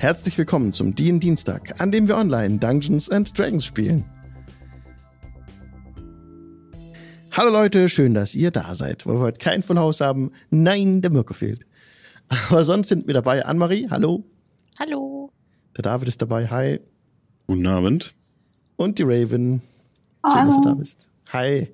Herzlich willkommen zum DIN Dienstag, an dem wir online Dungeons and Dragons spielen. Hallo Leute, schön, dass ihr da seid. Weil wir heute kein Full House haben. Nein, der Mirko fehlt. Aber sonst sind wir dabei. Anne-Marie, hallo. Hallo. Der David ist dabei, hi. Guten Abend. Und die Raven. Schön, dass du da bist. Hi.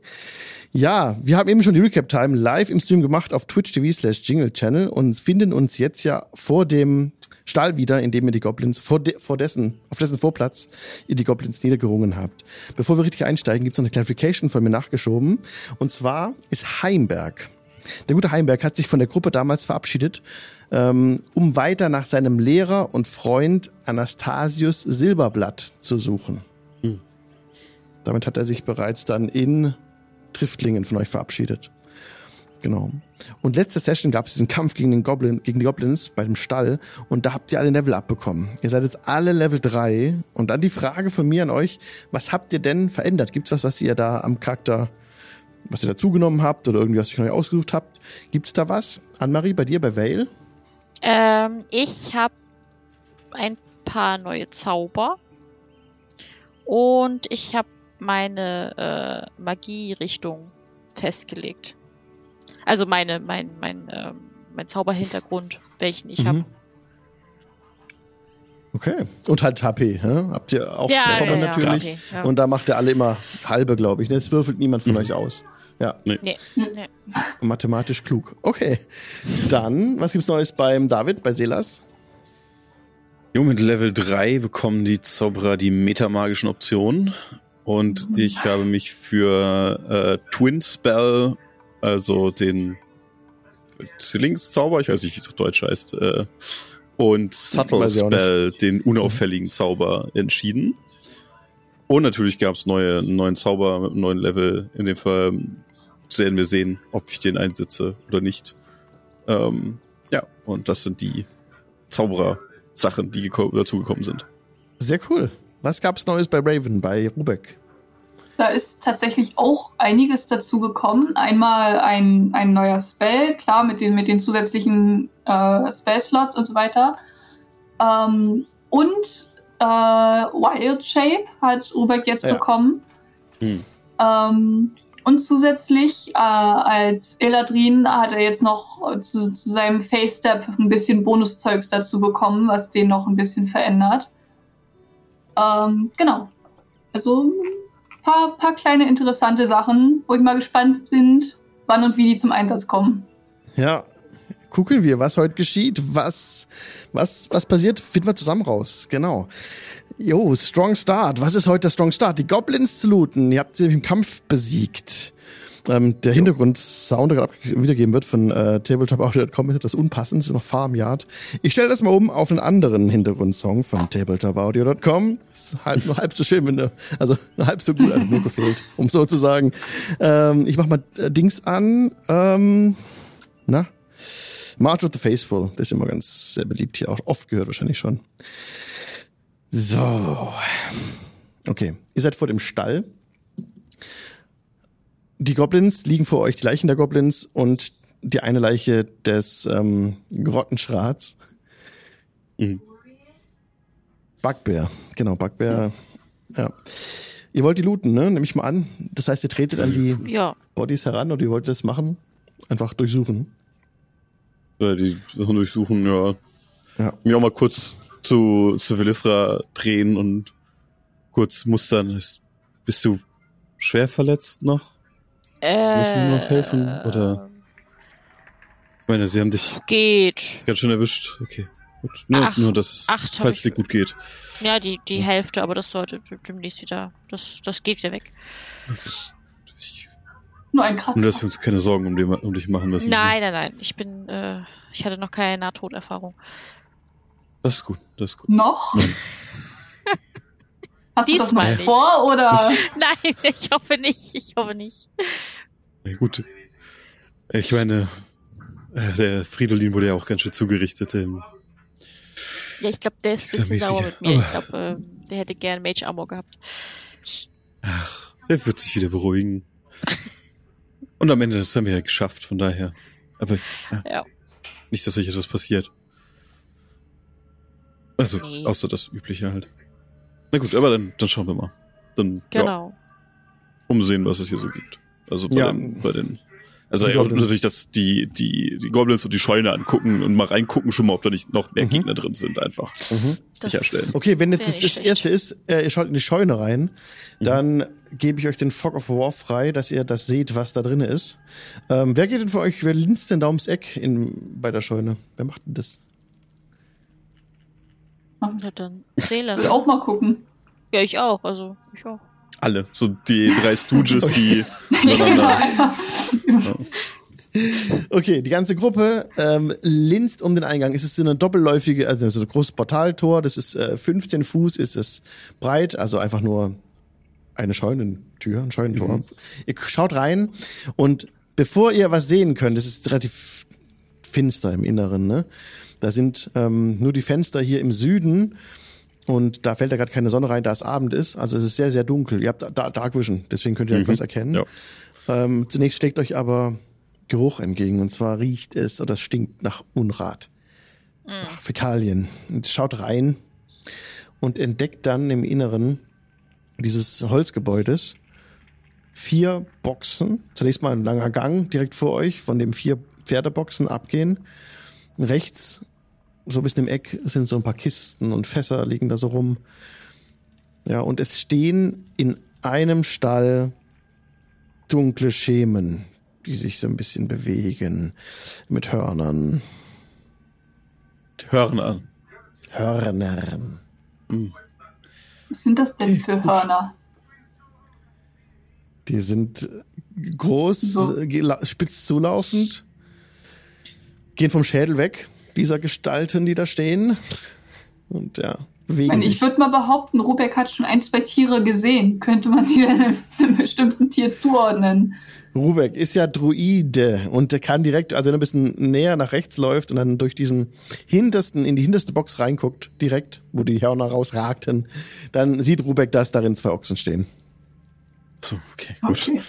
Ja, wir haben eben schon die Recap-Time live im Stream gemacht auf Twitch TV slash Jingle Channel und finden uns jetzt ja vor dem Stall wieder, in dem ihr die Goblins, vor, de, vor dessen, auf dessen Vorplatz ihr die Goblins niedergerungen habt. Bevor wir richtig einsteigen, gibt es noch eine Clarification von mir nachgeschoben. Und zwar ist Heimberg. Der gute Heimberg hat sich von der Gruppe damals verabschiedet, ähm, um weiter nach seinem Lehrer und Freund Anastasius Silberblatt zu suchen. Hm. Damit hat er sich bereits dann in Triftlingen von euch verabschiedet. Genau. Und letzte Session gab es diesen Kampf gegen, den Goblin, gegen die Goblins bei dem Stall und da habt ihr alle Level abbekommen. Ihr seid jetzt alle Level 3 und dann die Frage von mir an euch, was habt ihr denn verändert? Gibt's was, was ihr da am Charakter, was ihr dazugenommen habt oder irgendwie was ihr neu ausgesucht habt? Gibt's da was? Anne-Marie, bei dir, bei Vale? Ähm, ich habe ein paar neue Zauber und ich habe meine äh, Magie-Richtung festgelegt. Also meine, mein, mein, ähm, mein Zauberhintergrund, welchen ich Mhm. habe. Okay. Und halt HP, hä? Habt ihr auch Ja, Zauber ja, ja, natürlich. okay, ja. Und da macht ihr alle immer halbe, glaube ich. ne? Es würfelt niemand von Mhm. euch aus. Ja, Nee, nee. mathematisch klug. Okay. Dann, was gibt's Neues beim David, bei Selas? Jo, mit Level 3 bekommen die Zauberer die metamagischen Optionen. Und ich habe mich für äh, Twin Spell, also den Zwillingszauber, ich weiß nicht, wie es auf Deutsch heißt, äh, und Subtle Spell, den unauffälligen Zauber, entschieden. Und natürlich gab es neue, einen neuen Zauber mit einem neuen Level. In dem Fall werden wir sehen, ob ich den einsetze oder nicht. Ähm, ja, und das sind die Zauberer-Sachen, die geko- dazugekommen sind. Sehr cool. Was gab's Neues bei Raven, bei Rubek? Da ist tatsächlich auch einiges dazu gekommen. Einmal ein, ein neuer Spell, klar, mit den, mit den zusätzlichen äh, Spell-Slots und so weiter. Ähm, und äh, Wild Shape hat Rubek jetzt Ja. bekommen. Hm. Ähm, und zusätzlich äh, als Eladrin hat er jetzt noch zu, zu seinem Face-Step ein bisschen Bonuszeugs dazu bekommen, was den noch ein bisschen verändert. Ähm, genau. Also paar, paar kleine interessante Sachen, wo ich mal gespannt bin, wann und wie die zum Einsatz kommen. Ja, gucken wir, was heute geschieht. Was, was, was passiert, finden wir zusammen raus. Genau. Jo, Strong Start. Was ist heute der Strong Start? Die Goblins zu looten. Ihr habt sie im Kampf besiegt. Ähm, der Hintergrundsound, der gerade wiedergeben wird von äh, tabletopaudio.com, ist etwas unpassend. Das ist noch Farmyard. Ich stelle das mal um auf einen anderen Hintergrundsong von tabletopaudio.com. Ist halt nur halb so schön, wenn du, also nur halb so gut, also nur gefehlt, um so zu sagen. Ähm, ich mach mal äh, Dings an. Ähm, na? March of the Faithful. Das ist immer ganz sehr beliebt hier, auch oft gehört wahrscheinlich schon. So. Okay, ihr seid vor dem Stall. Die Goblins liegen vor euch, die Leichen der Goblins und die eine Leiche des ähm, Grottenschrats. Mhm. Bugbear, genau, Bugbear. Ja. Ihr wollt die looten, ne? Nehme ich mal an. Das heißt, ihr tretet an die Ja, Bodies heran oder ihr wollt das machen? Einfach durchsuchen. Äh, die Sachen durchsuchen, ja. Ja. Mir auch mal kurz zu Civilisra drehen und kurz mustern. Ist- Bist du schwer verletzt noch? Äh, Müssen wir noch helfen, oder? Ich meine, sie haben dich Geht. ganz schön erwischt. Okay, gut. Nur, Ach, nur dass es, acht falls dir gut geht. Ja, die, die Hälfte, aber das sollte demnächst wieder. Das, das geht wieder weg. Ich, Nur ein Kratzer. nur, dass wir uns keine Sorgen um, die, um dich machen müssen. Nein, nein, nein. Ich bin, äh, ich hatte noch keine Nahtoderfahrung. Das ist gut, das ist gut. Noch? Hast du das Diesmal mal nicht. vor oder? Nein, ich hoffe nicht. Ich hoffe nicht. Ja, gut. Ich meine, äh, der Fridolin wurde ja auch ganz schön zugerichtet. Ähm, Ja, ich glaube, der ist ein bisschen sauer mit mir. Ich glaube, ähm, der hätte gern Mage Armor gehabt. Ach, der wird sich wieder beruhigen. Und am Ende, das haben wir ja geschafft, von daher. Aber ja, Ja. nicht, dass euch etwas passiert. Also, Nee. außer das Übliche halt. Na gut, aber dann, dann schauen wir mal. Dann, ja, Genau. umsehen, was es hier so gibt. Also bei Ja. den, bei den also ja, auch Goblins. natürlich, dass die, die, die Goblins und die Scheune angucken und mal reingucken schon mal, ob da nicht noch mehr Mhm. Gegner drin sind, einfach Mhm. Sicherstellen. Okay, wenn jetzt das, das erste ist, äh, ihr schaut in die Scheune rein, Mhm. dann gebe ich euch den Fog of War frei, dass ihr das seht, was da drin ist. Ähm, wer geht denn für euch, wer linst denn da ums Eck in, bei der Scheune? Wer macht denn das? Ja, dann Seele. Ich will auch mal gucken. Ja, ich auch. Also, ich auch. Alle. So die drei Stooges, die Ja, miteinander. Okay, die ganze Gruppe ähm, linst um den Eingang. Es ist so eine doppelläufige, also so ein großes Portaltor, das ist äh, 15 Fuß, ist es breit, also einfach nur eine Scheunentür, ein Scheunentor. Ihr schaut rein und bevor ihr was sehen könnt, es ist relativ finster im Inneren, ne? Da sind ähm, nur die Fenster hier im Süden und da fällt ja gerade keine Sonne rein, da es Abend ist. Also es ist sehr, sehr dunkel. Ihr habt da- da Dark Vision, deswegen könnt ihr Mhm. etwas erkennen. Ja. Ähm, zunächst steckt euch aber Geruch entgegen und zwar riecht es oder stinkt nach Unrat, nach Fäkalien. Und schaut rein und entdeckt dann im Inneren dieses Holzgebäudes vier Boxen. Zunächst mal ein langer Gang direkt vor euch, von dem vier Pferdeboxen abgehen. Rechts, so ein bisschen im Eck, sind so ein paar Kisten und Fässer liegen da so rum. Ja, und es stehen in einem Stall dunkle Schemen, die sich so ein bisschen bewegen mit Hörnern. Hören an. Hörnern. Was sind das denn für Hörner? Die sind groß, So. spitz zulaufend, gehen vom Schädel weg, dieser Gestalten, die da stehen. Und ja, Ich, bewegen ich sich. würde mal behaupten, Rubeck hat schon ein, zwei Tiere gesehen. Könnte man die denn einem, einem bestimmten Tier zuordnen? Rubeck ist ja Druide und der kann direkt, also wenn er ein bisschen näher nach rechts läuft und dann durch diesen hintersten, in die hinterste Box reinguckt, direkt, wo die Hörner rausragten, dann sieht Rubeck, dass darin zwei Ochsen stehen. So, okay, gut. Okay.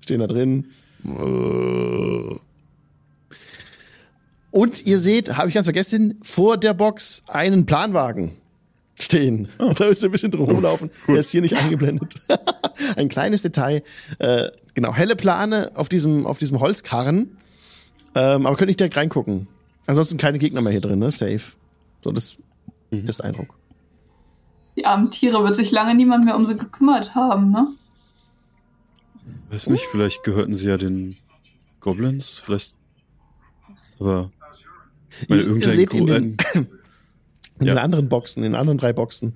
Stehen da drin. Und ihr seht, habe ich ganz vergessen, vor der Box einen Planwagen stehen. Da müsst ihr ein bisschen drum rumlaufen. Der ist hier nicht eingeblendet. ein kleines Detail. Äh, genau, helle Plane auf diesem, auf diesem Holzkarren. Ähm, aber könnt nicht direkt reingucken. Ansonsten keine Gegner mehr hier drin, ne? Safe. So, das ist der Eindruck. Die armen Tiere wird sich lange niemand mehr um sie gekümmert haben, ne? Weiß nicht, vielleicht gehörten sie ja den Goblins, vielleicht. Aber. Meine, Ihr seht in den- In Ja. den anderen Boxen, in den anderen drei Boxen,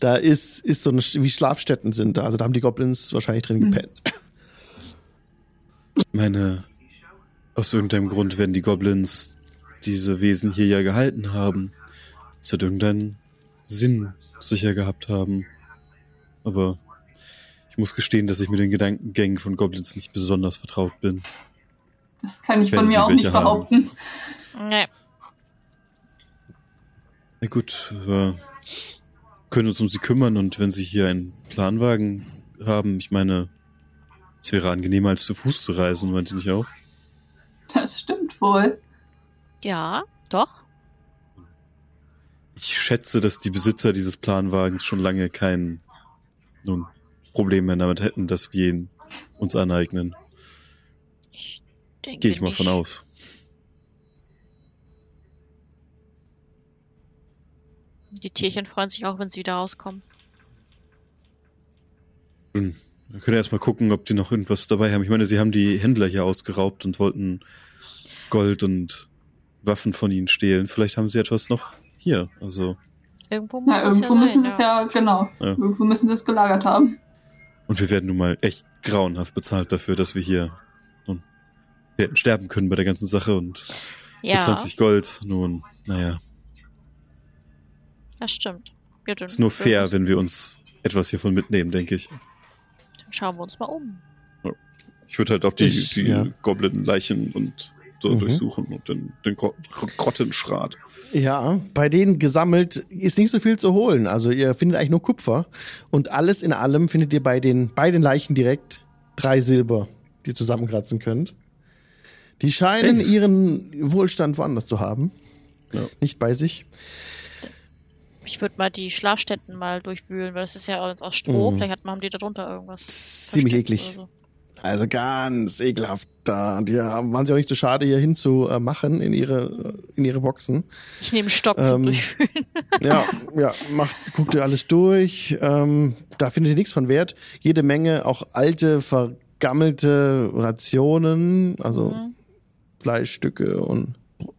da ist, ist so eine, wie Schlafstätten sind da. Also da haben die Goblins wahrscheinlich drin Hm. gepennt. meine. Aus irgendeinem Grund werden die Goblins diese Wesen hier ja gehalten haben. Es wird irgendeinen Sinn sicher gehabt haben. Aber ich muss gestehen, dass ich mit den Gedankengängen von Goblins nicht besonders vertraut bin. Das kann ich Wenn von mir auch nicht welche haben. behaupten. Nee. Na gut, wir können uns um sie kümmern und wenn sie hier einen Planwagen haben, ich meine, es wäre angenehmer als zu Fuß zu reisen, meint ihr nicht auch? Das stimmt wohl. Ja, doch. Ich schätze, dass die Besitzer dieses Planwagens schon lange kein nun, Problem mehr damit hätten, dass wir ihn uns aneignen. Ich denke Gehe ich mal nicht. von aus. Die Tierchen freuen sich auch, wenn sie wieder rauskommen. Nun, Wir können erstmal gucken, ob die noch irgendwas dabei haben. Ich meine, sie haben die Händler hier ausgeraubt und wollten Gold und Waffen von ihnen stehlen. Vielleicht haben sie etwas noch hier. Also, Irgendwo muss es irgendwo ja müssen sie es ja, genau. Ja. Irgendwo müssen sie es gelagert haben. und wir werden nun mal echt grauenhaft bezahlt dafür, dass wir hier nun, wir hätten sterben können bei der ganzen Sache und für Ja, 20 Gold, nun, naja. Das stimmt. Ja, dann, Ist nur fair, dann wenn wir uns etwas hiervon mitnehmen, denke ich. schauen wir uns mal um. Ich würde halt auch die, Ich- die ja. Goblin-Leichen und so Mhm. durchsuchen und den, den Gro- Gro- Grottenschrat. Ja, bei denen gesammelt ist nicht so viel zu holen. Also ihr findet eigentlich nur Kupfer und alles in allem findet ihr bei den, bei den Leichen direkt drei Silber, die ihr zusammenkratzen könnt. Die scheinen ihren Wohlstand woanders zu haben. Ja. Nicht bei sich. Ich würde mal die Schlafstätten mal durchwühlen, weil das ist ja aus aus Stroh. Mhm. Vielleicht hat, haben die da drunter irgendwas. Ziemlich eklig. so. Also ganz ekelhaft. Da die waren sie auch nicht so schade, hier hinzumachen in ihre, in ihre Boxen. Ich nehme einen Stock zum Ähm, Durchwühlen. Ja, ja, macht, guckt ihr alles durch. Ähm, da findet ihr nichts von Wert. Jede Menge auch alte, vergammelte Rationen, also Mhm. Fleischstücke und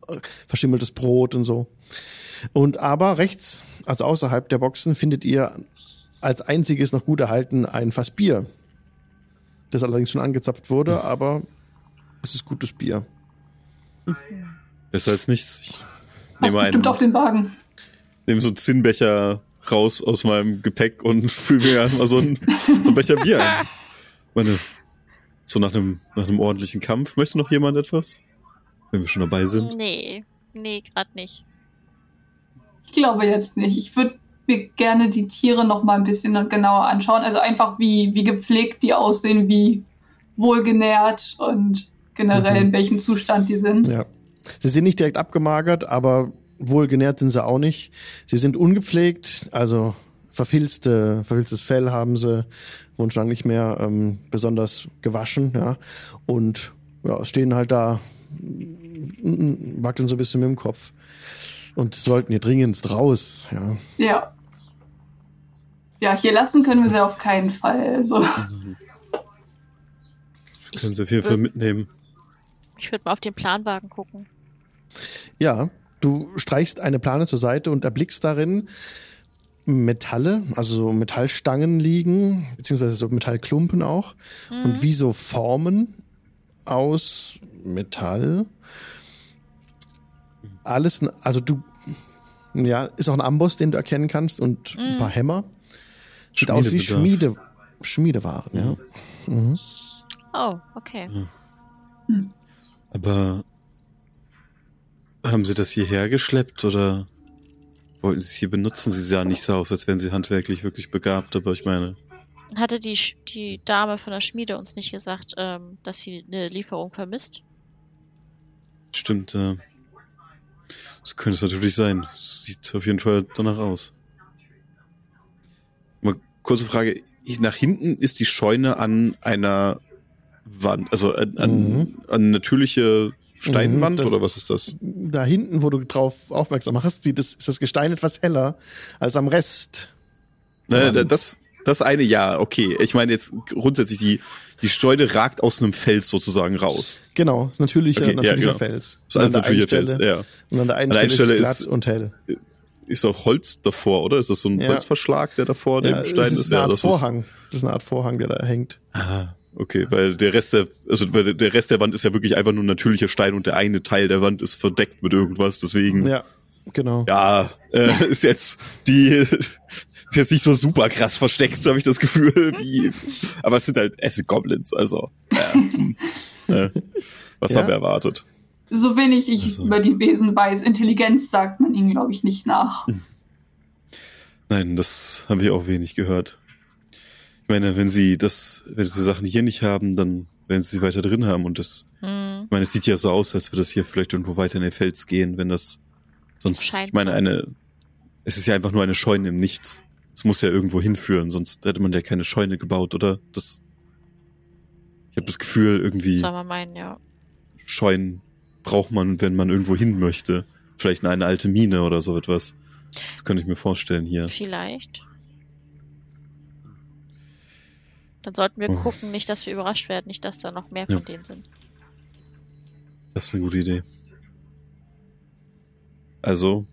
äh, verschimmeltes Brot und so. Und aber rechts, also außerhalb der Boxen, findet ihr als einziges noch gut erhalten ein Fass Bier. Das allerdings schon angezapft wurde, aber es ist gutes Bier. Besser als nichts. Ich Passt nehme bestimmt auf den Wagen. nehme so einen Zinnbecher raus aus meinem Gepäck und fülle mir mal so einen, so einen Becher Bier ein. Meine, so nach einem, nach einem ordentlichen Kampf. Möchte noch jemand etwas? Wenn wir schon dabei sind. Nee, nee, gerade nicht. Ich glaube jetzt nicht. Ich würde mir gerne die Tiere noch mal ein bisschen genauer anschauen. Also einfach wie, wie gepflegt die aussehen, wie wohlgenährt und generell Mhm. in welchem Zustand die sind. Ja. Sie sind nicht direkt abgemagert, aber wohlgenährt sind sie auch nicht. Sie sind ungepflegt, also verfilzte, verfilztes Fell haben sie, wurden schon nicht mehr ähm, besonders gewaschen, ja. Und ja, stehen halt da, mm, wackeln so ein bisschen mit dem Kopf. Und sollten hier dringendst raus, ja. Ja. Ja, hier lassen können wir sie auf keinen Fall. Also, Wir können sie auf jeden Fall mitnehmen. Ich würde mal auf den Planwagen gucken. Ja, du streichst eine Plane zur Seite und erblickst darin Metalle, also so Metallstangen liegen, beziehungsweise so Metallklumpen auch. Und wie so Formen aus Metall. Alles, also du, ja, ist auch ein Amboss, den du erkennen kannst und ein paar Hämmer. Sieht aus wie. Schmiede, Schmiedewaren, ja. Mhm. Oh, okay. Aber haben sie das hierher geschleppt oder wollten sie es hier benutzen? Sie sahen nicht so aus, als wären sie handwerklich wirklich begabt, aber ich meine, Hatte die, die Dame von der Schmiede uns nicht gesagt, ähm, dass sie eine Lieferung vermisst? stimmt, äh, das könnte es natürlich sein. Sieht auf jeden Fall danach aus. Mal kurze Frage. Nach hinten ist die Scheune an einer Wand, also an, Mhm. an natürliche Steinwand Mhm, das- oder was ist das? Da hinten, wo du drauf aufmerksam machst, sieht das, ist das Gestein etwas heller als am Rest. Da- das, das eine ja, okay. Ich meine jetzt grundsätzlich, die, die Scheune ragt aus einem Fels sozusagen raus. Genau, ist natürlicher, Okay, ja, natürlicher genau. Fels. Das ist alles natürlicher Fels, ja. Und an der einen An der Stelle, ist es glatt und hell. Ist auch Holz davor, oder? Ist das so ein Ja. Holzverschlag, der davor Ja, dem Stein ist? ist Ja, das Vorhang. Das ist eine Art Vorhang, der da hängt. ist. Ah, okay, weil der Rest der, also weil der Rest der Wand ist ja wirklich einfach nur natürlicher Stein und der eine Teil der Wand ist verdeckt mit irgendwas, deswegen. Ja, genau. Ja, äh, ist jetzt die ist jetzt nicht so super krass versteckt, habe ich das Gefühl. Die, aber es sind halt sind Goblins, also hm, äh, was Ja. haben wir erwartet? so wenig ich Also. über die Wesen weiß, Intelligenz sagt man ihnen, glaube ich, nicht nach. Nein, das habe ich auch wenig gehört. Ich meine, wenn sie das, wenn sie Sachen hier nicht haben, dann werden sie sie weiter drin haben und das, Hm. ich meine, es sieht ja so aus, als würde das hier vielleicht irgendwo weiter in den Fels gehen, wenn das sonst, Scheint ich meine, eine, es ist ja einfach nur eine Scheune im Nichts. Es muss ja irgendwo hinführen, sonst hätte man ja keine Scheune gebaut, oder? Das, ich habe das Gefühl, irgendwie Soll man meinen, ja. Scheunen braucht man, wenn man irgendwo hin möchte. Vielleicht eine alte Mine oder so etwas. Das könnte ich mir vorstellen hier. Vielleicht. Dann sollten wir Oh. gucken, nicht, dass wir überrascht werden, nicht, dass da noch mehr Ja. von denen sind. Das ist eine gute Idee. Also,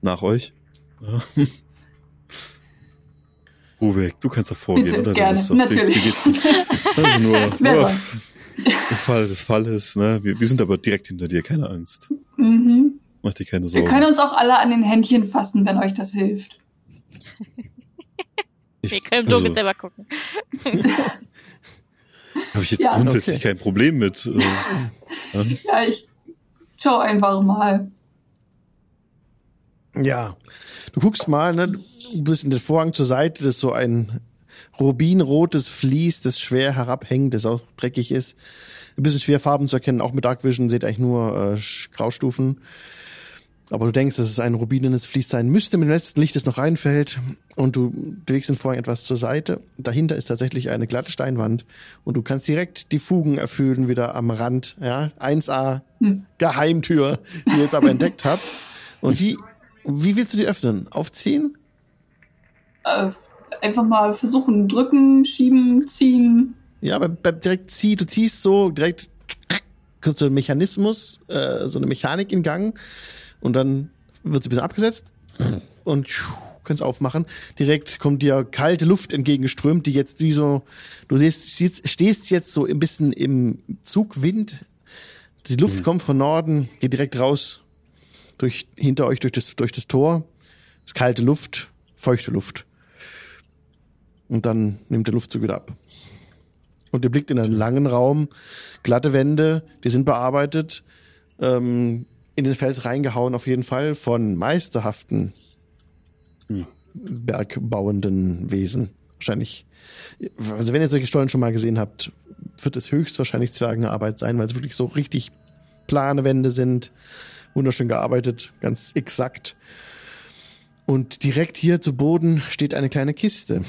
nach euch. Rubek, du kannst doch vorgehen, Bitte, oder? Gerne, doch- natürlich. Dir geht's, also nur, nur im Fall des Falles, ne? Wir, wir sind aber direkt hinter dir, keine Angst. Mhm. Mach dir keine Wir Sorgen. können uns auch alle an den Händchen fassen, wenn euch das hilft. Ich- Wir können also, Dunkeln selber gucken. Habe ich jetzt Ja. grundsätzlich Okay. kein Problem mit. Äh, ja? Ja, ich schau einfach mal. Ja. Du guckst mal, ne? Du bist in den Vorhang zur Seite, das ist so ein rubinrotes Vlies, das schwer herabhängt, das auch dreckig ist. Ein bisschen schwer Farben zu erkennen, auch mit Dark Vision seht ihr eigentlich nur äh, Graustufen. Aber du denkst, dass es ein rubinenes Vlies sein müsste mit dem letzten Licht, das noch reinfällt. Und du bewegst den Vorhang etwas zur Seite. Dahinter ist tatsächlich eine glatte Steinwand. Und du kannst direkt die Fugen erfüllen wieder am Rand. Ja, 1A Hm. Geheimtür, die ihr jetzt aber entdeckt habt. Und die, wie willst du die öffnen? Aufziehen? Äh, einfach mal versuchen, drücken, schieben, ziehen. Ja, aber beim direkt zieh, du ziehst so direkt kommt so ein Mechanismus, äh, so eine Mechanik in Gang und dann wird sie ein bisschen abgesetzt und kannst aufmachen. Direkt kommt dir kalte Luft entgegengeströmt, die jetzt wie so, du siehst, stehst, stehst jetzt so ein bisschen im Zugwind. Die Luft kommt von Norden, geht direkt raus durch hinter euch durch das durch das Tor. Ist kalte Luft, feuchte Luft. Und dann nimmt der Luftzug wieder ab. Und ihr blickt in einen langen Raum, glatte Wände, die sind bearbeitet, ähm, in den Fels reingehauen auf jeden Fall von meisterhaften Hm. bergbauenden Wesen. Wahrscheinlich. Also wenn ihr solche Stollen schon mal gesehen habt, wird es höchstwahrscheinlich Zwergenarbeit sein, weil es wirklich so richtig plane Wände sind, wunderschön gearbeitet, ganz exakt. Und direkt hier zu Boden steht eine kleine Kiste.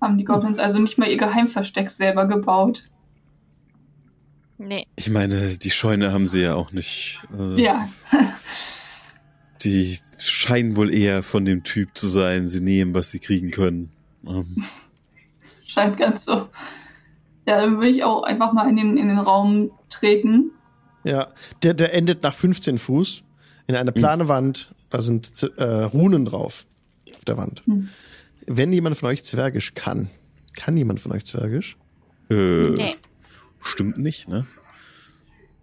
Haben die Goblins also nicht mal ihr Geheimversteck selber gebaut. Nee. Ich meine, die Scheune haben sie ja auch nicht. Äh, Ja. Die scheinen wohl eher von dem Typ zu sein, sie nehmen, was sie kriegen können. Ähm, Scheint ganz so. Ja, dann würde ich auch einfach mal in den, in den Raum treten. Ja, der, der endet nach 15 Fuß in einer plane Wand. Da sind äh, Runen drauf auf der Wand. Hm. Wenn jemand von euch Zwergisch kann, kann jemand von euch Zwergisch, äh, Nee. Stimmt nicht, ne?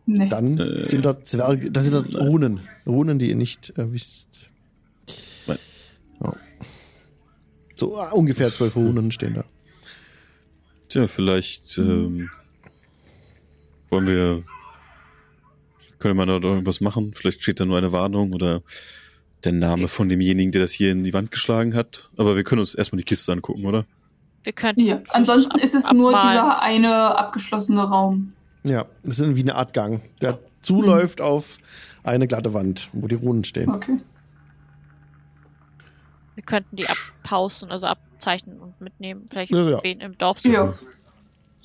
Nee. dann Äh. sind dort Zwerge, da sind dort Runen. Runen, die ihr nicht äh, wisst. Nein. Ja. So äh, ungefähr zwölf Runen stehen da. Tja, vielleicht ähm, wollen wir. Können wir da doch irgendwas machen? Vielleicht steht da nur eine Warnung oder der Name von demjenigen, der das hier in die Wand geschlagen hat. Aber wir können uns erstmal die Kiste angucken, oder? Wir könnten. Ja. Ansonsten ist es nur abmalen. dieser eine abgeschlossene Raum. Ja, das ist wie eine Art Gang, der zuläuft auf eine glatte Wand, wo die Runen stehen. Okay. Wir könnten die abpausen, also abzeichnen und mitnehmen. Vielleicht Ja, ja. wen im Dorf suchen. Ja.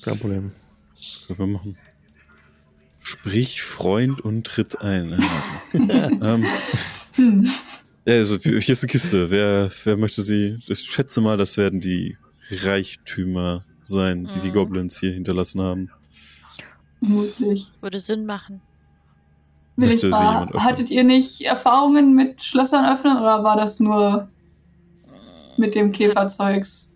Kein Problem. Können wir machen. Sprich Freund und tritt ein. Äh, ähm, Hm. ja, also hier ist eine Kiste. Wer, wer möchte sie? Ich schätze mal, das werden die Reichtümer sein, die die Mhm. Goblins hier hinterlassen haben. Vermutlich. Würde Sinn machen. Will ich Möchte sie mal, jemand öffnen? hattet ihr nicht Erfahrungen mit Schlössern öffnen oder war das nur mit dem Käferzeugs?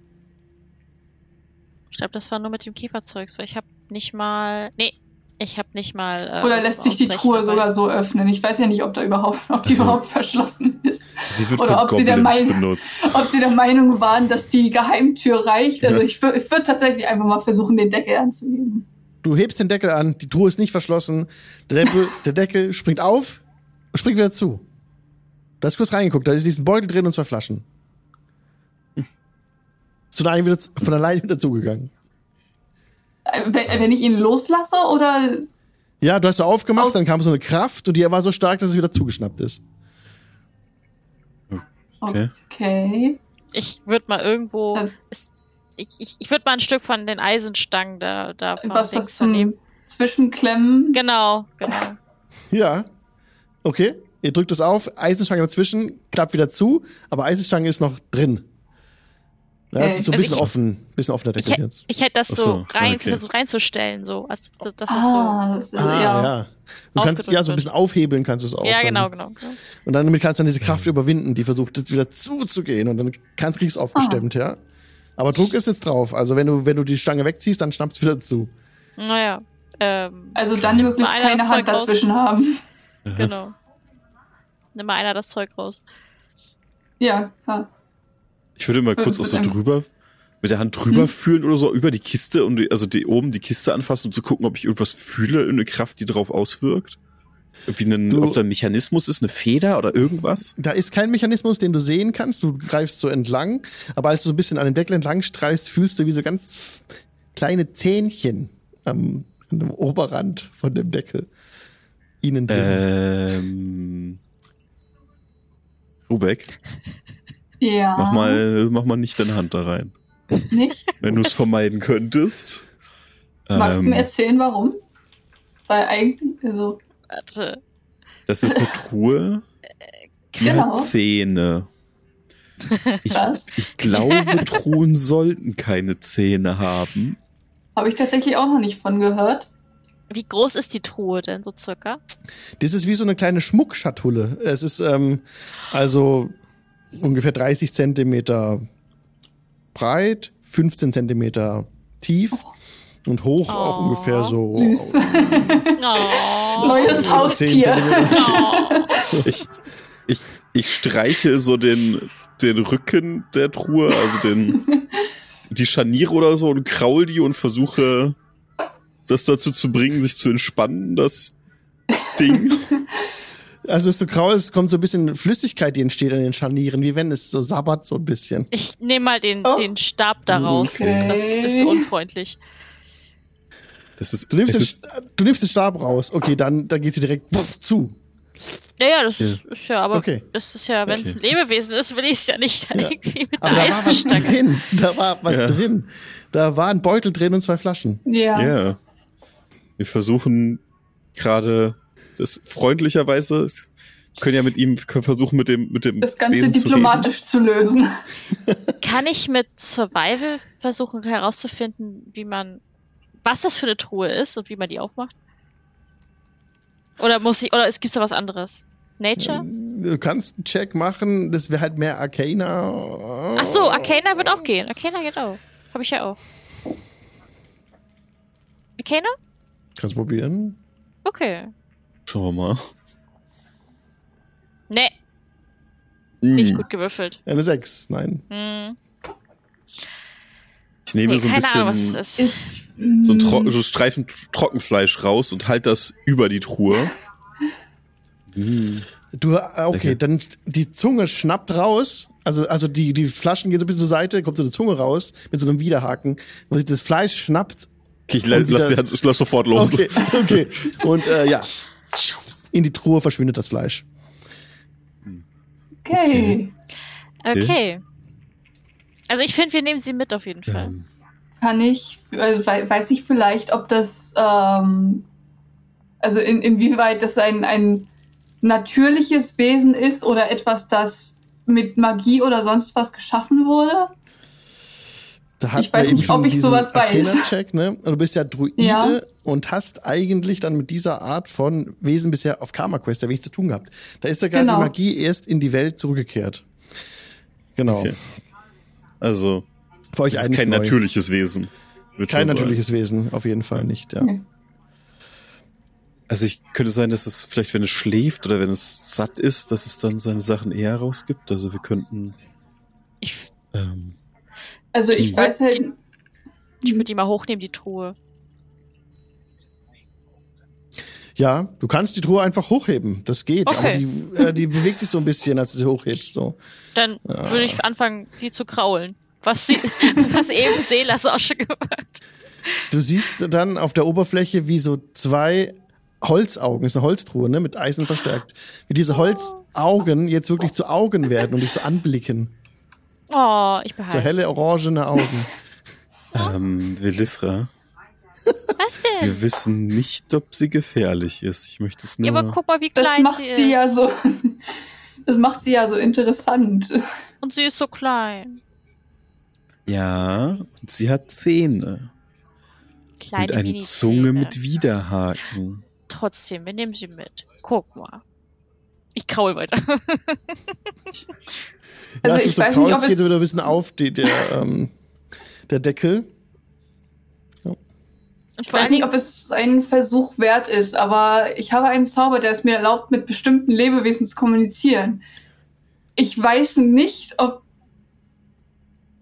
Ich glaube, das war nur mit dem Käferzeugs, weil ich habe nicht mal. Nee, ich habe nicht mal. Äh, Oder lässt sich die Truhe dabei. sogar so öffnen? Ich weiß ja nicht, ob da überhaupt, ob die Also- überhaupt verschlossen ist. Sie wird Oder ob sie der Goblins Meinung- benutzt. Ob sie der Meinung waren, dass die Geheimtür reicht. Also Ja. ich, ich würde tatsächlich einfach mal versuchen, den Deckel anzuheben. Du hebst den Deckel an, die Truhe ist nicht verschlossen, der Deckel, der Deckel springt auf und springt wieder zu. Du hast kurz reingeguckt, da ist diesen Beutel drin und zwei Flaschen. Ist von allein wieder, von allein wieder zugegangen. Wenn, ich ihn loslasse oder Ja, du hast so aufgemacht, dann kam so eine Kraft und die war so stark, dass es wieder zugeschnappt ist. Okay. okay. Ich würde mal irgendwo. Also- es- ich ich, ich würde mal ein Stück von den Eisenstangen da, da von Was, was zu nehmen. Zwischenklemmen. Genau, genau. Ja. Okay. Ihr drückt es auf, Eisenstange dazwischen, klappt wieder zu, aber Eisenstange ist noch drin. Ja, Okay. das ist so ein Also bisschen ich- offen, bisschen offener Ich, Deckel jetzt. ich hätte das so, so, rein, okay. versucht reinzustellen, so. Was, das ist so. Ah, das ist, Ah, ja. ja. Du kannst ja so ein bisschen aufhebeln kannst du es auch. Ja, dann. genau, genau. genau. Und dann damit kannst du dann diese Kraft überwinden, die versucht jetzt wieder zuzugehen und dann kannst kriegst du aufgestemmt, ja. Aber Druck ist jetzt drauf. Also wenn du wenn du die Stange wegziehst, dann schnappst du wieder zu. Naja. Ähm, Also dann einer keine das Hand Zeug raus. dazwischen haben. genau. Nimm mal einer das Zeug raus. Ja, klar. Ich würde mal kurz Äh, auch so ähm. drüber, mit der Hand drüber Hm? fühlen oder so über die Kiste und die, also die oben die Kiste anfassen und zu gucken, ob ich irgendwas fühle, irgendeine Kraft, die drauf auswirkt. Irgendwie einen, Du- ob da ein Mechanismus ist, eine Feder oder irgendwas. Da ist kein Mechanismus, den du sehen kannst. Du greifst so entlang, aber als du so ein bisschen an dem Deckel entlang streichst, fühlst du wie so ganz kleine Zähnchen am, an dem Oberrand von dem Deckel. Ihnen drin. Ähm, Rubek, Ja. mach mal, mach mal nicht deine Hand da rein. Nicht? Wenn du es vermeiden könntest. Magst du Ähm, mir erzählen, warum? Weil eigentlich, also, Warte. das ist eine Truhe, die Genau. hat Zähne. Ich, was? ich glaube, Truhen sollten keine Zähne haben. Habe ich tatsächlich auch noch nicht von gehört. Wie groß ist die Truhe denn so circa? Das ist wie so eine kleine Schmuckschatulle. Es ist ähm, also ungefähr 30 Zentimeter breit, 15 Zentimeter tief und hoch auch Oh. ungefähr so. Süß. Oh. Neues 10 Haustier. Oh. Ich, ich, ich streiche so den, den Rücken der Truhe, also den, die Scharniere oder so und kraul die und versuche, das dazu zu bringen, sich zu entspannen, das Ding. Also es ist so grau, es kommt so ein bisschen Flüssigkeit, die entsteht an den Scharnieren, wie wenn es so sabbert so ein bisschen. Ich nehme mal den, Oh. den Stab da raus. Okay. Das ist unfreundlich. Das ist, Du nimmst, es den, ist du nimmst den Stab raus. Okay, dann, dann geht sie direkt puff, zu. Ja, ja, das Ja. ist ja, aber Okay. das ist ja, wenn es ein Okay. Lebewesen ist, will ich es ja nicht dann Ja. irgendwie mit Aber da war was drin. Da war was Ja. drin. Da war ein Beutel drin und zwei Flaschen. Ja. Ja. Wir versuchen gerade das freundlicherweise können ja mit ihm versuchen mit dem mit dem Das Ganze Wesen zu diplomatisch zu lösen. Kann ich mit Survival versuchen herauszufinden, wie man, was das für eine Truhe ist und wie man die aufmacht? Oder muss ich, oder es gibt da was anderes? Nature? Du kannst einen Check machen, das wäre halt mehr Arcana. Ach so, Arcana wird auch gehen. Arcana geht auch. Habe ich ja auch. Arcana? Kannst probieren. Okay. Wir mal. Nee, nicht Hm. gut gewürfelt. Eine 6, nein. Hm. Ich nehme Nee, so ein Ahnung, bisschen ist. so ein. Tro so Streifen Trockenfleisch raus und halt das über die Truhe. Hm. Du, äh, okay, dann die Zunge schnappt raus. Also, also die, die Flaschen gehen so ein bisschen zur Seite, kommt so eine Zunge raus mit so einem Widerhaken. Und sich das Fleisch schnappt. Okay, ich la- lass, lass sofort los. Okay, okay. Und äh, ja, in die Truhe verschwindet das Fleisch. Okay. Okay. Also ich finde, wir nehmen sie mit auf jeden Fall. Ähm, Kann ich, also wei- weiß ich vielleicht, ob das, ähm, also in, inwieweit das ein, ein natürliches Wesen ist oder etwas, das mit Magie oder sonst was geschaffen wurde? Da hat Ich weiß nicht, schon ob ich sowas weiß. Arcana-Check, ne? Du bist ja Druide Ja. und hast eigentlich dann mit dieser Art von Wesen bisher auf Karma Quest ja wenig zu tun gehabt. Da ist ja gerade Genau. die Magie erst in die Welt zurückgekehrt. Genau. Okay. Also, Für euch das ist kein neu. natürliches Wesen. Kein schon sagen. natürliches Wesen, auf jeden Fall nicht, ja. Okay. Also ich könnte sein, dass es vielleicht, wenn es schläft oder wenn es satt ist, dass es dann seine Sachen eher rausgibt. Also wir könnten. Ich, Ähm, Also ich Hm. weiß halt, ich würde die mal hochnehmen, die Truhe. Ja, du kannst die Truhe einfach hochheben. Das geht. Okay. Aber die, äh, die bewegt sich so ein bisschen, als du sie hochhebst. So. Dann Ah. würde ich anfangen, sie zu kraulen. Was, sie, was eben Seelas auch schon gemacht hat. Du siehst dann auf der Oberfläche, wie so zwei Holzaugen, ist eine Holztruhe, ne, mit Eisen verstärkt, wie diese Holzaugen jetzt wirklich zu Augen werden und dich so anblicken. Oh, ich So behalte helle orangene Augen. ähm, Velithra, Was denn? wir wissen nicht, ob sie gefährlich ist. Ich möchte es nur. Ja, aber guck mal, wie das klein macht sie sie ist. ja so, das macht sie ja so interessant. Und sie ist so klein. ja, und sie hat Zähne. Kleine und eine. Zunge mit Widerhaken. Trotzdem, wir nehmen sie mit. Guck mal. Ich kraul weiter. Also ja, als du ich so weiß nicht, ob geht es- wieder ein bisschen auf, die, der, ähm, der Deckel. Ich Ich weiß nicht, ob es ein Versuch wert ist, aber ich habe einen Zauber, der es mir erlaubt, mit bestimmten Lebewesen zu kommunizieren. Ich weiß nicht, ob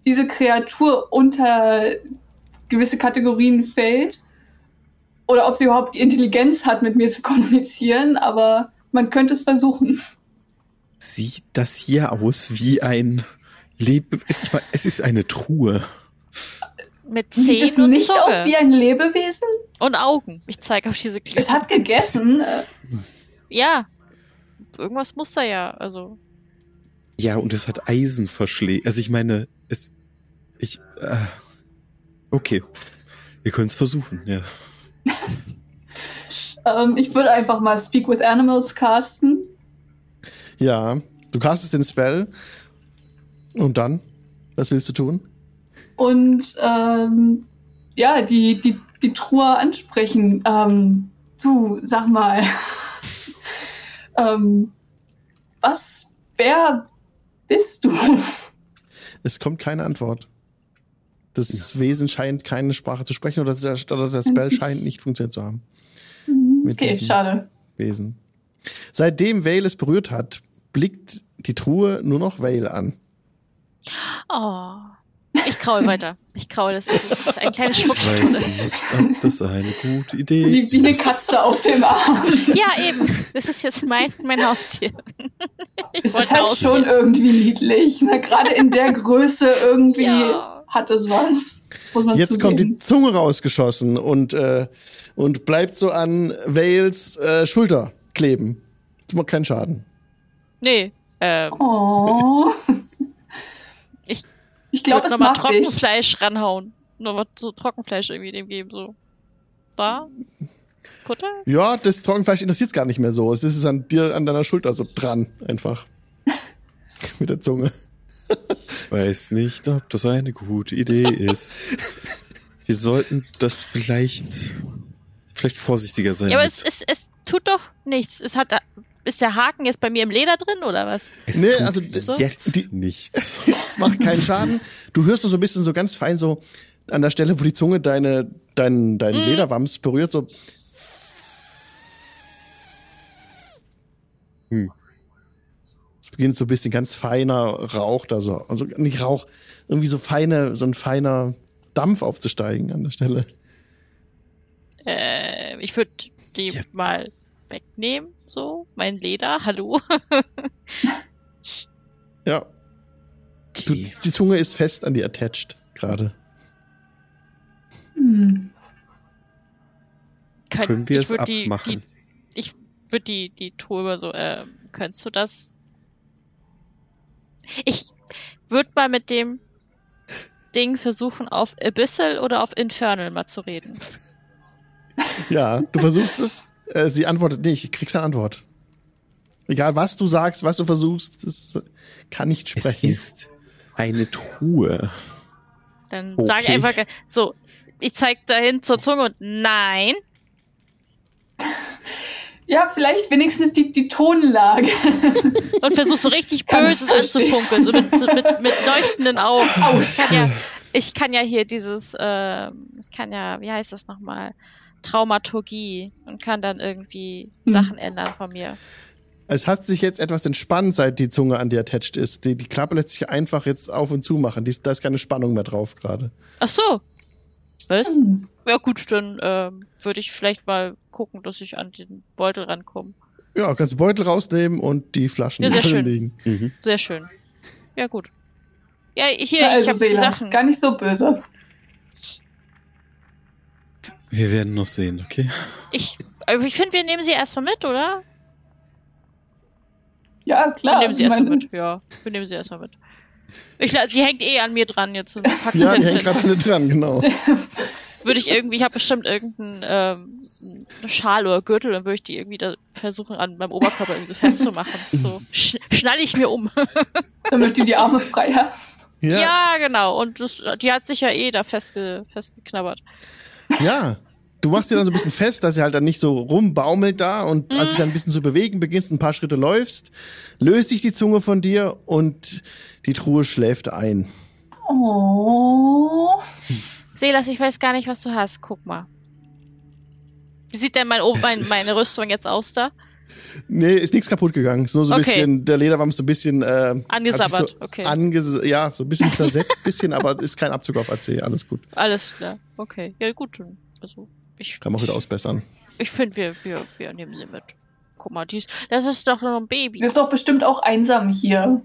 diese Kreatur unter gewisse Kategorien fällt oder ob sie überhaupt die Intelligenz hat, mit mir zu kommunizieren, aber man könnte es versuchen. Sieht das hier aus wie ein Lebe... Es, es ist eine Truhe. mit Sieht es Zähnen und nicht aus wie Zunge. ein Lebewesen? Und Augen. Ich zeige auf diese Es Klöße. hat gegessen. äh, Ja. Irgendwas muss da ja. Also. Ja, und es hat Eisenverschläge. Also ich meine, es. Ich. Äh, okay. Wir können es versuchen, ja. Ähm, ich würde einfach mal Speak with Animals casten. Ja, du castest den Spell. Und dann? Was willst du tun? Und ähm, ja, die, die, die Truhe ansprechen. Ähm, du, sag mal. ähm, was, wer bist du? Es kommt keine Antwort. Das Wesen scheint keine Sprache zu sprechen oder der, oder der Spell scheint nicht funktioniert zu haben. Mit Okay, diesem schade. Wesen. Seitdem Vale es berührt hat, blickt die Truhe nur noch Vale an. Oh. Ich kraul weiter. Ich kraul, das ist, das ist ein kleines Ich weiß Schmuckstück. nicht, ob das eine gute Idee Wie, wie eine ist. Katze auf dem Arm. Ja, eben. Das ist jetzt mein, mein Haustier. Ich Es ist halt Haustier. schon irgendwie niedlich. Na, Gerade in der Größe irgendwie Ja. hat es was. Muss man Jetzt kommt die zugeben. Zunge rausgeschossen und, äh, und bleibt so an Vales äh, Schulter kleben. Das macht keinen Schaden. Nee. Ähm, Oh. Ich- ich ich glaube, würde es nochmal macht. Trockenfleisch ranhauen. Nur was so Trockenfleisch irgendwie dem geben, so. Da? Futter? Ja, das Trockenfleisch interessiert gar nicht mehr so. Es ist an dir, an deiner Schulter so dran, einfach. Mit der Zunge. Weiß nicht, ob das eine gute Idee ist. Wir sollten das vielleicht, vielleicht vorsichtiger sein. Ja, aber es, es, es tut doch nichts. Es hat, da- ist der Haken jetzt bei mir im Leder drin oder was? es Nee, tut also jetzt die- nichts. Es macht keinen Schaden. Du hörst nur so ein bisschen so ganz fein so an der Stelle, wo die Zunge deine, dein, dein Mhm. Lederwams berührt, so. Hm. Es beginnt so ein bisschen ganz feiner Rauch da so. Also nicht Rauch, irgendwie so feine, so ein feiner Dampf aufzusteigen an der Stelle. Äh, ich würde die Ja. mal wegnehmen, so. Mein Leder, hallo. Ja. Du, die Zunge ist fest an die attached gerade. Hm. Könnt- Können wir ich es würd die, abmachen? Die, ich würde die, die über so, äh, könntest du das? Ich würde mal mit dem Ding versuchen, auf Abyssal oder auf Infernal mal zu reden. Ja, du versuchst es. Äh, sie antwortet nicht. Kriegst eine Antwort. Egal, was du sagst, was du versuchst, das kann nicht Es sprechen. ist eine Truhe. Dann Okay. sage ich einfach äh, so, ich zeig dahin zur Zunge und nein. Ja, vielleicht wenigstens die, die Tonlage. Und versuch so richtig Kann ich Böses anzufunkeln, so mit, so mit, mit leuchtenden Augen. Aus. Ich kann ja, ich kann ja hier dieses, ähm, ich kann ja, wie heißt das nochmal? Traumaturgie und kann dann irgendwie Hm. Sachen ändern von mir. Es hat sich jetzt etwas entspannt, seit die Zunge an dir attached ist. Die, die Klappe lässt sich einfach jetzt auf und zu machen. Die, da ist keine Spannung mehr drauf gerade. Ach so. Was? Hm. Ja gut, dann ähm, würde ich vielleicht mal gucken, dass ich an den Beutel rankomme. Ja, kannst du Beutel rausnehmen und die Flaschen Ja, sehr drin schön. liegen. Mhm. Sehr schön. Ja gut. Ja, hier, Ja, ich also habe die Selas, Sachen. gar nicht so böse. Wir werden noch sehen, okay? Ich, aber ich finde, wir nehmen sie erstmal mit, oder? Ja, Wir klar. nehmen sie erstmal mit. Ja, wir nehmen sie erstmal mit. Ich, sie hängt eh an mir dran jetzt. Ja, die hängt gerade alle dran, genau. würde ich irgendwie, ich habe bestimmt irgendeinen ähm, Schal oder Gürtel, dann würde ich die irgendwie da versuchen, an meinem Oberkörper irgendwie so festzumachen. So sch schnall ich mir um. Damit du die Arme frei hast. Ja, Ja, genau. Und das, die hat sich ja eh da festge festgeknabbert. Ja. Du machst sie dann so ein bisschen fest, dass sie halt dann nicht so rumbaumelt da und als du dann ein bisschen zu bewegen beginnst, ein paar Schritte läufst, löst sich die Zunge von dir und die Truhe schläft ein. Oh. Selas, ich weiß gar nicht, was du hast. Guck mal. Wie sieht denn mein, mein, meine Rüstung jetzt aus da? Nee, ist nichts kaputt gegangen. Ist nur so ein Okay. bisschen, der Lederwams so ein bisschen äh, Angesabbert, so okay. Anges ja, so ein bisschen zersetzt, bisschen, aber ist kein Abzug auf AC, alles gut. Alles klar. Okay. Ja, gut. Also, ich, Kann man auch wieder ausbessern. ich finde, wir, wir, wir nehmen sie mit. Guck mal, dies, das ist doch nur ein Baby. Du bist doch bestimmt auch einsam hier.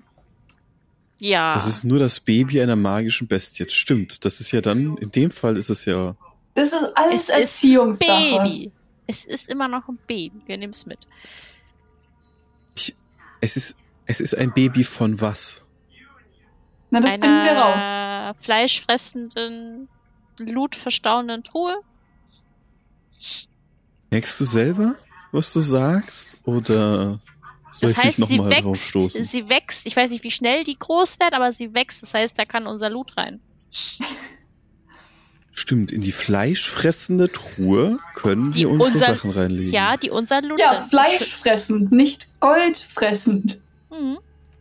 Ja. Das ist nur das Baby einer magischen Bestie. Stimmt, das ist ja dann, in dem Fall ist es ja, Das ist alles Es ist Erziehungssache. Baby. Es ist immer noch ein Baby. Wir nehmen es mit. es ist, Es ist ein Baby von was? Na, das finden wir raus. Einer fleischfressenden, blutverstauenden Truhe. Merkst du selber, was du sagst? Oder soll Das ich heißt, dich sie nochmal drauf wächst, stoßen? sie wächst. Ich weiß nicht, wie schnell die groß wird, aber sie wächst. Das heißt, da kann unser Loot rein. Stimmt, in die fleischfressende Truhe können Die wir unsere unser- Sachen reinlegen. Ja, die unser Loot Ja, dann Fleisch schützt. fressend, nicht Gold fressend. Mhm.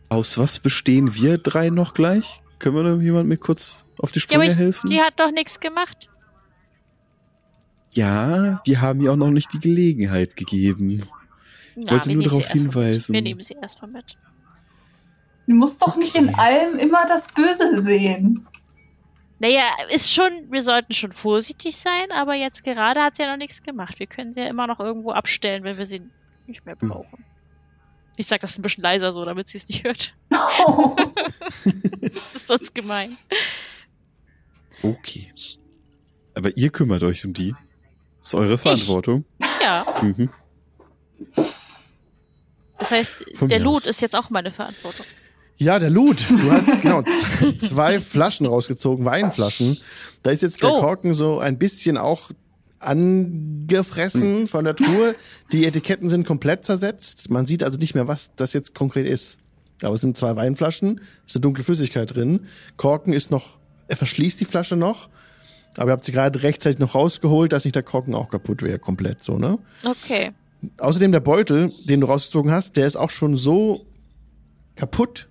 Aus was bestehen wir drei noch gleich? Können wir da jemand mir kurz auf die Ja, Sprünge ich, helfen? die hat doch nichts gemacht. Ja, wir haben ihr auch noch nicht die Gelegenheit gegeben. Na, wollte nur darauf hinweisen. Wir nehmen sie erstmal mit. Du musst doch nicht in Okay. allem immer das Böse sehen. Naja, ist schon, wir sollten schon vorsichtig sein, aber jetzt gerade hat sie ja noch nichts gemacht. Wir können sie ja immer noch irgendwo abstellen, wenn wir sie nicht mehr Hm. brauchen. Ich sag das ein bisschen leiser so, damit sie es nicht hört. Das ist sonst gemein. Okay. Aber ihr kümmert euch um die. ist eure Verantwortung. Ja, Mhm. das heißt, Von der Loot aus. ist jetzt auch meine Verantwortung. Ja, der Loot. Du hast genau zwei Flaschen rausgezogen, Weinflaschen. Da ist jetzt der Oh. Korken so ein bisschen auch angefressen von der Truhe. Die Etiketten sind komplett zersetzt. Man sieht also nicht mehr, was das jetzt konkret ist. Aber es sind zwei Weinflaschen, ist eine dunkle Flüssigkeit drin. Korken ist noch, er verschließt die Flasche noch. Aber ihr habt sie gerade rechtzeitig noch rausgeholt, dass nicht der Korken auch kaputt wäre, komplett so, ne? Okay. Außerdem der Beutel, den du rausgezogen hast, der ist auch schon so kaputt,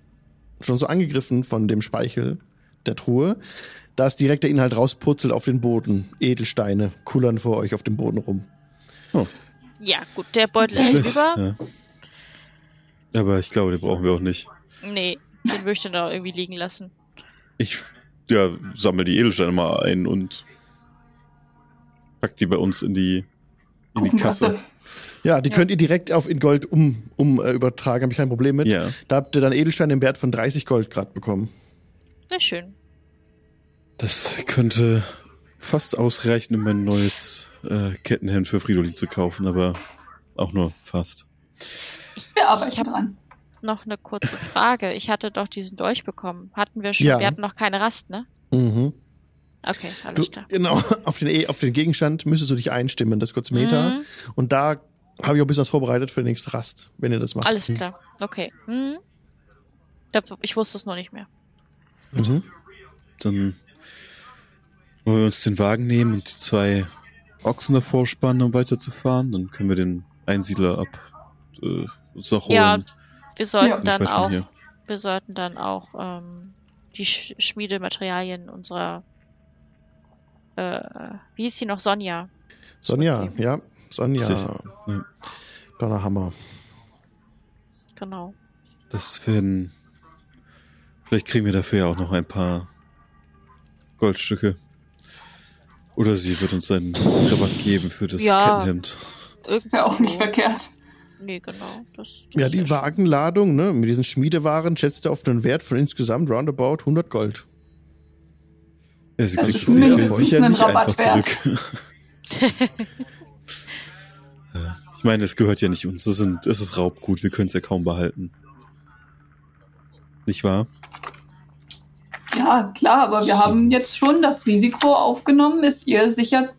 schon so angegriffen von dem Speichel der Truhe, dass direkt der Inhalt rauspurzelt auf den Boden. Edelsteine kullern vor euch auf dem Boden rum. Ja, gut, der Beutel ist über. Ja. Aber ich glaube, den brauchen wir auch nicht. Nee, den würde ich dann da irgendwie liegen lassen. Ich ja, sammle die Edelsteine mal ein und pack die bei uns in die, in die Kasse. Ja, die Ja. könnt ihr direkt auf in Gold um, um äh, übertragen, habe ich kein Problem mit. Ja. Da habt ihr dann Edelsteine im Wert von 30 Gold grad bekommen. Sehr schön. Das könnte fast ausreichen, um ein neues äh, Kettenhemd für Fridolin zu kaufen, aber auch nur fast. Wir arbeiten Ich hab- dran. Noch eine kurze Frage. Ich hatte doch diesen Dolch bekommen. Hatten wir schon, Ja. wir hatten noch keine Rast, ne? Mhm. Okay, Du, alles klar. genau, auf den, E- auf den Gegenstand müsstest du dich einstimmen, das kurze Meter. Mhm. Und da habe ich auch ein bisschen was vorbereitet für die nächste Rast, wenn ihr das macht. Alles klar. Okay. Mhm. Ich wusste es noch nicht mehr. Mhm. Dann wollen wir uns den Wagen nehmen und die zwei Ochsen davor spannen, um weiterzufahren. Dann können wir den Einsiedler ab äh, uns noch holen. Ja, wir sollten Ja. Dann auch, wir sollten dann auch ähm, die Sch Schmiedematerialien unserer, äh, wie hieß sie noch, Sonja. Sonja, ja. Sonja. Sicher. Ja. Donnerhammer. Genau. Das werden. Vielleicht kriegen wir dafür ja auch noch ein paar Goldstücke. Oder sie wird uns einen Rabatt geben für das Ja. Kettenhemd. Das wäre auch nicht verkehrt. Nee, genau. Das, das Ja, die. Wagenladung, ne, mit diesen Schmiedewaren schätzt er auf einen Wert von insgesamt roundabout 100 Gold. Ja, sie kriegt es sicher, nicht einfach wert. zurück. Ich meine, es gehört ja nicht uns. Es, sind, es ist Raubgut. Wir können es ja kaum behalten. Nicht wahr? Ja, klar, aber wir haben jetzt schon das Risiko aufgenommen, es ihr sicher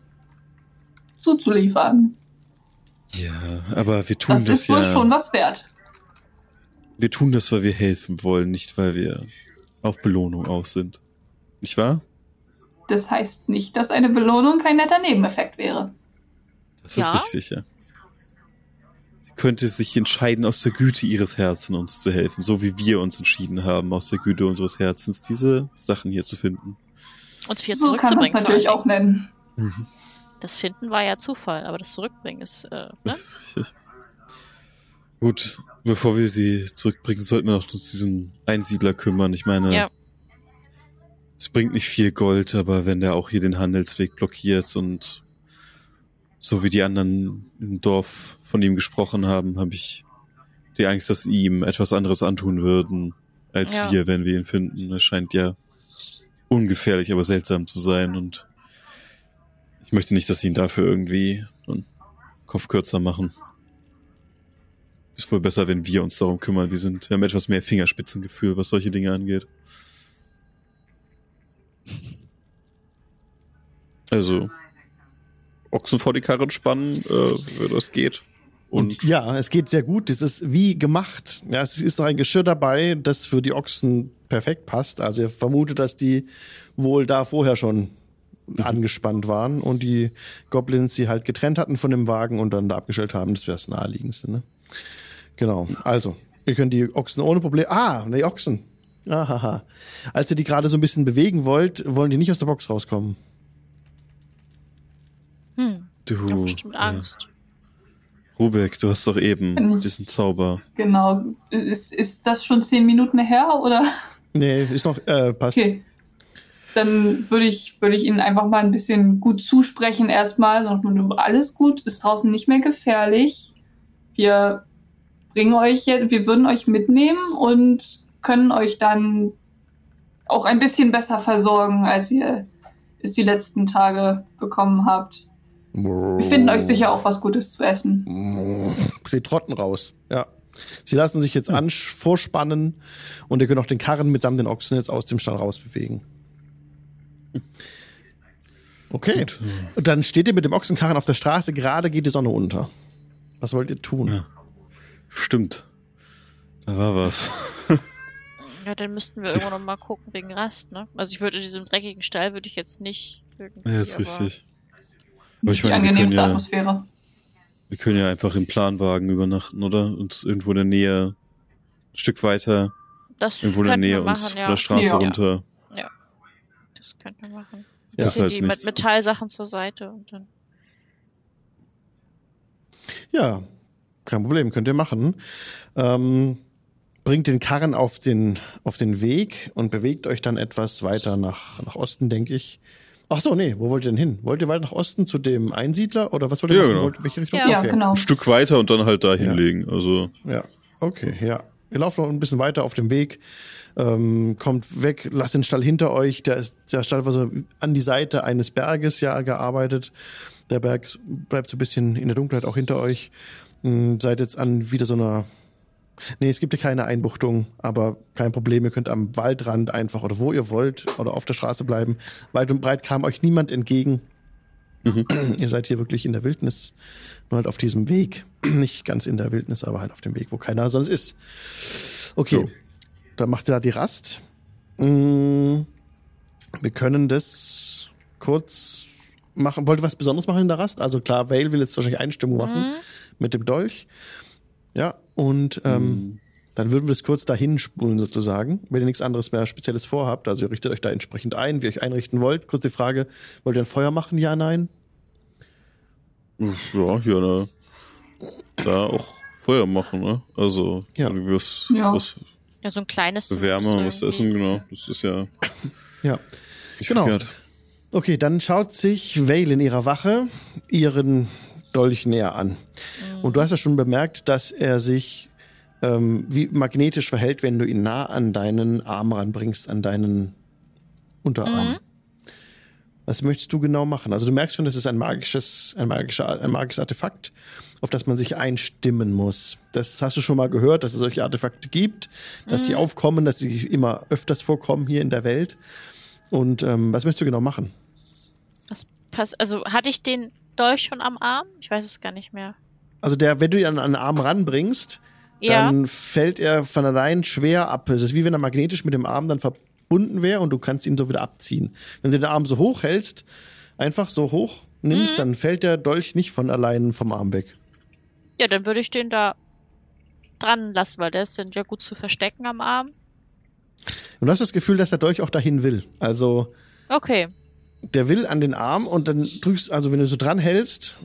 zuzuliefern. Ja, aber wir tun Das das, ist wohl ja. schon was wert. Wir tun das, weil wir helfen wollen, nicht weil wir auf Belohnung aus sind. Nicht wahr? Das heißt nicht, dass eine Belohnung kein netter Nebeneffekt wäre. Das Ja. ist richtig, ja. Könnte sich entscheiden, aus der Güte ihres Herzens uns zu helfen, so wie wir uns entschieden haben, aus der Güte unseres Herzens diese Sachen hier zu finden. Uns viel So kann man es zurückzubringen. natürlich auch nennen. Mhm. Das Finden war ja Zufall, aber das Zurückbringen ist, äh, ne? Das ist richtig. Gut, bevor wir sie zurückbringen, sollten wir noch uns diesen Einsiedler kümmern. Ich meine, Ja. es bringt nicht viel Gold, aber wenn der auch hier den Handelsweg blockiert und so wie die anderen im Dorf von ihm gesprochen haben, habe ich die Angst, dass sie ihm etwas anderes antun würden als Ja. wir, wenn wir ihn finden. Es scheint ja ungefährlich, aber seltsam zu sein und ich möchte nicht, dass sie ihn dafür irgendwie einen Kopf kürzer machen. ist wohl besser, wenn wir uns darum kümmern. Wir sind, wir haben etwas mehr Fingerspitzengefühl, was solche Dinge angeht. Also, Ochsen vor die Karren spannen, äh, das geht. Und ja, es geht sehr gut. Das ist wie gemacht. Ja, es ist noch ein Geschirr dabei, das für die Ochsen perfekt passt. Also ihr vermutet, dass die wohl da vorher schon angespannt waren und die Goblins sie halt getrennt hatten von dem Wagen und dann da abgestellt haben. Das wäre das naheliegendste, ne? Genau. Also, ihr könnt die Ochsen ohne Probleme. Ah, die Ochsen. Ahaha. Als ihr die gerade so ein bisschen bewegen wollt, wollen die nicht aus der Box rauskommen. Hm. du, Ich hab bestimmt Angst. Rubek, du hast doch eben diesen Zauber. Genau. Ist, ist das schon zehn Minuten her oder? Nee, ist noch, äh, passt. Okay. Dann würde ich, würde ich Ihnen einfach mal ein bisschen gut zusprechen erstmal. Alles gut, ist draußen nicht mehr gefährlich. Wir bringen euch jetzt, wir würden euch mitnehmen und können euch dann auch ein bisschen besser versorgen, als ihr es die letzten Tage bekommen habt. Wir finden euch sicher auch was Gutes zu essen. Sie trotten raus, ja. Sie lassen sich jetzt an vorspannen und ihr könnt auch den Karren mitsamt den Ochsen jetzt aus dem Stall rausbewegen. Okay. Und dann steht ihr mit dem Ochsenkarren auf der Straße, gerade geht die Sonne unter. Was wollt ihr tun? Ja. Stimmt. Da war was. Ja, dann müssten wir irgendwo noch mal gucken wegen Rast, ne? Also ich würde in diesem dreckigen Stall würde ich jetzt nicht irgendwie. Ja, ist aber- richtig. Aber ich die meine, wir können, angenehmste ja, Atmosphäre. wir können ja einfach im Planwagen übernachten, oder? Uns irgendwo in der Nähe, ein Stück weiter, Das irgendwo in der Nähe wir uns machen, von ja. der Straße Ja. runter. Das könnten wir machen. Ja. Bisschen als die nichts. mit Metallsachen zur Seite und dann. Ja, kein Problem, könnt ihr machen. Ähm, bringt den Karren auf den, auf den Weg und bewegt euch dann etwas weiter nach, nach Osten, denke ich. Ach so, nee, wo wollt ihr denn hin? Wollt ihr weiter nach Osten zu dem Einsiedler oder was wollt ihr Ja, machen? genau. Wollt, welche Richtung? Ja. Ja, okay. genau. Ein Stück weiter und dann halt da hinlegen. Also, Ja, okay, ja. Ihr lauft noch ein bisschen weiter auf dem Weg, ähm, kommt weg, lasst den Stall hinter euch. Der, ist, der Stall war so an die Seite eines Berges ja gearbeitet. Der Berg bleibt so ein bisschen in der Dunkelheit auch hinter euch. Hm, seid jetzt an wieder so einer. Nee, es gibt ja keine Einbuchtung, aber kein Problem. Ihr könnt am Waldrand einfach oder wo ihr wollt oder auf der Straße bleiben. Weit und breit kam euch niemand entgegen. Ihr seid hier wirklich in der Wildnis, nur halt auf diesem Weg. Nicht ganz in der Wildnis, aber halt auf dem Weg, wo keiner sonst ist. Okay, So. dann macht ihr da die Rast. Mm, Wir können das kurz machen. Wollt ihr was Besonderes machen in der Rast? Also klar, Vale will jetzt wahrscheinlich Einstimmung machen mit dem Dolch. Ja, und ähm, dann würden wir es kurz dahin spulen sozusagen, wenn ihr nichts anderes mehr Spezielles vorhabt. Also ihr richtet euch da entsprechend ein, wie ihr euch einrichten wollt. Kurze Frage, wollt ihr ein Feuer machen? Ja, nein? ja, hier, ne, da auch Feuer machen, ne? Also, Ja. irgendwie was, Ja. was Ja, so ein kleines. Wärme, was essen, genau. Das ist ja Ja. nicht Genau. verkehrt. Okay, dann schaut sich Vale in ihrer Wache ihren Dolch näher an. Und du hast ja schon bemerkt, dass er sich ähm, wie magnetisch verhält, wenn du ihn nah an deinen Arm ranbringst, an deinen Unterarm. Was möchtest du genau machen? Also du merkst schon, das ist ein magisches, ein magischer, ein magisches Artefakt, auf das man sich einstimmen muss. Das hast du schon mal gehört, dass es solche Artefakte gibt, dass sie aufkommen, dass sie immer öfters vorkommen hier in der Welt. Und ähm, was möchtest du genau machen? Also hatte ich den Dolch schon am Arm? Ich weiß es gar nicht mehr. Also der, wenn du ihn an einen Arm ranbringst, Ja. dann fällt er von allein schwer ab. Es ist wie wenn er magnetisch mit dem Arm dann verbunden wäre und du kannst ihn so wieder abziehen. Wenn du den Arm so hoch hältst, einfach so hoch nimmst, dann fällt der Dolch nicht von allein vom Arm weg. Ja, dann würde ich den da dran lassen, weil der ist dann ja gut zu verstecken am Arm. Und du hast das Gefühl, dass der Dolch auch dahin will. Also Okay. Der will an den Arm und dann drückst, also wenn du so dran hältst,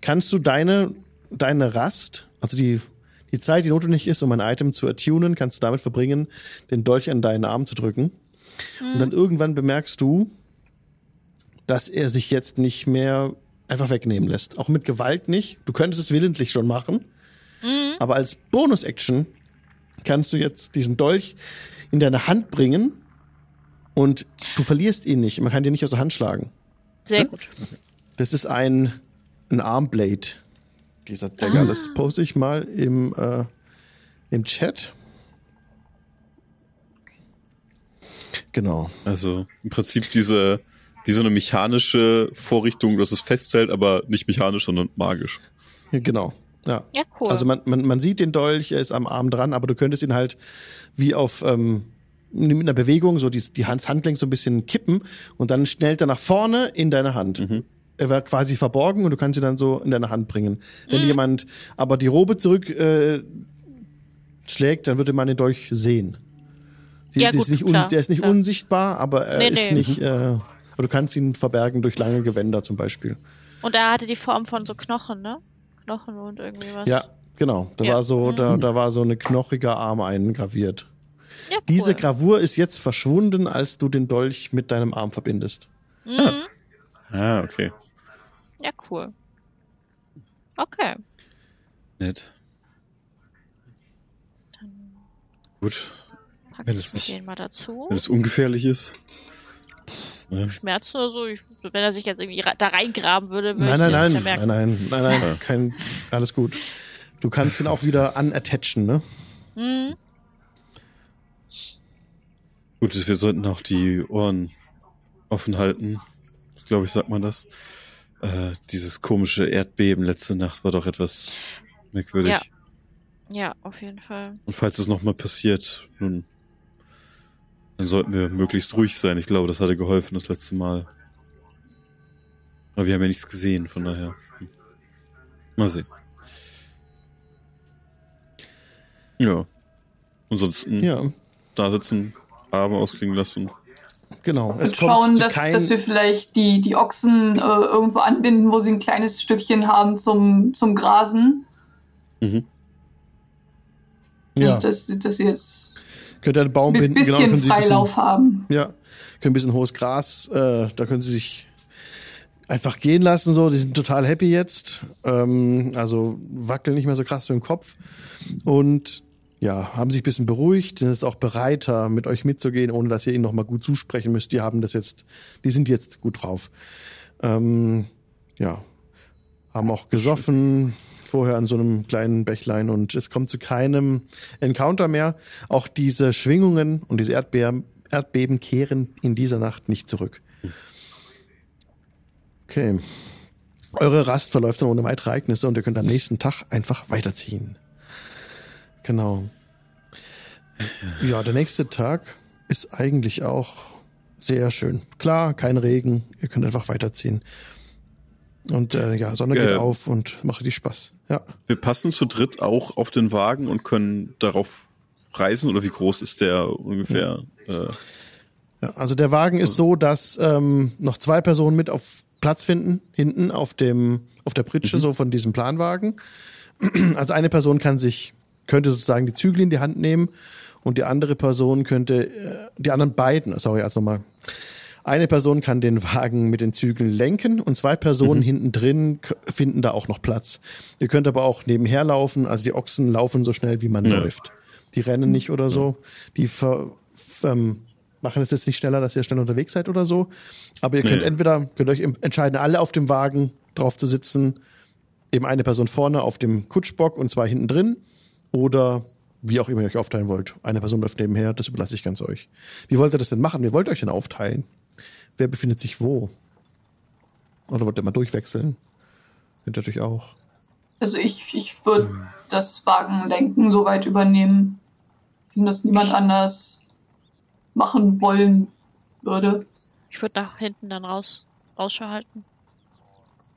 kannst du deine, deine Rast, also die, die Zeit, die notwendig ist, um ein Item zu attunen, kannst du damit verbringen, den Dolch an deinen Arm zu drücken. Und dann irgendwann bemerkst du, dass er sich jetzt nicht mehr einfach wegnehmen lässt. Auch mit Gewalt nicht. Du könntest es willentlich schon machen. Aber als Bonus-Action kannst du jetzt diesen Dolch in deine Hand bringen und du verlierst ihn nicht. Man kann dir nicht aus der Hand schlagen. Sehr gut. Das ist ein, ein Armblade. Dieser Dagger, Ah. das poste ich mal im, äh, im Chat. Genau. Also im Prinzip diese, wie so eine mechanische Vorrichtung, dass es festhält, aber nicht mechanisch, sondern magisch. Genau. Ja. Ja, cool. Also man, man, man sieht den Dolch, er ist am Arm dran, aber du könntest ihn halt wie auf ähm, mit einer Bewegung so die, die Hand, Handgelenk so ein bisschen kippen und dann schnellt er nach vorne in deine Hand. Er war quasi verborgen und du kannst ihn dann so in deine Hand bringen. Wenn jemand aber die Robe zurück äh, schlägt, dann würde man den Dolch sehen. Die, Ja, die ist gut, nicht un, klar, der ist nicht klar. unsichtbar, aber er Nee, ist nee. nicht. Äh, du kannst ihn verbergen durch lange Gewänder zum Beispiel. Und er hatte die Form von so Knochen, ne? Knochen und irgendwie was. Ja, genau. Da Ja. war so, Mhm. da, da war so eine knochige Arm eingraviert. Ja cool. Diese Gravur ist jetzt verschwunden, als du den Dolch mit deinem Arm verbindest. Mhm. Ah, okay. Ja, cool. Okay. Nett. Gut. Pack Wenn ich es nicht- mal dazu. Wenn es ungefährlich ist. Schmerzen oder so. Ich, wenn er sich jetzt irgendwie da reingraben würde, würde Nein, ich nein, nein, nein, nein, nein, nein, kein, alles gut. Du kannst ihn auch wieder unattachen, ne? Mhm. Gut, wir sollten auch die Ohren offen halten. Glaube ich, sagt man das. Äh, dieses komische Erdbeben letzte Nacht war doch etwas merkwürdig. Ja. Ja, auf jeden Fall. Und falls es nochmal passiert, nun, dann sollten wir möglichst ruhig sein. Ich glaube, das hatte geholfen das letzte Mal. Aber wir haben ja nichts gesehen, von daher. Mal sehen. Ja. Ansonsten Ja, da sitzen, Arme ausklingen lassen. genau. Es Und kommt schauen, zu dass, kein, dass wir vielleicht die, die Ochsen äh, irgendwo anbinden, wo sie ein kleines Stückchen haben zum, zum Grasen. Mhm. ja, Und dass, dass sie jetzt könnt ihr einen Baum ein binden, bisschen genau, können Sie ein bisschen, Freilauf haben. Ja, können ein bisschen hohes Gras, äh, da können sie sich einfach gehen lassen, so, die sind total happy jetzt. Ähm, also wackeln nicht mehr so krass mit dem Kopf. Und ja, haben sich ein bisschen beruhigt, sind jetzt auch bereiter, mit euch mitzugehen, ohne dass ihr ihnen nochmal gut zusprechen müsst. Die haben das jetzt, die sind jetzt gut drauf. Ähm, ja, haben auch gesoffen vorher an so einem kleinen Bächlein und es kommt zu keinem Encounter mehr. Auch diese Schwingungen und diese Erdbeeren, Erdbeben kehren in dieser Nacht nicht zurück. Okay. Eure Rast verläuft dann ohne weitere Ereignisse und ihr könnt am nächsten Tag einfach weiterziehen. Genau. Ja, der nächste Tag ist eigentlich auch sehr schön. Klar, kein Regen, ihr könnt einfach weiterziehen. Und äh, ja, Sonne geht Äh, auf und macht richtig Spaß. Ja. Wir passen zu dritt auch auf den Wagen und können darauf reisen oder wie groß ist der ungefähr? Äh, Ja, also der Wagen ist so, dass ähm, noch zwei Personen mit auf Platz finden, hinten auf dem, auf der Pritsche, so von diesem Planwagen. Also eine Person kann sich, könnte sozusagen die Zügel in die Hand nehmen und die andere Person könnte, äh, die anderen beiden, sorry, also nochmal. Eine Person kann den Wagen mit den Zügeln lenken und zwei Personen hinten drin finden da auch noch Platz. Ihr könnt aber auch nebenher laufen, also die Ochsen laufen so schnell, wie man Ja. läuft. Die rennen nicht oder so. Die ver, ähm, machen es jetzt nicht schneller, dass ihr schnell unterwegs seid oder so. Aber ihr könnt Nee. entweder, könnt euch entscheiden, alle auf dem Wagen drauf zu sitzen, eben eine Person vorne auf dem Kutschbock und zwei hinten drin. Oder wie auch immer ihr euch aufteilen wollt. Eine Person läuft nebenher, das überlasse ich ganz euch. Wie wollt ihr das denn machen? Wie wollt ihr euch denn aufteilen? Wer befindet sich wo? Oder wollt ihr mal durchwechseln? Könnt ihr natürlich auch. Also ich, ich würde das Wagenlenken soweit übernehmen, wenn das niemand anders machen wollen würde. Ich würde nach hinten dann raus, Ausschau halten.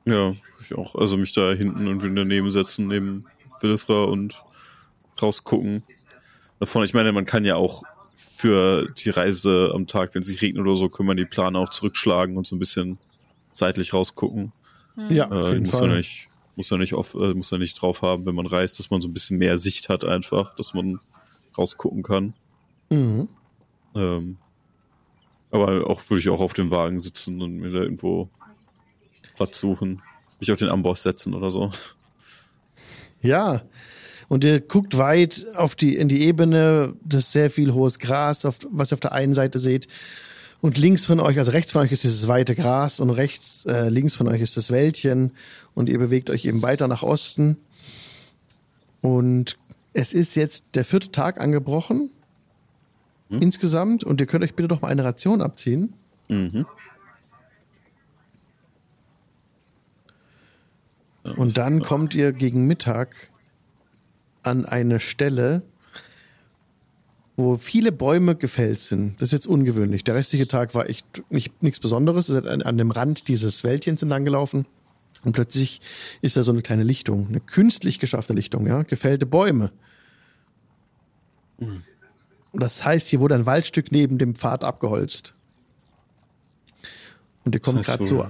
ja, ich auch. Also mich da hinten irgendwie daneben setzen, neben Wilfra und rausgucken. Davon, ich meine, man kann ja auch für die Reise am Tag, wenn es nicht regnet oder so, kann man die Plane auch zurückschlagen und so ein bisschen seitlich rausgucken. Hm. Ja, auf Äh, jeden muss Fall. ja nicht, muss ja nicht auf, äh, muss ja nicht drauf haben, wenn man reist, dass man so ein bisschen mehr Sicht hat einfach, dass man rausgucken kann. Mhm. Ähm, aber auch würde ich auch auf dem Wagen sitzen und mir da irgendwo Platz suchen. Mich auf den Amboss setzen oder so. Ja. Und ihr guckt weit auf die, in die Ebene, das ist sehr viel hohes Gras, auf, was ihr auf der einen Seite seht. Und links von euch, also rechts von euch ist dieses weite Gras und rechts, äh, links von euch ist das Wäldchen und ihr bewegt euch eben weiter nach Osten. Und es ist jetzt der vierte Tag angebrochen. Insgesamt. Und ihr könnt euch bitte doch mal eine Ration abziehen. Mhm. Und dann kommt ihr gegen Mittag an eine Stelle, wo viele Bäume gefällt sind. Das ist jetzt ungewöhnlich. Der restliche Tag war echt nicht, nichts Besonderes. Ihr seid an, an dem Rand dieses Wäldchens entlang gelaufen. Und plötzlich ist da so eine kleine Lichtung, eine künstlich geschaffene Lichtung, ja, gefällte Bäume. Das heißt, hier wurde ein Waldstück neben dem Pfad abgeholzt. Und ihr kommt gerade so,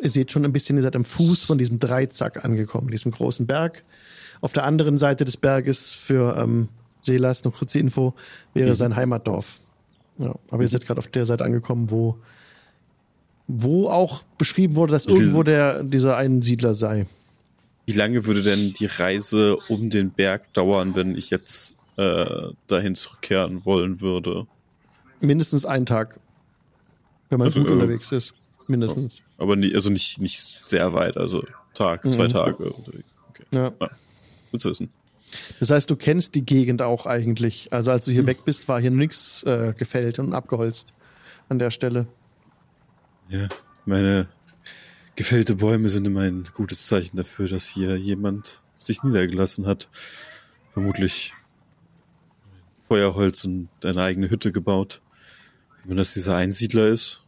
ihr seht schon ein bisschen, ihr seid am Fuß von diesem Dreizack angekommen, diesem großen Berg. Auf der anderen Seite des Berges für ähm, Selas, noch kurze Info, wäre sein Heimatdorf. Ja, aber ihr seid gerade auf der Seite angekommen, wo, wo auch beschrieben wurde, dass irgendwo der, dieser Einsiedler sei. Wie lange würde denn die Reise um den Berg dauern, wenn ich jetzt äh, dahin zurückkehren wollen würde? Mindestens einen Tag, wenn man Also, gut äh, unterwegs ist. Mindestens. Aber nie, also nicht, nicht sehr weit, also Tag, zwei Mhm. Tage. Okay. Ja. Ja, gut zu wissen. Das heißt, du kennst die Gegend auch eigentlich. Also als du hier weg bist, war hier nichts äh, gefällt und abgeholzt an der Stelle. Ja, meine gefällte Bäume sind immer ein gutes Zeichen dafür, dass hier jemand sich niedergelassen hat. Vermutlich Feuerholz und eine eigene Hütte gebaut. Wenn das dieser Einsiedler ist,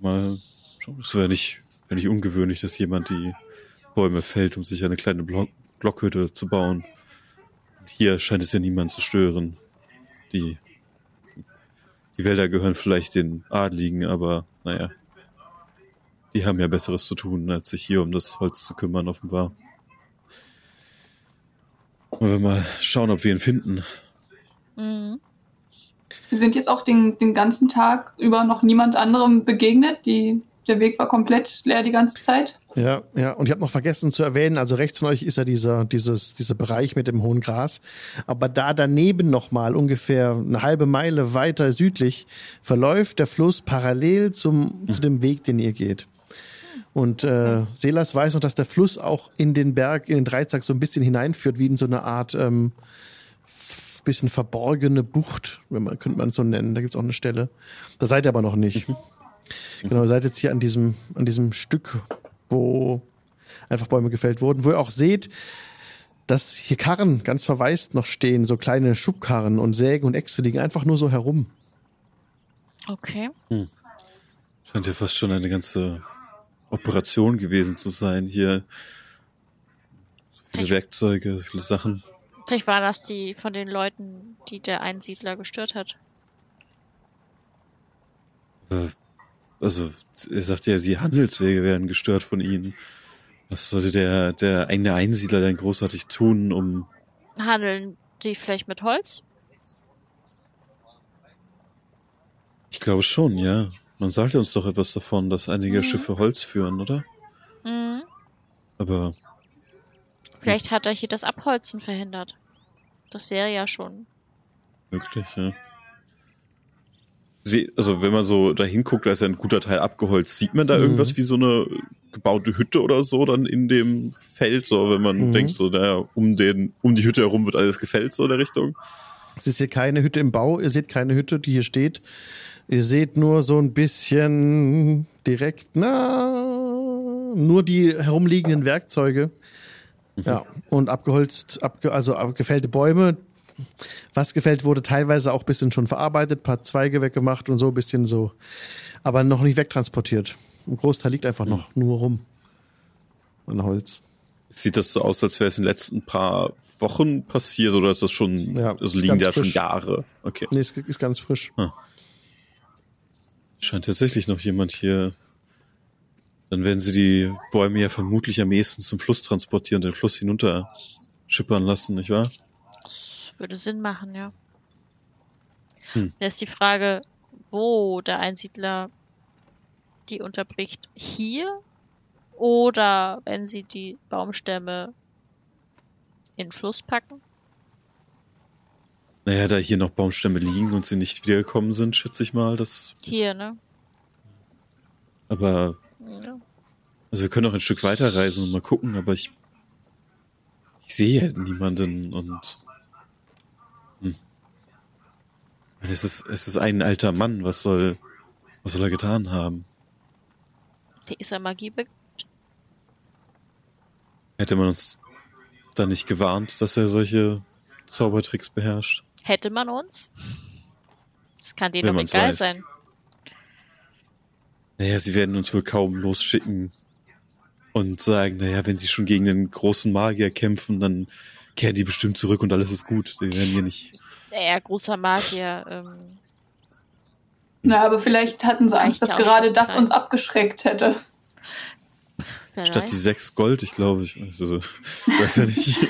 mal schauen. Es wäre nicht, wäre nicht ungewöhnlich, dass jemand die Bäume fällt, um sich eine kleine Block Blockhütte zu bauen. Und hier scheint es ja niemand zu stören. Die die Wälder gehören vielleicht den Adligen, aber naja. Die haben ja Besseres zu tun, als sich hier um das Holz zu kümmern, offenbar. Wollen wir mal schauen, ob wir ihn finden. Mhm. Wir sind jetzt auch den, den ganzen Tag über noch niemand anderem begegnet. Die, der Weg war komplett leer die ganze Zeit. Ja, ja. Und ich habe noch vergessen zu erwähnen, also rechts von euch ist ja dieser, dieses, dieser Bereich mit dem hohen Gras. Aber da daneben nochmal ungefähr eine halbe Meile weiter südlich verläuft der Fluss parallel zum, zu dem Weg, den ihr geht. Und äh, Selas weiß noch, dass der Fluss auch in den Berg, in den Dreizack so ein bisschen hineinführt, wie in so eine Art ähm, bisschen verborgene Bucht, wenn man könnte man es so nennen. Da gibt's auch eine Stelle. Da seid ihr aber noch nicht. Genau, ihr seid jetzt hier an diesem, an diesem Stück, wo einfach Bäume gefällt wurden, wo ihr auch seht, dass hier Karren ganz verwaist noch stehen, so kleine Schubkarren und Sägen und Äxte liegen einfach nur so herum. Okay. Scheint ja fast schon eine ganze Operation gewesen zu sein. Hier so viele Ich- Werkzeuge, so viele Sachen. Vielleicht waren das die von den Leuten, die der Einsiedler gestört hat. Äh, Also, er sagte ja, die Handelswege werden gestört von ihnen. Was sollte der, der eigene Einsiedler denn großartig tun, um Handeln die vielleicht mit Holz? Ich glaube schon, ja. Man sagte uns doch etwas davon, dass einige Mhm. Schiffe Holz führen, oder? Mhm. Aber Vielleicht hat er hier das Abholzen verhindert. Das wäre ja schon. möglich, ja. Also wenn man so da hinguckt, da ist ja ein guter Teil abgeholzt. Sieht man da Mhm. irgendwas wie so eine gebaute Hütte oder so dann in dem Feld, so wenn man Mhm. denkt, so, naja, um den, um die Hütte herum wird alles gefällt, so in der Richtung. Es ist hier keine Hütte im Bau, ihr seht keine Hütte, die hier steht. Ihr seht nur so ein bisschen direkt, na, nur die herumliegenden Werkzeuge. Ja, und abgeholzt, abge, also ab- gefällte Bäume. Was gefällt wurde, teilweise auch ein bisschen schon verarbeitet, paar Zweige weggemacht und so ein bisschen so, aber noch nicht wegtransportiert. Ein Großteil liegt einfach noch nur rum an Holz. Sieht das so aus, als wäre es in den letzten paar Wochen passiert oder ist das schon, Ja, also liegen da schon. Jahre? Okay. Nee, ist, ist ganz frisch. Scheint tatsächlich noch jemand hier. Dann werden sie die Bäume ja vermutlich am ehesten zum Fluss transportieren, den Fluss hinunter schippern lassen, nicht wahr? Würde Sinn machen, ja. Hm. Da ist die Frage, wo der Einsiedler die unterbricht. Hier oder wenn sie die Baumstämme in den Fluss packen? Naja, da hier noch Baumstämme liegen und sie nicht wiedergekommen sind, schätze ich mal, das. Hier, ne? Aber, Ja. also wir können auch ein Stück weiter reisen und mal gucken, aber ich. Ich sehe ja niemanden und. Hm. Es ist, es ist ein alter Mann, was soll, was soll er getan haben? Der ist ja Magie Hätte man uns da nicht gewarnt, dass er solche Zaubertricks beherrscht? Hätte man uns? Das kann denen doch egal weiß. sein. Naja, sie werden uns wohl kaum losschicken und sagen, naja, wenn sie schon gegen den großen Magier kämpfen, dann kehren die bestimmt zurück und alles ist gut. Die werden hier nicht. Naja, großer Magier. Ähm, Na, aber vielleicht hatten sie Angst, dass gerade das uns abgeschreckt hätte. wer Statt die sechs Gold, ich glaube, ich weiß, also, weiß ja nicht.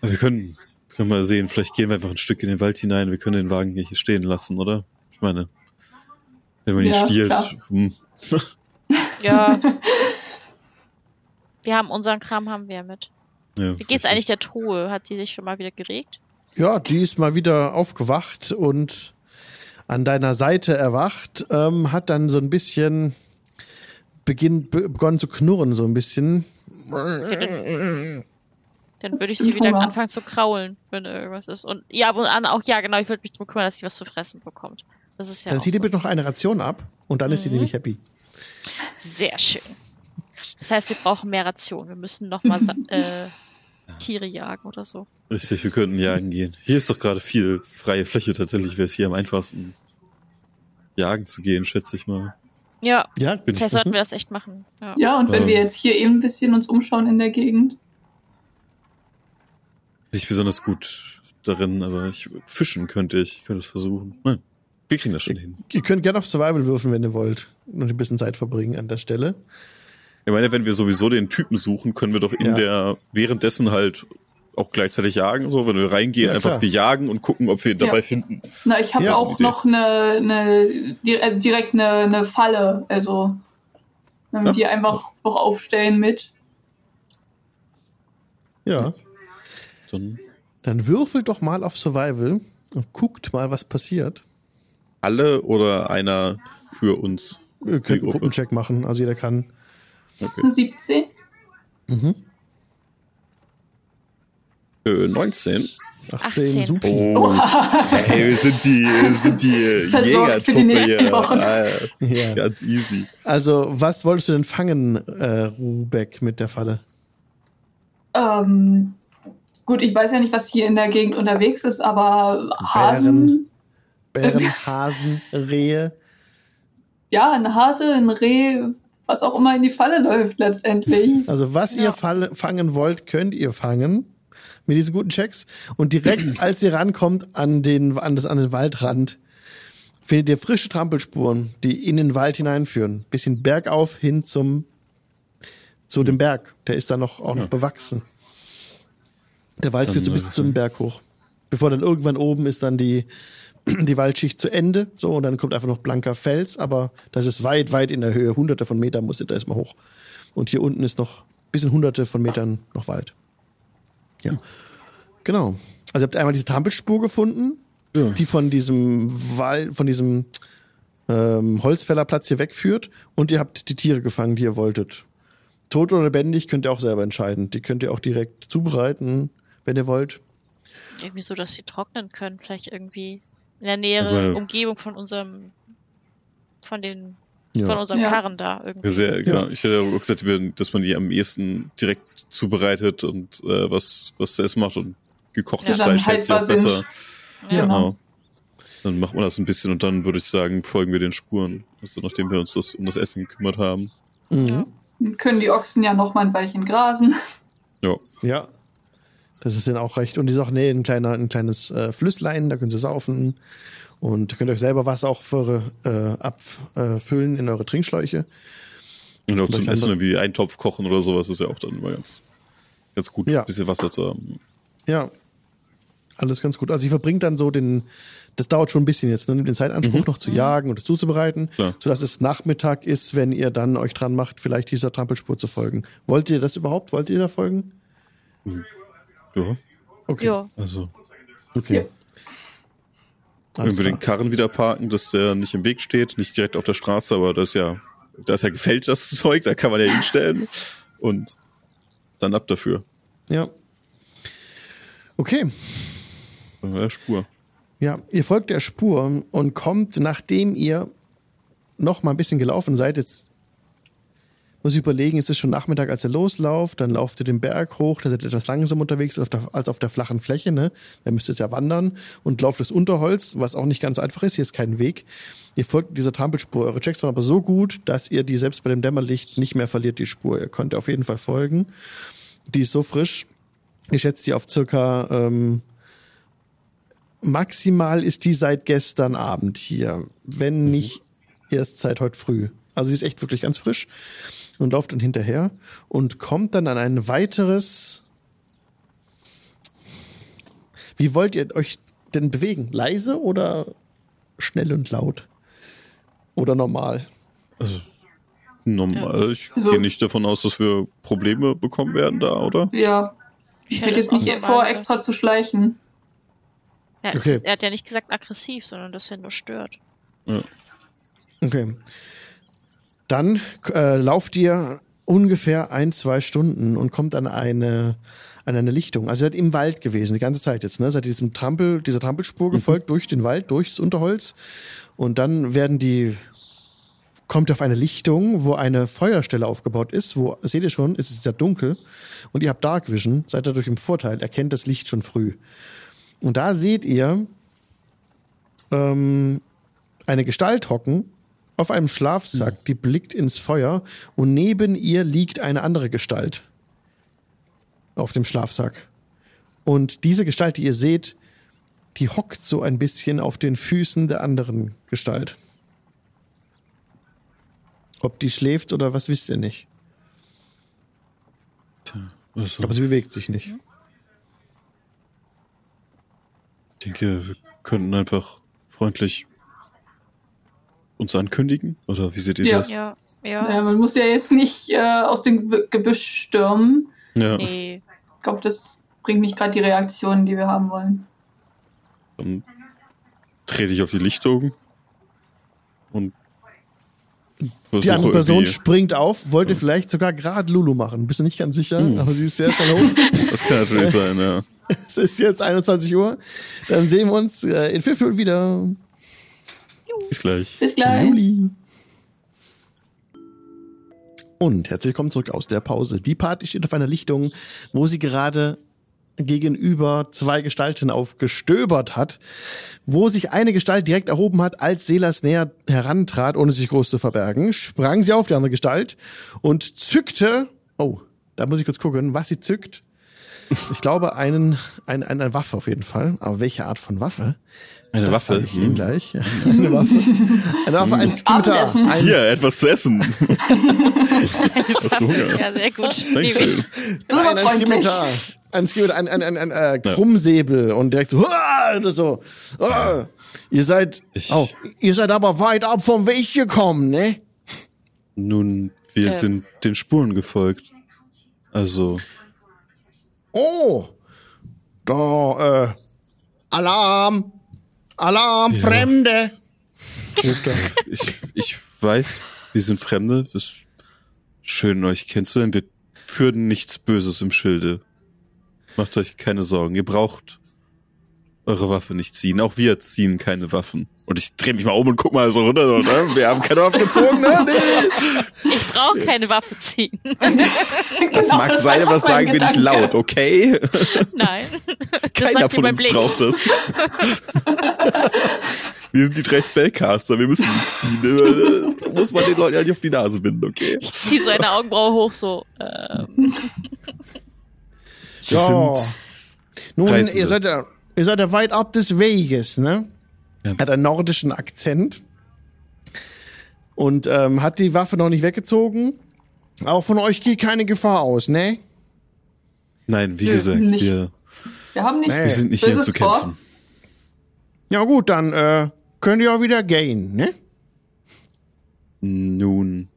Aber wir können, können mal sehen, vielleicht gehen wir einfach ein Stück in den Wald hinein, wir können den Wagen hier stehen lassen, oder? Ich meine, wenn man ihn Ja, stiehlt, hm, Ja. wir haben unseren Kram haben wir mit. ja, Wie geht's richtig. eigentlich der Truhe? Hat sie sich schon mal wieder geregt? Ja, die ist mal wieder aufgewacht und an deiner Seite erwacht, ähm, hat dann so ein bisschen beginn, be begonnen zu knurren, so ein bisschen. Dann würde ich sie wieder anfangen zu kraulen, wenn irgendwas ist. Und ja, ab und an auch, ja, genau, ich würde mich darum kümmern, dass sie was zu fressen bekommt. Das ist ja dann zieh dir bitte noch eine Ration ab und dann ist sie Mhm. nämlich happy. Sehr schön. Das heißt, wir brauchen mehr Rationen. Wir müssen noch mal sa- äh, Tiere jagen oder so. Richtig, wir könnten jagen gehen. Hier ist doch gerade viel freie Fläche. Tatsächlich wäre es hier am einfachsten, jagen zu gehen, schätze ich mal. Ja, Ja, bin vielleicht sollten wir das echt machen. Ja. Ja, und wenn Ähm. wir jetzt hier eben ein bisschen uns umschauen in der Gegend. Nicht besonders gut darin, aber ich fischen könnte ich, ich könnte es versuchen. Nein, wir kriegen das schon hin. Ihr könnt gerne auf Survival würfeln, wenn ihr wollt. Und ein bisschen Zeit verbringen an der Stelle. Ich meine, wenn wir sowieso den Typen suchen, können wir doch in Ja. der währenddessen halt auch gleichzeitig jagen. So, wenn wir reingehen, Ja, einfach wir jagen und gucken, ob wir ihn dabei Ja. finden. Na, ich habe Ja, auch noch eine, äh, direkt eine, eine Falle, also wenn wir Ja. die einfach noch aufstellen mit. Ja. Dann Dann würfelt doch mal auf Survival und guckt mal, was passiert. alle oder einer für uns. Könnt Die einen Gruppe. Gruppencheck machen, also jeder kann. Das ist Okay. eine 17. Mhm. Äh, 19. 18, 18. super. Oh, hey, wir sind die, wir sind die Jägertruppe hier. Wochen. Ah, Ja. Ganz easy. Also, was wolltest du denn fangen, äh, Rubeck, mit der Falle? Ähm, gut, ich weiß ja nicht, was hier in der Gegend unterwegs ist, aber Hasen, Bären, Hasen, Rehe. ja, ein Hase, ein Reh, was auch immer in die Falle läuft letztendlich. Also, was Ja. ihr falle, fangen wollt, könnt ihr fangen. Mit diesen guten Checks. Und direkt, als ihr rankommt an den, an, das, an den Waldrand, findet ihr frische Trampelspuren, die in den Wald hineinführen. Bisschen bergauf hin zum, zu dem Berg. Der ist da noch, auch noch Ja. bewachsen. Der Wald Dann, führt so bis zum Berg hoch. Bevor dann irgendwann oben ist dann die, die Waldschicht zu Ende. So, und dann kommt einfach noch blanker Fels, aber das ist weit, weit in der Höhe. Hunderte von Metern muss ihr da erstmal hoch. Und hier unten ist noch bis in hunderte von Metern noch Wald. Ja. Genau. Also ihr habt einmal diese Trampelspur gefunden, Ja. die von diesem Wald, von diesem ähm, Holzfällerplatz hier wegführt und ihr habt die Tiere gefangen, die ihr wolltet. Tot oder lebendig könnt ihr auch selber entscheiden. Die könnt ihr auch direkt zubereiten, wenn ihr wollt. Irgendwie so, dass sie trocknen können. Vielleicht irgendwie in der näheren Aber- Umgebung von unserem, von den, Ja. von unserem Ja. Karren da irgendwie. Ja, Sehr, genau. Ich hätte auch gesagt, dass man die am ehesten direkt zubereitet und äh, was, was zu essen macht und gekochtes dann Fleisch hält sich auch besser. Ja. Genau. Dann macht man das ein bisschen und dann würde ich sagen, folgen wir den Spuren. Also nachdem wir uns das, um das Essen gekümmert haben. Mhm. Ja. Dann können die Ochsen ja noch mal ein Weilchen grasen. Ja. Ja. Das ist dann auch recht. Und die auch, nee, ein, kleiner, ein kleines äh, Flüsslein, da könnt ihr saufen. Und könnt euch selber Wasser auch für eure, äh, abfüllen in eure Trinkschläuche. Und auch zum Essen irgendwie Eintopf kochen oder sowas ist ja auch dann immer ganz, ganz gut, Ja. ein bisschen Wasser zu haben. Ja. Alles ganz gut. Also sie verbringt dann so den, das dauert schon ein bisschen jetzt, ne, den Zeitanspruch noch zu jagen und es zuzubereiten, Klar. sodass es Nachmittag ist, wenn ihr dann euch dran macht, vielleicht dieser Trampelspur zu folgen. Wollt ihr das überhaupt? Wollt ihr da folgen? Ja, Okay. Ja. also Okay. Wenn wir den Karren wieder parken, dass der nicht im Weg steht, nicht direkt auf der Straße, aber das ist ja, da ist ja gefällt das Zeug, da kann man ja hinstellen und dann ab dafür. Ja. Okay. Ja, Spur. Ja, ihr folgt der Spur und kommt, nachdem ihr noch mal ein bisschen gelaufen seid, jetzt muss ich überlegen, es ist schon Nachmittag, als ihr loslauft, dann lauft ihr den Berg hoch, da seid ihr etwas langsam unterwegs auf der, als auf der flachen Fläche, ne? Da müsst ihr ja wandern und lauft das Unterholz, was auch nicht ganz einfach ist, hier ist kein Weg. Ihr folgt dieser Trampelspur. Eure Checks waren aber so gut, dass ihr die selbst bei dem Dämmerlicht nicht mehr verliert, die Spur. Ihr könnt auf jeden Fall folgen. Die ist so frisch. Ich schätze die auf circa ähm, maximal ist die seit gestern Abend hier, wenn nicht erst seit heute früh. Also sie ist echt wirklich ganz frisch und läuft dann hinterher und kommt dann an ein weiteres. Wie wollt ihr euch denn bewegen? Leise oder schnell und laut? Oder normal? Normal. Ich Also- gehe nicht davon aus, dass wir Probleme bekommen werden da, oder? Ja. Ich hätte jetzt nicht vor, normal extra zu schleichen. Ja, Okay. ist, er hat ja nicht gesagt aggressiv, sondern dass er nur stört. Okay. Dann äh, lauft ihr ungefähr ein, zwei Stunden und kommt an eine, an eine Lichtung. Also ihr seid im Wald gewesen, die ganze Zeit jetzt, ne? Seid diesem Trampel, dieser Trampelspur gefolgt durch den Wald, durchs Unterholz. Und dann werden die, kommt ihr auf eine Lichtung, wo eine Feuerstelle aufgebaut ist, wo, seht ihr schon, es ist sehr dunkel. Und ihr habt Dark Vision, seid dadurch im Vorteil, erkennt das Licht schon früh. Und da seht ihr ähm, eine Gestalt hocken auf einem Schlafsack, die blickt ins Feuer und neben ihr liegt eine andere Gestalt auf dem Schlafsack. Und diese Gestalt, die ihr seht, die hockt so ein bisschen auf den Füßen der anderen Gestalt. Ob die schläft oder was wisst ihr nicht. Also, Aber sie bewegt sich nicht. ich denke, wir könnten einfach freundlich uns ankündigen. Oder wie seht ihr Ja. das? Ja, Ja, ja. man muss ja jetzt nicht äh, aus dem Ge- Gebüsch stürmen. Ja. Nee. Ich glaube, das bringt nicht gerade die Reaktionen, die wir haben wollen. Dann trete ich auf die Lichtung und Die andere Person irgendwie- springt auf, wollte vielleicht sogar gerade Lulu machen. Bist du nicht ganz sicher, Hm. aber sie ist sehr schnell hoch. Das kann natürlich sein, ja. Es ist jetzt 21 Uhr. Dann sehen wir uns äh, in fünf Minuten wieder. Bis gleich. Bis gleich. Juli. Und herzlich willkommen zurück aus der Pause. Die Party steht auf einer Lichtung, wo sie gerade gegenüber zwei Gestalten aufgestöbert hat, wo sich eine Gestalt direkt erhoben hat, als Selas näher herantrat, ohne sich groß zu verbergen, sprang sie auf die andere Gestalt und zückte, oh, da muss ich kurz gucken, was sie zückt. Ich glaube, einen, ein, eine Waffe auf jeden Fall. Aber welche Art von Waffe? Eine Das Waffe. sag Ich Ihnen gleich. Eine Waffe. Eine Waffe, ein Skimitar. Ein, Hier, etwas zu essen. Hast du Hunger? Ja, sehr gut. Dankeschön. Nein, ein. Skimitar. Ein Skimitar, ein, ein, ein, ein äh, Krummsäbel und direkt so, oder so. "Ah, ihr seid, Ich- oh, ihr seid aber weit ab vom Weg gekommen, ne? Nun, wir Ähm. sind den Spuren gefolgt. Also, Oh, da, äh, Alarm, Alarm, Ja. Fremde. Ich, ich weiß, wir sind Fremde. Es ist schön, euch kennenzulernen. Wir führen nichts Böses im Schilde. Macht euch keine Sorgen. Ihr braucht eure Waffe nicht ziehen. Auch wir ziehen keine Waffen. Und ich drehe mich mal um und guck mal so runter. So, ne? Wir haben keine Waffen gezogen, ne? Nee. Ich brauche keine Waffe ziehen. Das Genau, mag das sein, aber das sagen wir nicht laut, okay? Nein. Das Keiner von uns Blick. braucht das. Wir sind die drei Spellcaster, wir müssen nichts ziehen. Das muss man den Leuten ja nicht auf die Nase binden, okay? Ich ziehe seine Augenbraue hoch, so. Ähm, Wir Ja. sind Nun, Reisende. ihr seid ja, ihr seid ja weit ab des Weges, ne? Ja. Hat einen nordischen Akzent und ähm, hat die Waffe noch nicht weggezogen. Auch von euch geht keine Gefahr aus, ne? Nein, wie Nö, gesagt, nicht. wir, Wir haben nicht. Nee. wir sind nicht hier zu kämpfen. Ja gut, dann äh, könnt ihr auch wieder gehen, ne? Nun,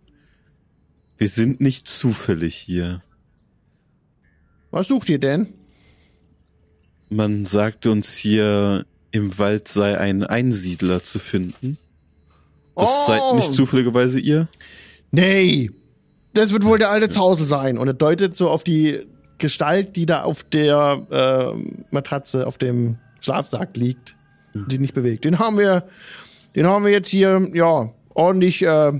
wir sind nicht zufällig hier. Was sucht ihr denn? Man sagte uns hier, im Wald sei ein Einsiedler zu finden. Das Oh. seid nicht zufälligerweise ihr? Nee, das wird wohl der alte Zausel sein. Und er deutet so auf die Gestalt, die da auf der äh, Matratze, auf dem Schlafsack liegt, die nicht bewegt. Den haben wir, den haben wir jetzt hier, ja, ordentlich äh,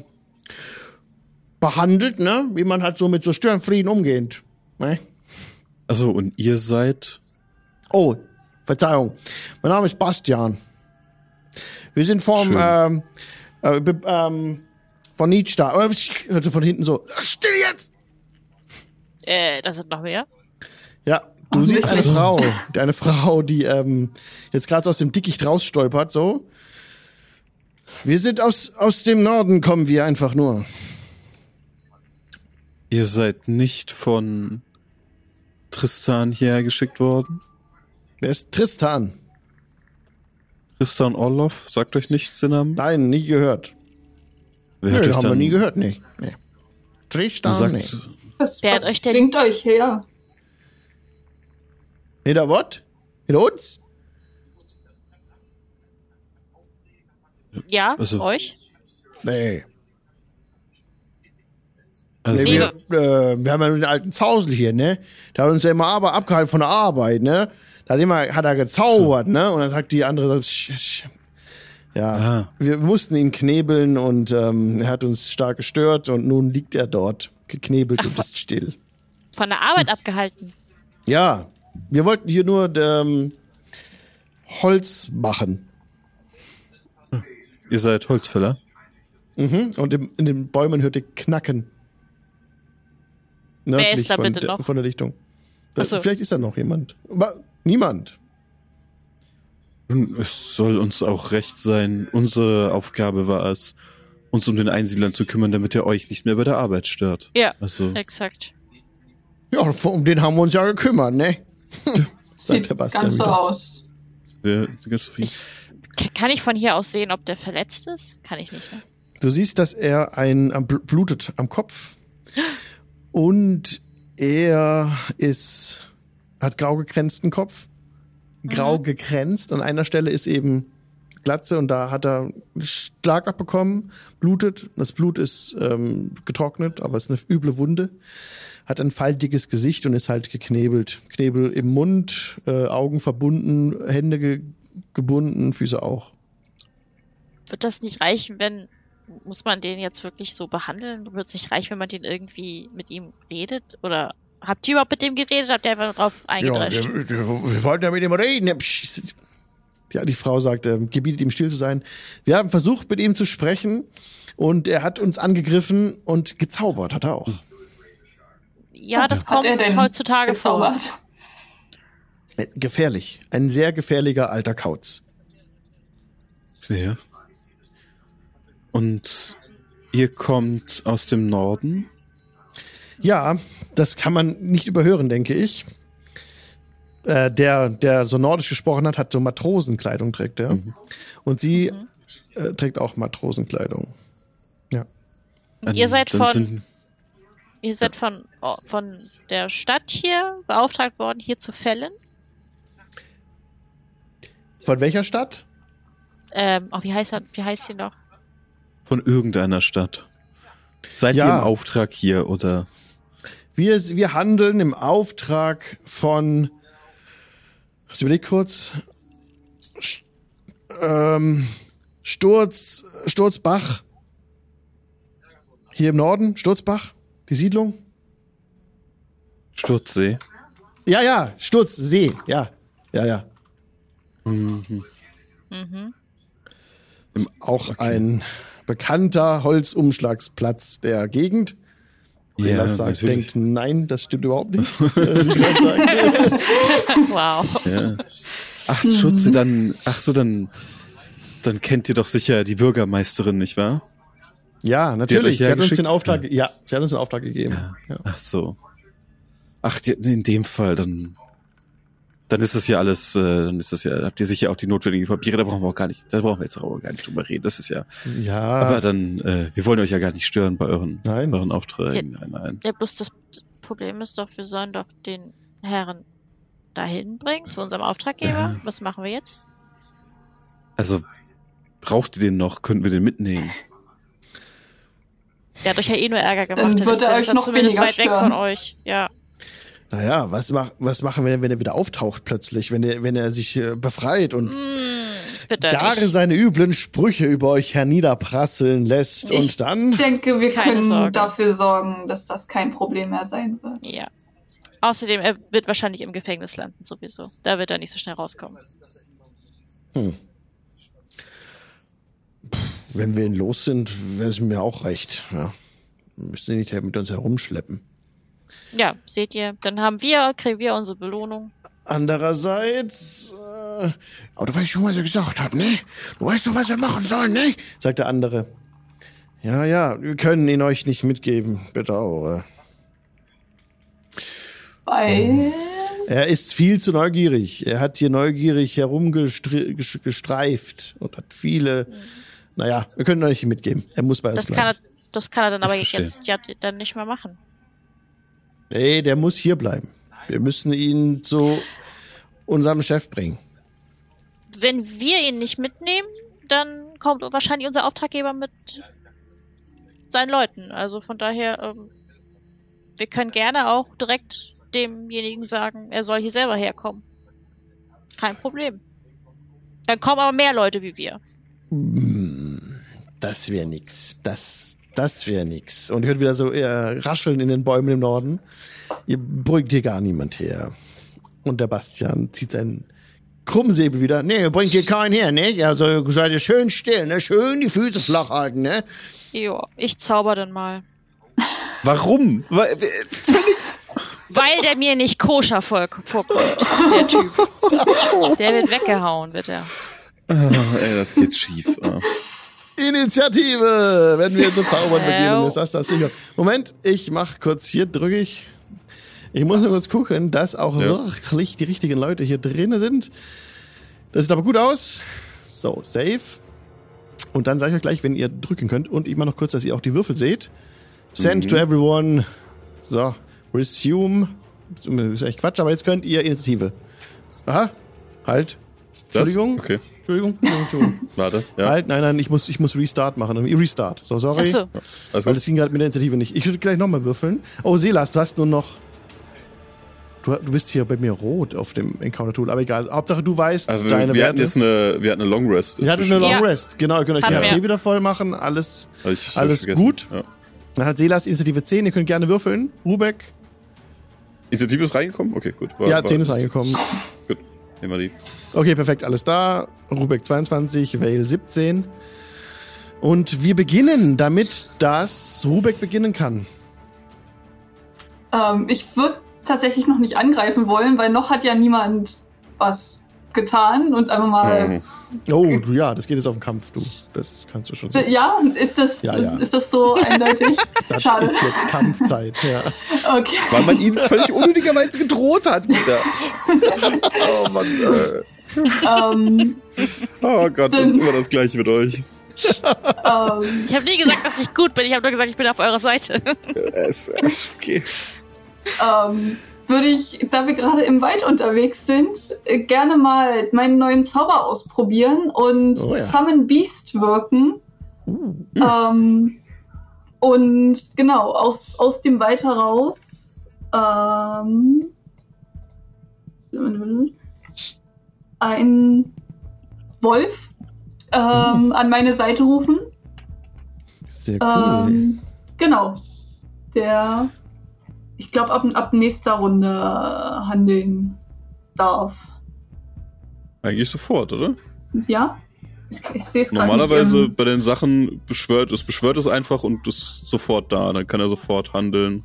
behandelt, ne? Wie man halt so mit so Störenfrieden umgeht. Ne? Also, und ihr seid? Oh, Verzeihung. Mein Name ist Bastian. Wir sind vom, ähm, äh, ähm, von Nietzsche da. Äh, Hörte von hinten so, still jetzt! Äh, das sind noch mehr. Ja, du Ach, siehst eine Frau, eine Frau, die ähm, jetzt gerade so aus dem Dickicht rausstolpert, so. Wir sind aus, aus dem Norden, kommen wir einfach nur. Ihr seid nicht von Tristan hierher geschickt worden? Wer ist Tristan? Tristan Orloff? Sagt euch nichts den Namen? Nein, nie gehört. Wer Nö, haben wir nie gehört, nee. nee. Tristan, gesagt, nee. Was, Wer was hat euch denn- bringt euch her? Hinter was? Hinter uns? Ja, Also- euch? Nee. also, nee wir, äh, wir haben ja nur den alten Zausel hier, ne? Der hat uns ja immer aber abgehalten von der Arbeit, ne? Da hat, immer, hat er gezaubert, ne? Und dann sagt die andere, so, sch, sch. ja, Ah. wir mussten ihn knebeln und ähm, er hat uns stark gestört und nun liegt er dort, geknebelt und ist still. Von der Arbeit abgehalten. Ja, wir wollten hier nur ähm, Holz machen. ihr seid Holzfäller? Mhm. Und im, in den Bäumen hört ihr Knacken. Wer ist Nördlich da von, bitte der- noch? von der Lichtung. Da, Ach so. Vielleicht ist da noch jemand. Aber niemand. Nun, Es soll uns auch recht sein. Unsere Aufgabe war es, uns um den Einsiedlern zu kümmern, damit er euch nicht mehr bei der Arbeit stört. Ja, Also, exakt. Ja, um den haben wir uns ja gekümmert, ne? Sagt Sieht der Bastian ganz so aus. wir sind ganz zufrieden. Ich, kann ich von hier aus sehen, ob der verletzt ist? Kann ich nicht, ne? Du siehst, dass er ein am bl- blutet am Kopf und er ist hat grau gekränzten Kopf, grau gekränzt. An einer Stelle ist eben Glatze und da hat er einen Schlag abbekommen, blutet. Das Blut ist ähm, getrocknet, aber es ist eine üble Wunde. Hat ein faltiges Gesicht und ist halt geknebelt. Knebel im Mund, äh, Augen verbunden, Hände ge gebunden, Füße auch. Wird das nicht reichen, wenn. Muss man den jetzt wirklich so behandeln? Wird es nicht reichen, wenn man den irgendwie mit ihm redet? Oder habt ihr überhaupt mit dem geredet? Habt ihr einfach drauf Ja, eingedrescht? wir, wir, wir wollten ja mit ihm reden. Psst. Ja, die Frau sagt, ähm, gebietet ihm still zu sein. Wir haben versucht, mit ihm zu sprechen und er hat uns angegriffen und gezaubert hat er auch. Ja, das Hat kommt er denn heutzutage vor. gezaubert? Äh, Gefährlich. Ein sehr gefährlicher alter Kauz. Sehe. Und ihr kommt aus dem Norden? Ja, das kann man nicht überhören, denke ich. Äh, der, der so nordisch gesprochen hat, hat so Matrosenkleidung trägt er. Und sie äh, trägt auch Matrosenkleidung. Ja. Ihr seid von- Ihr seid von, oh, von der Stadt hier beauftragt worden, hier zu fällen. Von welcher Stadt? Ähm, oh, wie heißt er, wie heißt sie noch? von irgendeiner Stadt. Seid Ja. ihr im Auftrag hier oder? Wir, wir handeln im Auftrag von. Ich überleg kurz. St- ähm, Sturz, Sturzbach. Hier im Norden, Sturzbach, die Siedlung. Sturzsee? Ja, ja, Sturzsee, ja, ja, ja. Mhm. Mhm. Auch Okay. ein bekannter Holzumschlagsplatz der Gegend. Wer Ja, das sagt, natürlich. denkt, nein, das stimmt überhaupt nicht. Äh. Wow. Ja. Ach, Schutze, dann, ach so, dann, dann kennt ihr doch sicher die Bürgermeisterin, nicht wahr? ja, natürlich. euch Sie hat uns den Auftrag, ja, sie hat uns den Auftrag gegeben. Ja. Ach so. Ach, in dem Fall, dann, dann ist das ja alles, äh, dann ist das ja, habt ihr sicher auch die notwendigen Papiere, da brauchen wir auch gar nicht, da brauchen wir jetzt auch gar nicht drüber reden, das ist ja, Ja, aber dann, äh, wir wollen euch ja gar nicht stören bei euren, Nein. euren Aufträgen, nein, nein. Ja, bloß das Problem ist doch, wir sollen doch den Herren dahin bringen, zu unserem Auftraggeber. Was machen wir jetzt? Also, braucht ihr den noch? Könnten wir den mitnehmen? Der hat euch ja eh nur Ärger Dann gemacht. wird ist er ja- euch ja noch zumindest weit weg stören. von euch. Ja. Naja, was, mach, was machen wir denn, wenn er wieder auftaucht plötzlich, wenn er, wenn er sich äh, befreit und Bitte gar nicht. seine üblen Sprüche über euch herniederprasseln lässt Ich und dann. Ich denke, wir Keine können Sorge. dafür sorgen, dass das kein Problem mehr sein wird. Ja. Außerdem, er wird wahrscheinlich im Gefängnis landen, sowieso. Da wird er nicht so schnell rauskommen. Wenn wir ihn los sind, wäre es mir auch recht. Ja. Müssen Sie nicht mit uns herumschleppen. Ja, seht ihr, dann haben wir, kriegen wir unsere Belohnung. Andererseits, äh, aber du weißt schon, was er gesagt hat, ne? Du weißt doch, was er machen soll, ne? Sagt der andere. Ja, ja, wir können ihn euch nicht mitgeben, bedauere. Weil Er ist viel zu neugierig. Er hat hier neugierig herumgestreift und hat viele. Naja, wir können ihn euch nicht mitgeben. Er muss bei uns Das kann er, bleiben. das kann er dann Ich aber verstehe. jetzt ja dann nicht mehr machen. Nee, der muss hier bleiben. Wir müssen ihn zu unserem Chef bringen. Wenn wir ihn nicht mitnehmen, dann kommt wahrscheinlich unser Auftraggeber mit seinen Leuten. Also von daher, ähm, wir können gerne auch direkt demjenigen sagen, er soll hier selber herkommen. Kein Problem. Dann kommen aber mehr Leute wie wir. Das wäre nix. Das, das wäre nix. Und ihr hört wieder so eher Rascheln in den Bäumen im Norden. Ihr bringt hier gar niemand her. Und der Bastian zieht seinen Krummsäbel wieder. Nee, ihr bringt hier keinen her, ne? Also seid ihr schön still, ne? Schön die Füße flach halten, ne? Jo, ich zauber dann mal. Warum? Weil, äh, völlig. Weil der mir nicht koscher vor- vorkommt, der Typ. Der wird weggehauen, wird er. Ah, ey, das geht schief. Ah. Initiative! Wenn wir zu zaubern beginnen, ist das das sicher. Moment, ich mach kurz hier, drücke ich. Ich muss nur kurz gucken, dass auch Ja. wirklich die richtigen Leute hier drin sind. Das sieht aber gut aus. So, save. Und dann sage ich euch gleich, wenn ihr drücken könnt. Und ich mach noch kurz, dass ihr auch die Würfel seht. Send Mhm. to everyone. So, resume. Ist eigentlich Quatsch, aber jetzt könnt ihr Initiative. Aha, halt. Das? Entschuldigung. Okay, Entschuldigung. Entschuldigung. warte. Ja, Halt, nein, nein, ich muss, ich muss Restart machen. Restart. So, sorry. Achso, alles Weil gut. das ging gerade mit der Initiative nicht. Ich würde gleich nochmal würfeln. Oh, Selas, du hast nur noch. Du, du bist hier bei mir rot auf dem Encounter-Tool, aber egal. Hauptsache, du weißt Also deine wir hatten Werte. jetzt eine, wir hatten eine Long Rest. Wir hatten eine. Long Ja. Rest. Genau, ihr könnt euch die Hatten HP wieder voll machen. Alles, ich- alles gut. Ja. Dann hat Selas Initiative 10. Ihr könnt gerne würfeln. Rubek. Initiative ist reingekommen? Okay, gut. War- Ja, war- 10 ist reingekommen. Gut, nehmen wir die. Okay, perfekt, alles da. Rubek 22, Vale 17. Und wir beginnen damit, dass Rubek beginnen kann. ähm, ich würde tatsächlich noch nicht angreifen wollen, weil noch hat ja niemand was getan und einfach mal. Oh. Oh, du, ja, das geht jetzt auf den Kampf, du. Das kannst du schon sagen. Ja, ist das, Ja, ja. Ist, ist das so eindeutig? Das Schade. ist jetzt Kampfzeit, ja. Okay. Weil man ihn völlig unnötigerweise gedroht hat wieder. Oh Mann. Äh. ähm, Oh Gott, das ist immer das Gleiche mit euch. ähm, ich habe nie gesagt, dass ich gut bin. Ich habe nur gesagt, ich bin auf eurer Seite. Es, okay. ähm, würde ich, da wir gerade im Wald unterwegs sind, äh, gerne mal meinen neuen Zauber ausprobieren und Oh ja. Summon Beast wirken. Ähm, und genau, aus, aus dem Wald heraus ähm, ein Wolf ähm, an meine Seite rufen. Sehr cool. Ähm, genau. Der, ich glaube, ab, ab nächster Runde äh, handeln darf. Eigentlich sofort, oder? Ja? Ich, ich sehe es Normalerweise nicht. ähm, bei den Sachen beschwört es, beschwört es einfach und ist sofort da. Dann kann er sofort handeln.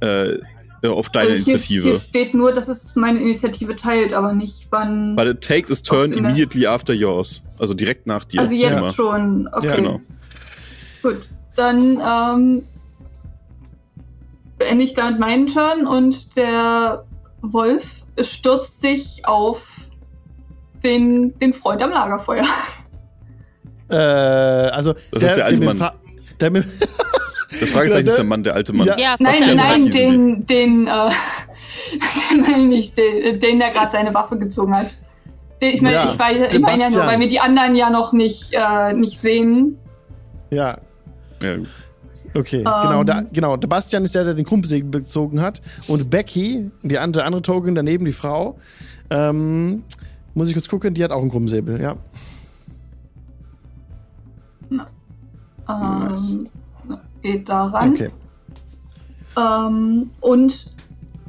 Äh, auf deine also hier, Initiative. Hier steht nur, dass es meine Initiative teilt, aber nicht wann. But it takes its turn immediately after yours. Also direkt nach dir. also jetzt immer. schon. Okay. Ja, Genau. Gut. Dann ähm, beende ich damit meinen Turn und der Wolf stürzt sich auf den, den Freund am Lagerfeuer. Äh, also, Das ist der alte Mann. Fa- Der mit, Das Fragezeichen ist der Mann, der alte Mann. Ja. Ja, Nein, nein, diese den, den, äh, Den meine ich nicht, den, den der gerade seine Waffe gezogen hat. Den, ich meine, Ja, ich, weiß- ich den meine ja nur, weil wir die anderen ja noch nicht, äh, nicht sehen. Ja, Ja, okay. Ähm. Genau, da, genau. Der Bastian ist der, der den Krummsäbel bezogen hat. Und Becky, die andere, andere Token daneben, die Frau, ähm, muss ich kurz gucken, die hat auch einen Krummsäbel, ja. Ähm, geht daran. Okay. Ähm, und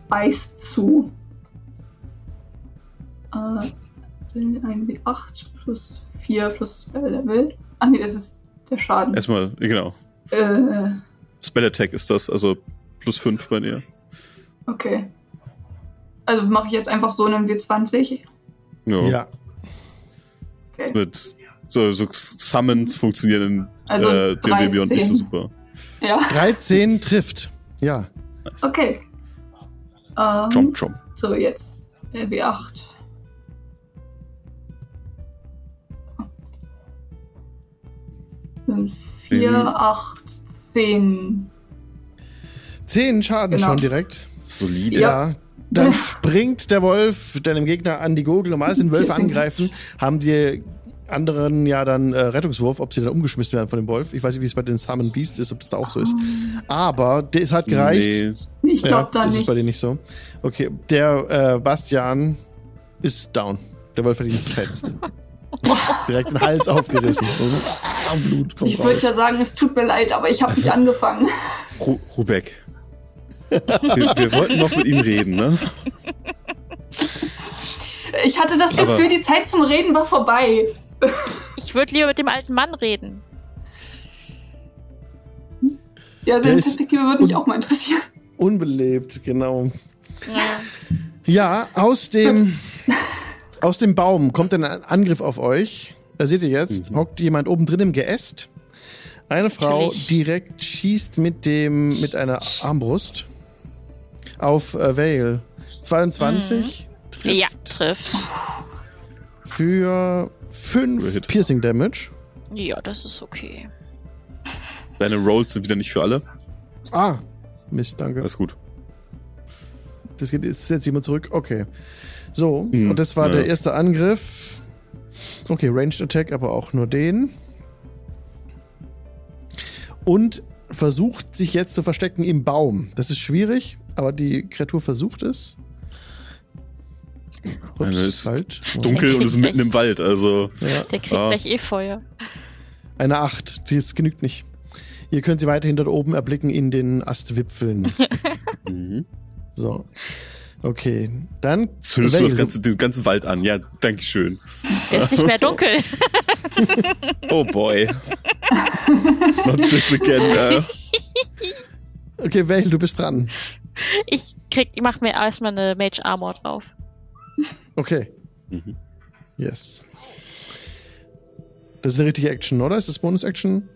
beißt zu. Äh, ein W8 plus 4 plus äh, Level. Ah nee, das ist der Schaden. erstmal, genau. Äh, Spell Attack ist das, also plus 5 bei dir. okay. Also mache ich jetzt einfach so einen W20. Ja. Ja. Okay. Mit so, so Summons funktionieren in Also äh, D&D Beyond nicht so 13. super. Ja, 13 trifft. Ja. okay. Ähm, Chomp, chomp. So, jetzt äh, W8. Fünf, Vier, Mhm. acht, zehn. 10 Schaden Genau. schon direkt. Solide. Ja. Dann Ja. springt der Wolf deinem Gegner an die Gurgel. Normal sind Wölfe angreifen, haben die anderen ja dann äh, Rettungswurf, ob sie dann umgeschmissen werden von dem Wolf. Ich weiß nicht, wie es bei den Summon Beasts ist, ob das da auch so ist. Aber der ist halt gereicht. Nee, Ich ja, glaube da das nicht. ist bei dir nicht so. Okay, der äh, Bastian ist down. Der Wolf hat ihn zerfetzt. Direkt den Hals aufgerissen. Blut kommt Ich würde ja sagen, es tut mir leid, aber ich habe nicht angefangen. Ru Rubeck. Wir, wir wollten noch mit ihm reden, ne? Ich hatte das Aber- Gefühl, die Zeit zum Reden war vorbei. Ich würde lieber mit dem alten Mann reden. Ja, seine Perspektive würde mich auch mal interessieren. Unbelebt, genau. Ja. Ja, aus dem, aus dem Baum kommt ein Angriff auf euch. Da seht ihr jetzt, Mhm. hockt jemand oben drin im Geäst. Eine Frau Natürlich. direkt schießt mit dem, mit einer Armbrust auf äh, Vale. 22 trifft ja, trifft. für 5 Hit. Piercing Damage. Ja, das ist okay. Deine Rolls sind wieder nicht für alle. Ah, Mist, danke. Alles gut. Das geht jetzt setzt jemand zurück. Okay. So, Hm, und das war ja. der erste Angriff. Okay, Ranged Attack, aber auch nur den. Und versucht sich jetzt zu verstecken im Baum. Das ist schwierig, aber die Kreatur versucht es. Ups, ist halt. Dunkel und ist mitten im Wald, also. Ja, Der kriegt Ah. gleich eh Feuer. eine 8, das genügt nicht. Ihr könnt sie weiterhin dort oben erblicken in den Astwipfeln. Mhm. So. Okay, dann Zündest du das ganze, den ganzen Wald an? Ja, dankeschön. Der ist nicht mehr dunkel. Oh boy. Not this again. Äh. Okay, Vale, du bist dran. Ich krieg, ich mach mir erstmal eine Mage Armor drauf. Okay. Mhm. Yes. Das ist eine richtige Action, oder? Ist das Bonus-Action?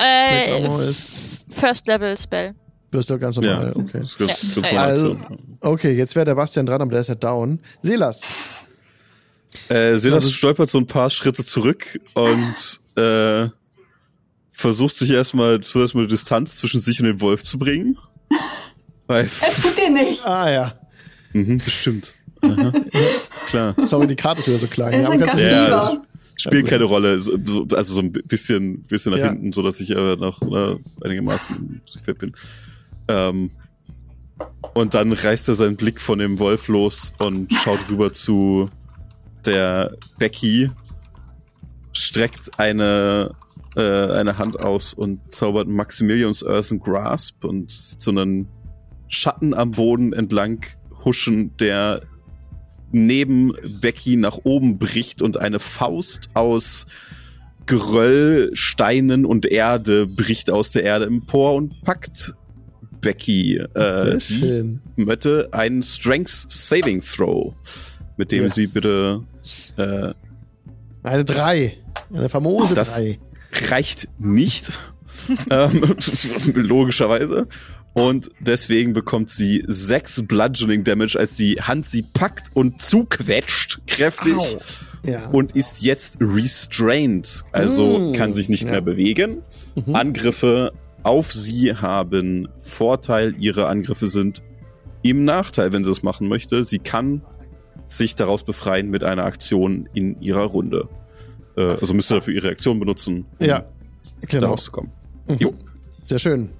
Äh, Mage Armor ist- First Level Spell. Wirst du ganz Ja, normal, okay. das ganz, Ja. ganz Ja. Also, okay, jetzt wäre der Bastian dran, aber der ist ja down. Selas. Äh, Silas Also- stolpert so ein paar Schritte zurück und äh, versucht sich erstmal zuerst mal Distanz zwischen sich und dem Wolf zu bringen. Weil, Es tut dir nicht. Ah ja. mhm, bestimmt. Aha. Klar. Sorry, die Karte ist wieder so klein. Ja, du- Ja, Lieber. das spielt Okay. keine Rolle. So, so, also so ein bisschen, bisschen nach Ja. hinten, so dass ich aber noch äh, einigermaßen fit bin. Ähm, und dann reißt er seinen Blick von dem Wolf los und schaut rüber zu der Becky, streckt eine, äh, eine Hand aus und zaubert Maximilians Earthen Grasp und so einen Schatten am Boden entlang huschen, der neben Becky nach oben bricht und eine Faust aus Geröll, Steinen und Erde bricht aus der Erde empor und packt Becky. Äh, die möchte einen Strength Saving Throw, mit dem Yes. sie bitte äh, Eine 3. Eine famose Das- 3. reicht nicht. ähm, logischerweise. Und deswegen bekommt sie sechs Bludgeoning Damage, als die Hand sie packt und zuquetscht, kräftig. Ja. Und ist jetzt restrained. Also Mm, kann sich nicht ja. mehr bewegen. Mhm. Angriffe auf sie haben Vorteil. Ihre Angriffe sind im Nachteil, wenn sie es machen möchte. Sie kann sich daraus befreien mit einer Aktion in ihrer Runde. Äh, also müsste dafür ihre Aktion benutzen, um Ja, da genau. rauszukommen. Mhm. Jo. Sehr schön.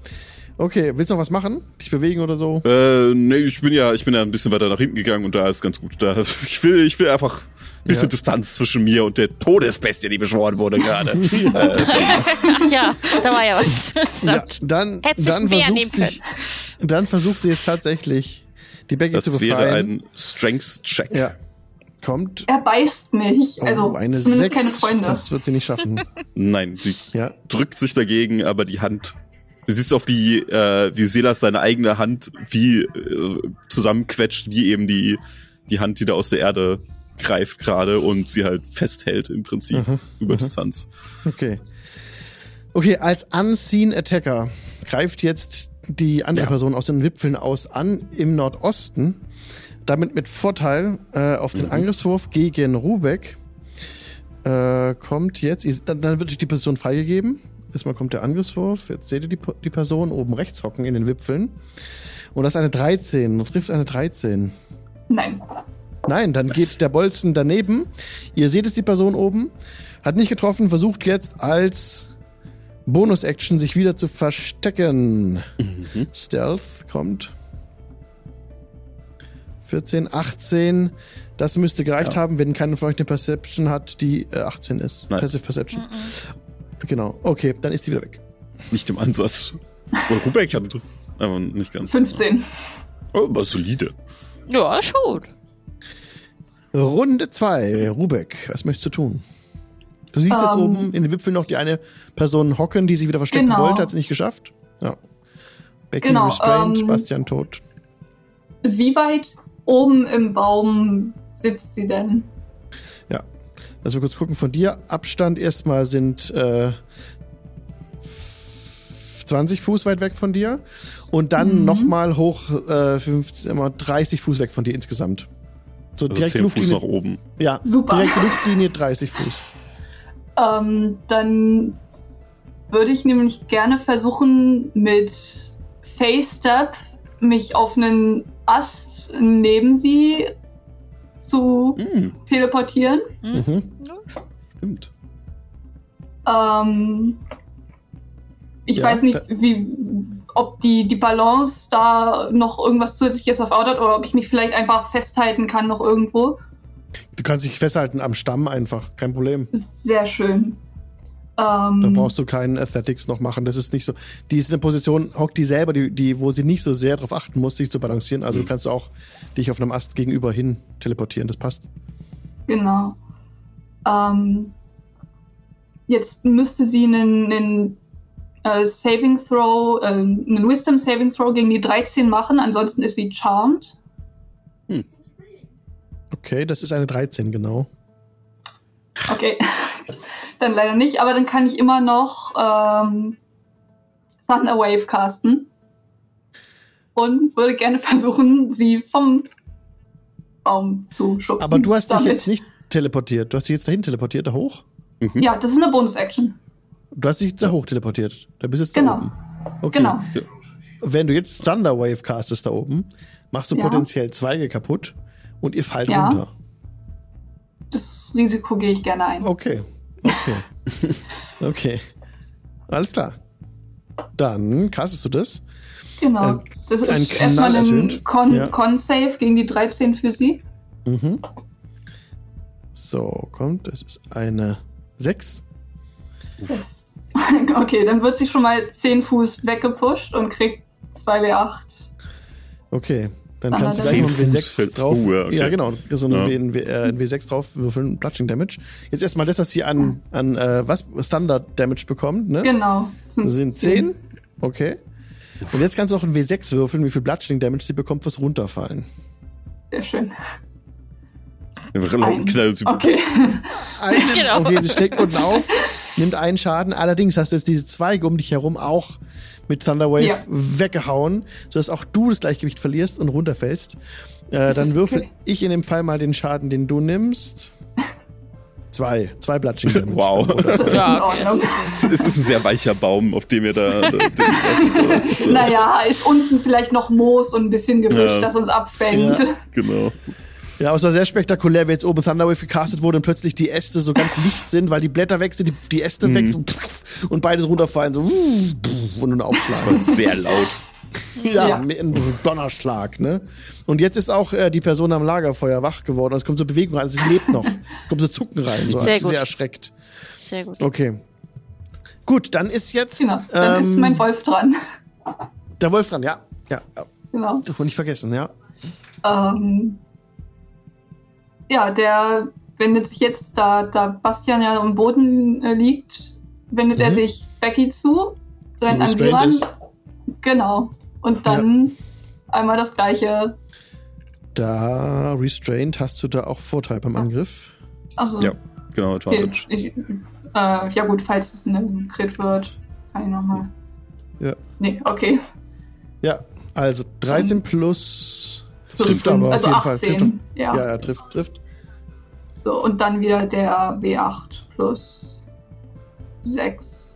Okay, willst du noch was machen? Dich bewegen oder so? Äh, nee, ich bin ja, ich bin ja ein bisschen weiter nach hinten gegangen und da ist ganz gut. Da, ich will, ich will einfach ein bisschen Ja. Distanz zwischen mir und der Todesbestie, die beschworen wurde gerade. äh, Ach ja, da war ja was. Ja, dann, dann versucht nehmen sich, dann versucht sie jetzt tatsächlich, die Becky zu das wäre befreien. ein Strengths-Check. ja, kommt. Er beißt mich. Also oh, eine zumindest Sechs. keine Freunde. Das wird sie nicht schaffen. Nein, sie ja, drückt sich dagegen, aber die Hand. Du siehst auch, wie, äh, wie Selas seine eigene Hand wie äh, zusammenquetscht, wie eben die, die Hand, die da aus der Erde greift gerade und sie halt festhält im Prinzip Mhm, über mhm. Distanz. okay. Okay, als Unseen Attacker greift jetzt die andere Ja. Person aus den Wipfeln aus an im Nordosten. Damit mit Vorteil äh, auf den Mhm. Angriffswurf gegen Rubek. Äh, kommt jetzt, dann, dann wird die Position freigegeben. Erstmal kommt der Angriffswurf. Jetzt seht ihr die, die Person oben rechts hocken in den Wipfeln. Und das ist eine 13. Und trifft eine 13. Nein. Nein, dann geht der Bolzen daneben. Ihr seht es, die Person oben. Hat nicht getroffen, versucht jetzt als Bonus-Action sich wieder zu verstecken. Mhm. Stealth kommt. 14, 18. Das müsste gereicht Ja. haben, wenn keine von euch eine Perception hat, die äh, 18 ist. Nein. Passive Perception. Genau. Okay, dann ist sie wieder weg. Nicht im Ansatz. Und Rubek hat aber nicht ganz. 15. Oh, aber solide. Ja, gut. Runde 2. Rubek, was möchtest du tun? Du siehst jetzt Ähm. oben in den Wipfeln noch die eine Person hocken, die sich wieder verstecken Genau. wollte, hat sie nicht geschafft. Ja. Becky Genau, restrained, ähm, Bastian tot. Wie weit oben im Baum sitzt sie denn? Lass mal kurz gucken. Von dir Abstand erstmal sind äh, 20 Fuß weit weg von dir. Und dann Mhm. nochmal hoch äh, 15, immer 30 Fuß weg von dir insgesamt. So Also direkte 10 Fuß Luftlinie. nach oben. Ja, Super. direkte Luftlinie 30 Fuß. Ähm, dann würde ich nämlich gerne versuchen, mit Face Step mich auf einen Ast neben sie zu Hm, teleportieren. Hm? Mhm. Stimmt. Ähm, ich Ja, weiß nicht, da- wie, ob die, die Balance da noch irgendwas zusätzliches erfordert oder ob ich mich vielleicht einfach festhalten kann noch irgendwo. Du kannst dich festhalten am Stamm einfach, kein Problem. Sehr schön. Da Ähm, brauchst du keinen Aesthetics noch machen. Das ist nicht so. Die ist in der Position, hockt die selber, die, die, wo sie nicht so sehr darauf achten muss, sich zu balancieren. Also du kannst auch dich auf einem Ast gegenüber hin teleportieren. Das passt. Genau. Ähm, jetzt müsste sie einen, einen äh, Saving Throw, äh, einen Wisdom Saving Throw gegen die 13 machen, ansonsten ist sie charmed. Okay, das ist eine 13, genau. Okay. dann leider nicht, aber dann kann ich immer noch ähm, Thunder Wave casten. Und würde gerne versuchen, sie vom Baum zu schubsen. Aber du hast dich damit. jetzt nicht teleportiert. Du hast dich jetzt dahin teleportiert, da hoch? Mhm. Ja, das ist eine Bonus-Action. Du hast dich da hoch teleportiert. Da bist du jetzt Genau. da oben. Okay. Genau. Wenn du jetzt Thunder Wave castest da oben, machst du Ja. potenziell Zweige kaputt und ihr fallt Ja. runter. Das Risiko gehe ich gerne ein. Okay. Okay. okay. Alles klar. Dann castest du das. Genau. Ein- das ein ist erstmal Knall ein ertönt. Con- Ja. Con-Save gegen die 13 für sie. Mhm. So, kommt. Das ist eine 6. Das okay, dann wird sie schon mal 10 Fuß weggepusht und kriegt 2W8. Okay. Dann kannst du gleich noch ein Zehn Fuß W6 fällt's. drauf. Ja, okay. Ja, genau. So eine Ja. W, ein, W, äh, ein W6 drauf würfeln, Bludgeoning Damage. Jetzt erstmal das, was sie an, an äh, was? Thunder Damage bekommt, ne? Genau. Das sind 10. Okay. Und jetzt kannst du auch ein W6 würfeln, wie viel Bludgeoning Damage sie bekommt, was runterfallen. Sehr schön. Ein. Knall sie Okay. Einen. Genau. Okay, sie schlägt unten auf, nimmt einen Schaden. Allerdings hast du jetzt diese Zweige um dich herum auch mit Thunderwave Ja. weggehauen, sodass auch du das Gleichgewicht verlierst und runterfällst. Äh, dann würfel okay. ich in dem Fall mal den Schaden, den du nimmst. Zwei. Zwei Bludgeoning Damage. Wow. Das ist Ja. Es ist ein sehr weicher Baum, auf dem ihr da. da ist, äh, Naja, ist unten vielleicht noch Moos und ein bisschen Gebüsch, Ja. das uns abfängt. Ja. Genau. Ja, aber es war sehr spektakulär, wie jetzt oben Thunderwave gecastet wurde und plötzlich die Äste so ganz licht sind, weil die Blätter weg sind, die, die Äste Mhm. weg pff, und beide so runterfallen, so und einen War Aufschlag. sehr laut. Ja, Ja. ein Donnerschlag, ne? Und jetzt ist auch äh, die Person am Lagerfeuer wach geworden und es kommt so Bewegung rein, es lebt noch. kommt so Zucken rein, so Sehr sehr, gut. erschreckt. Sehr gut. Okay. Gut, dann ist jetzt Genau, dann ist ähm, mein Wolf dran. der Wolf dran, ja. Ja, ja. Genau. Darf man nicht vergessen, ja. Ähm, ja, der wendet sich jetzt, da, da Bastian ja am Boden äh, liegt, wendet er Mhm. sich Becky zu, rennt an sie restrained ran. ist. Genau. Und dann einmal das gleiche. Da restrained hast du da auch Vorteil beim Angriff. Also, Ja, genau, okay, Advantage. ich, äh, ja gut, falls es ein Crit wird, kann ich nochmal. Ja. Nee, okay. Ja, also 13 plus So, trifft aber also auf jeden Fall. 18. Trifft, Ja. ja, ja, trifft, trifft. So, und dann wieder der W8 plus 6.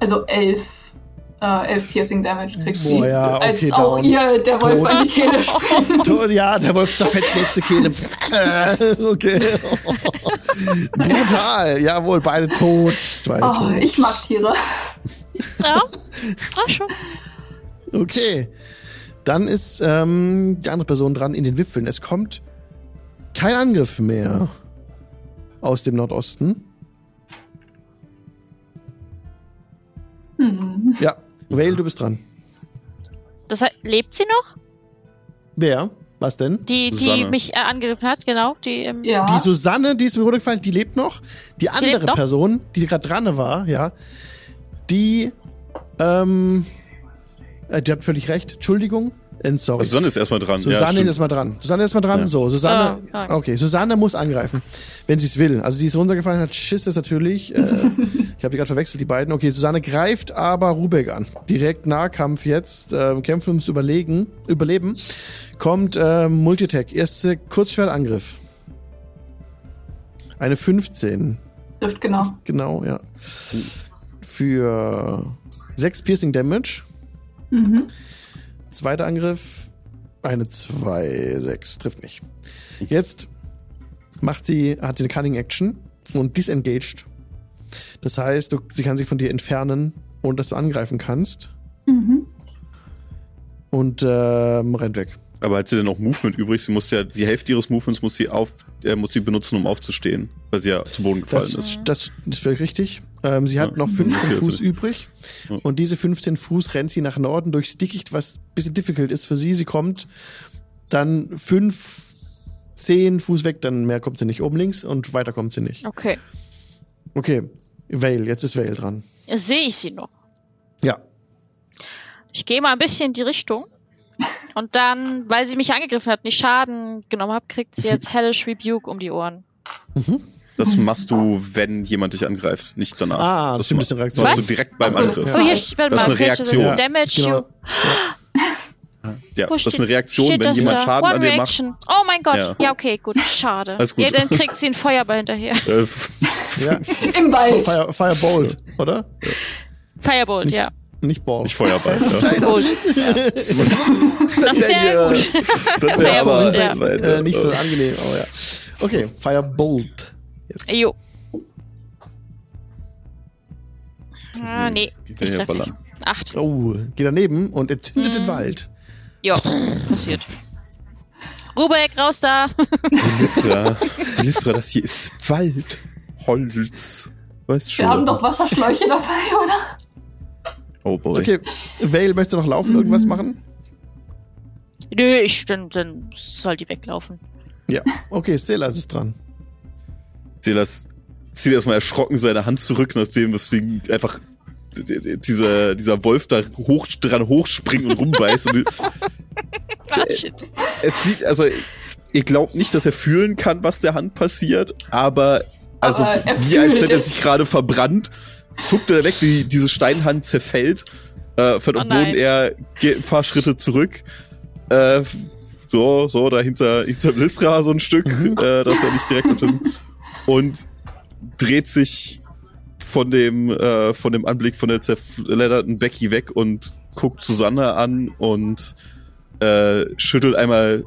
Also 11. Äh, 11 Piercing Damage kriegt sie. Boah, ja, Als okay, auch down. ihr der Wolf Tot. an die Kehle springt. To- Ja, der Wolf zerfetzt nächste Kehle. Okay. Brutal. Jawohl, beide tot. Beide Oh, tot. ich mag Tiere. Ja, ah, schon. Okay. Dann ist ähm, die andere Person dran in den Wipfeln. Es kommt kein Angriff mehr aus dem Nordosten. Hm. Ja, Vale, du bist dran. Das heißt, lebt sie noch? Wer? Was denn? Die, die Susanne. mich äh, angegriffen hat, genau. Die, ähm, Ja. Die Susanne, die ist mir runtergefallen, die lebt noch. Die andere noch? Person, die gerade dran war, ja, die, ähm, äh, die habt völlig recht. Entschuldigung. Äh, sorry. Also Sonne ist erstmal dran. Susanne ja, ist erstmal dran. Susanne ist erstmal dran. Ja. So, Susanne. Ah, okay. Susanne muss angreifen, wenn sie es will. Also sie ist runtergefallen, hat Schiss ist natürlich. Äh, ich habe die gerade verwechselt, die beiden. Okay, Susanne greift aber Rubek an. Direkt Nahkampf jetzt. Ähm, kämpfen ums Überlegen, Überleben. Kommt äh, Multitech. Erste Kurzschwertangriff. Eine 15. Trifft genau. Genau, ja. Für 6 Piercing Damage. Mhm. Zweiter Angriff. Eine 2, 6. Trifft nicht. Jetzt macht sie, hat sie eine Cunning Action und disengaged. Das heißt, du, sie kann sich von dir entfernen, ohne dass du angreifen kannst. Mhm. Und ähm, rennt weg. Aber hat sie denn noch Movement übrig? Sie muss ja, die Hälfte ihres Movements muss sie auf, äh, muss sie benutzen, um aufzustehen, weil sie ja zu Boden gefallen Das, ist. das, das wäre richtig. Ähm, sie hat Ja, noch 15 okay, Fuß also- übrig. Ja. Und diese 15 Fuß rennt sie nach Norden durchs Dickicht, was ein bisschen difficult ist für sie. Sie kommt dann 5, 10 Fuß weg, dann mehr kommt sie nicht oben links und weiter kommt sie nicht. Okay. Okay, Vale, jetzt ist Vale dran. Sehe ich sie noch. Ja. Ich gehe mal ein bisschen in die Richtung. Und dann, weil sie mich angegriffen hat, nicht Schaden genommen hat, kriegt sie jetzt Hellish Rebuke um die Ohren. Das machst du, wenn jemand dich angreift, nicht danach. Ah, das das ist eine Das machst du direkt beim Angriff. Oh, hier Ja. Das ist eine Reaktion. so Damage Genau. you. Ja, Wo das ist eine Reaktion, wenn jemand da? Schaden One an dir macht. Reaction. Oh mein Gott. Ja. Ja, okay, gut. Schade. Alles gut. Ja, dann kriegt sie einen Feuerball hinterher. Ja. Im Wald. Fire, Firebolt, oder? Firebolt, Nicht- ja. Nicht Ball. nicht Feuerball. Ja. Das wäre gut. Aber, Ja. äh, nicht so angenehm, aber ja. Okay, Firebolt. Jetzt. Jo. Ah, nee. Die Ich treffe nicht. Acht. Oh, geht daneben und entzündet Mhm. den Wald. Ja, passiert. Rubek, raus da. Liftra, Liftra, das hier ist Wald. Holz. Weißt schon. Wir haben doch Wasserschläuche dabei, oder? Oh boy. Okay, Vale, möchtest du noch laufen, irgendwas Mhm. machen? Nö, ich, dann, dann soll die weglaufen. Ja. Okay, Silas ist dran. Silas zieht erstmal erschrocken seine Hand zurück, nachdem das Ding einfach dieser, dieser Wolf da hoch, dran hochspringt und rumbeißt. und shit. es sieht, also, ihr glaubt nicht, dass er fühlen kann, was der Hand passiert, aber, also, Aber er wie als hätte er sich gerade verbrannt, zuckt er weg, die, diese Steinhand zerfällt, äh, fällt Oh auf den Boden, er geht ein paar Schritte zurück, äh, so, so, da hinter, hinter Lystra so ein Stück, äh, dass er nicht direkt unter und dreht sich von dem, äh, von dem Anblick von der zerlederten Becky weg und guckt Susanne an und äh, schüttelt einmal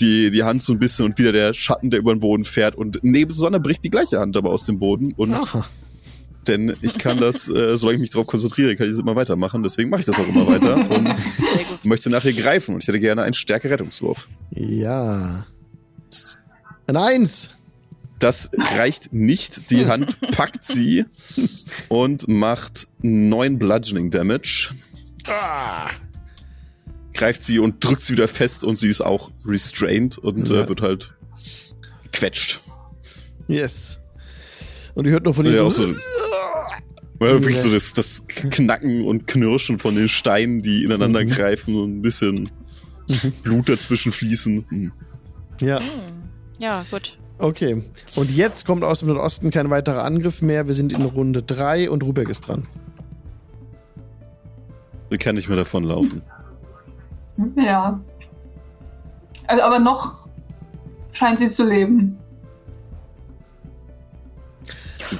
die, die Hand so ein bisschen und wieder der Schatten, der über den Boden fährt. Und neben Susanne bricht die gleiche Hand aber aus dem Boden. Und Aha. Denn ich kann das, äh, solange ich mich darauf konzentriere, kann ich das immer weitermachen. Deswegen mache ich das auch immer weiter und möchte nachher greifen. Und ich hätte gerne einen Stärke-Rettungswurf. Ja. Ein Eins. Das reicht nicht. Die Hand packt sie und macht neun Bludgeoning Damage. Ah. Greift sie und drückt sie wieder fest und sie ist auch restrained und Ja. äh, wird halt quetscht. Yes. Und ihr hört nur von ihm Ja, auch so. so, ja, wirklich so das, das Knacken und Knirschen von den Steinen, die ineinander Mhm. greifen und ein bisschen Blut dazwischen fließen. Hm. Ja. Ja, gut. Okay. Und jetzt kommt aus dem Nordosten kein weiterer Angriff mehr. Wir sind in Runde 3 und Rubeck ist dran. Sie kann nicht mehr davonlaufen. Ja. Also, aber noch scheint sie zu leben.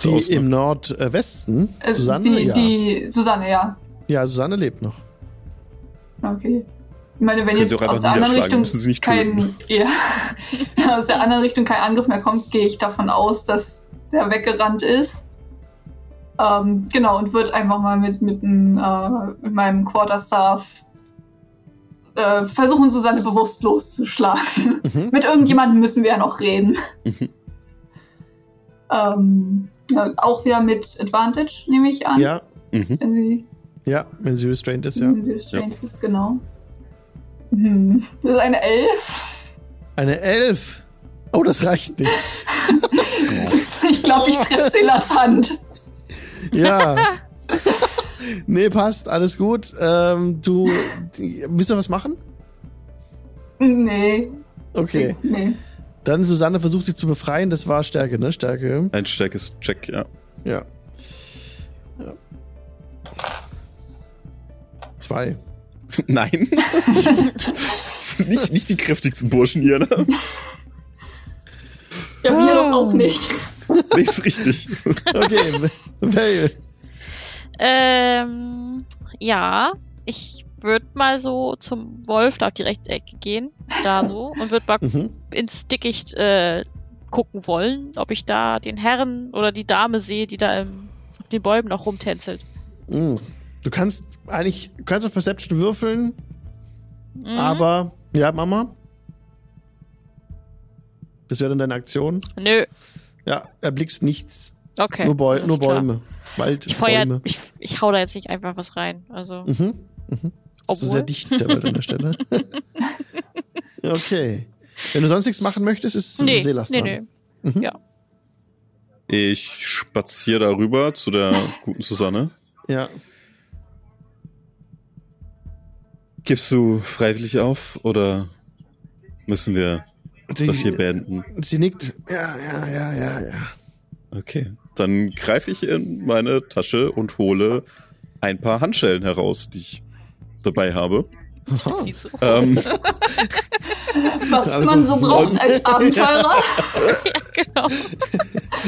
Die aus, ne? im Nordwesten. Äh, Susanne? die, ja. die Susanne, ja. ja, Susanne lebt noch. Okay. Ich meine, wenn Können jetzt aus der anderen Richtung müssen Sie nicht kein, ja, aus der anderen Richtung kein Angriff mehr kommt, gehe ich davon aus, dass der weggerannt ist. Ähm, genau, und wird einfach mal mit, mit, dem, äh, mit meinem Quarterstaff äh, versuchen, Susanne bewusst loszuschlagen. Mhm. mit irgendjemandem müssen wir ja noch reden. Mhm. Ähm, ja, auch wieder mit Advantage, nehme ich an. Ja, Mhm. Wenn sie ja, wenn sie restrained ist, ja. wenn sie restrained ist, genau. Hm. Das ist eine Elf. Eine Elf. Oh, das reicht nicht. Ich glaube, ich treffe Silas Hand. Ja. nee, passt, alles gut. Ähm, du, willst du was machen? Nee. Okay. Nee. Dann Susanne versucht sich zu befreien. Das war Stärke, ne? Stärke. Ein starkes Check, ja. Ja. ja. Zwei. Nein. Das sind nicht, nicht die kräftigsten Burschen hier, ne? Ja, wir doch auch nicht. Nee, ist richtig. Okay, Vale. Ähm, ja, ich würde mal so zum Wolf da auf die rechte Ecke gehen, da so, und würde mal Mhm. ins Dickicht äh, gucken wollen, ob ich da den Herrn oder die Dame sehe, die da im, auf den Bäumen noch rumtänzelt. Mhm. Du kannst eigentlich, du kannst auf Perception würfeln, Mhm. aber, ja, Mama? Das wäre dann deine Aktion. Nö, Ja, erblickst nichts. okay. nur, Bäu nur klar. Bäume. Wald, Ich feuer, Bäume. ich, ich hau da jetzt nicht einfach was rein. Also, Mhm. Das ist obwohl. sehr dicht, der Wald an der Stelle. okay. Wenn du sonst nichts machen möchtest, ist nee, Selas nee, nee. Mhm. Ja. Ich spaziere darüber zu der guten Susanne. Ja. Gibst du freiwillig auf oder müssen wir Sie, das hier beenden? sie nickt. Ja, ja, ja, ja, ja. Okay. Dann greife ich in meine Tasche und hole ein paar Handschellen heraus, die ich dabei habe. Wieso? Ähm, Was Also, man so braucht und- als Abenteurer. genau.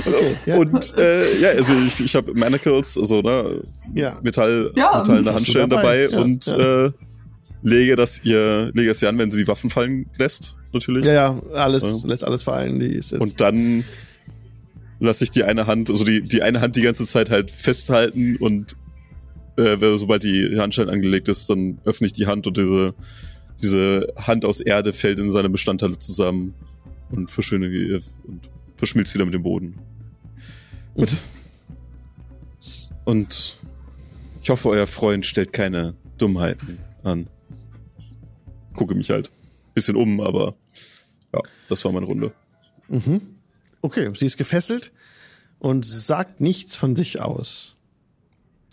Okay, ja. Und äh, ja, also ich, ich habe Manacles, also ne, Ja. Metall, Ja, metallene Handschellen dabei, dabei, ja, und ja. Äh, lege das ihr, lege das ihr an, wenn sie die Waffen fallen lässt, natürlich. ja, ja, alles, Ja. lässt alles fallen. Die ist jetzt. Und dann lasse ich die eine Hand, also die, die eine Hand die ganze Zeit halt festhalten und äh, sobald die Handschellen angelegt ist, dann öffne ich die Hand und diese, diese Hand aus Erde fällt in seine Bestandteile zusammen und verschöne und verschmilzt wieder mit dem Boden. Gut. Und ich hoffe, euer Freund stellt keine Dummheiten an. Gucke mich halt bisschen um, aber ja, das war meine Runde. Mhm. Okay, sie ist gefesselt und sagt nichts von sich aus.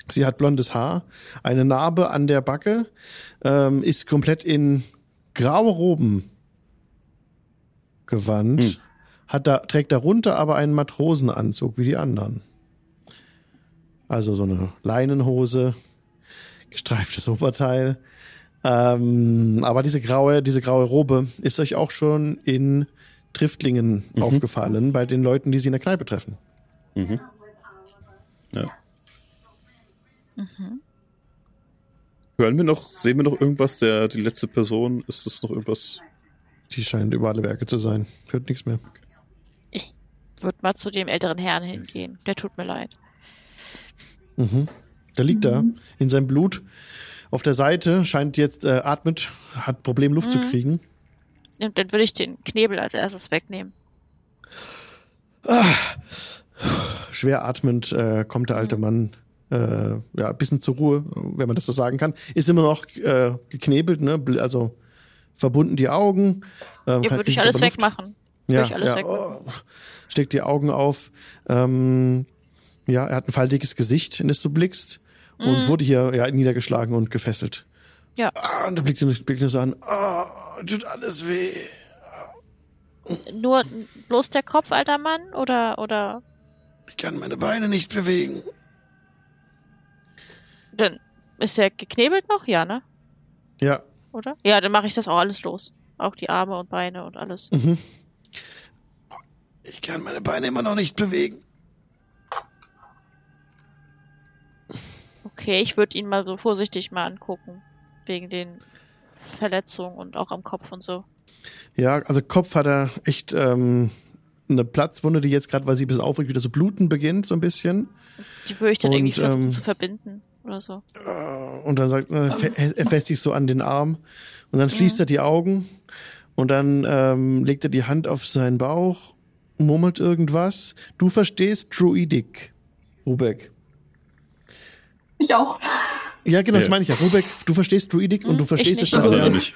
Sie hat blondes Haar, eine Narbe an der Backe, ähm, ist komplett in graue Roben gewandt, Hm. hat da, trägt darunter aber einen Matrosenanzug wie die anderen. Also so eine Leinenhose, gestreiftes Oberteil, Ähm, aber diese graue, diese graue Robe ist euch auch schon in Driftlingen Mhm. aufgefallen, bei den Leuten, die sie in der Kneipe treffen. Mhm. Ja. Mhm. Hören wir noch, sehen wir noch irgendwas, der, die letzte Person? Ist das noch irgendwas? Die scheinen über alle Werke zu sein. Hört nichts mehr. Ich würde mal zu dem älteren Herrn hingehen. Der tut mir leid. Mhm. Da liegt er in seinem Blut. Auf der Seite scheint jetzt äh, atmet, hat Problem Luft zu Mhm. kriegen. Und dann würde ich den Knebel als erstes wegnehmen. Schwer atmend äh, kommt der alte Mann äh, ja, ein bisschen zur Ruhe, wenn man das so sagen kann. Ist immer noch äh, geknebelt, ne? Also verbunden die Augen. Ähm, Ja, kann- würde ich alles wegmachen. Ja, Würde ich alles ja. wegmachen. Oh, steckt die Augen auf. Ähm, ja, er hat ein faltiges Gesicht, in das du blickst. Und Mhm. wurde hier ja, niedergeschlagen und gefesselt. Ja. Ah, und da blickt er blickt er so an. Ah, tut alles weh. Nur bloß der Kopf, alter Mann? Oder, oder, Ich kann meine Beine nicht bewegen. Dann ist der geknebelt noch? Ja, ne? Ja. Oder? Ja, dann mache ich das auch alles los. Auch die Arme und Beine und alles. Mhm. Ich kann meine Beine immer noch nicht bewegen. Okay, ich würde ihn mal so vorsichtig mal angucken. Wegen den Verletzungen und auch am Kopf und so. Ja, also Kopf hat er echt ähm, eine Platzwunde, die jetzt gerade, weil sie ein bisschen aufregt, wieder so bluten beginnt, so ein bisschen. Die würde ich dann Und, irgendwie versuchen ähm, zu verbinden oder so. Äh, Und dann sagt er, fe- er fässt sich so an den Arm und dann schließt er die Augen und dann ähm, legt er die Hand auf seinen Bauch, murmelt irgendwas. Du verstehst Druidic, Rubek. Ich auch. Ja, genau, das Ja. meine ich ja. Rubek, du verstehst Druidic und Hm, du ich verstehst es, Also ja nicht.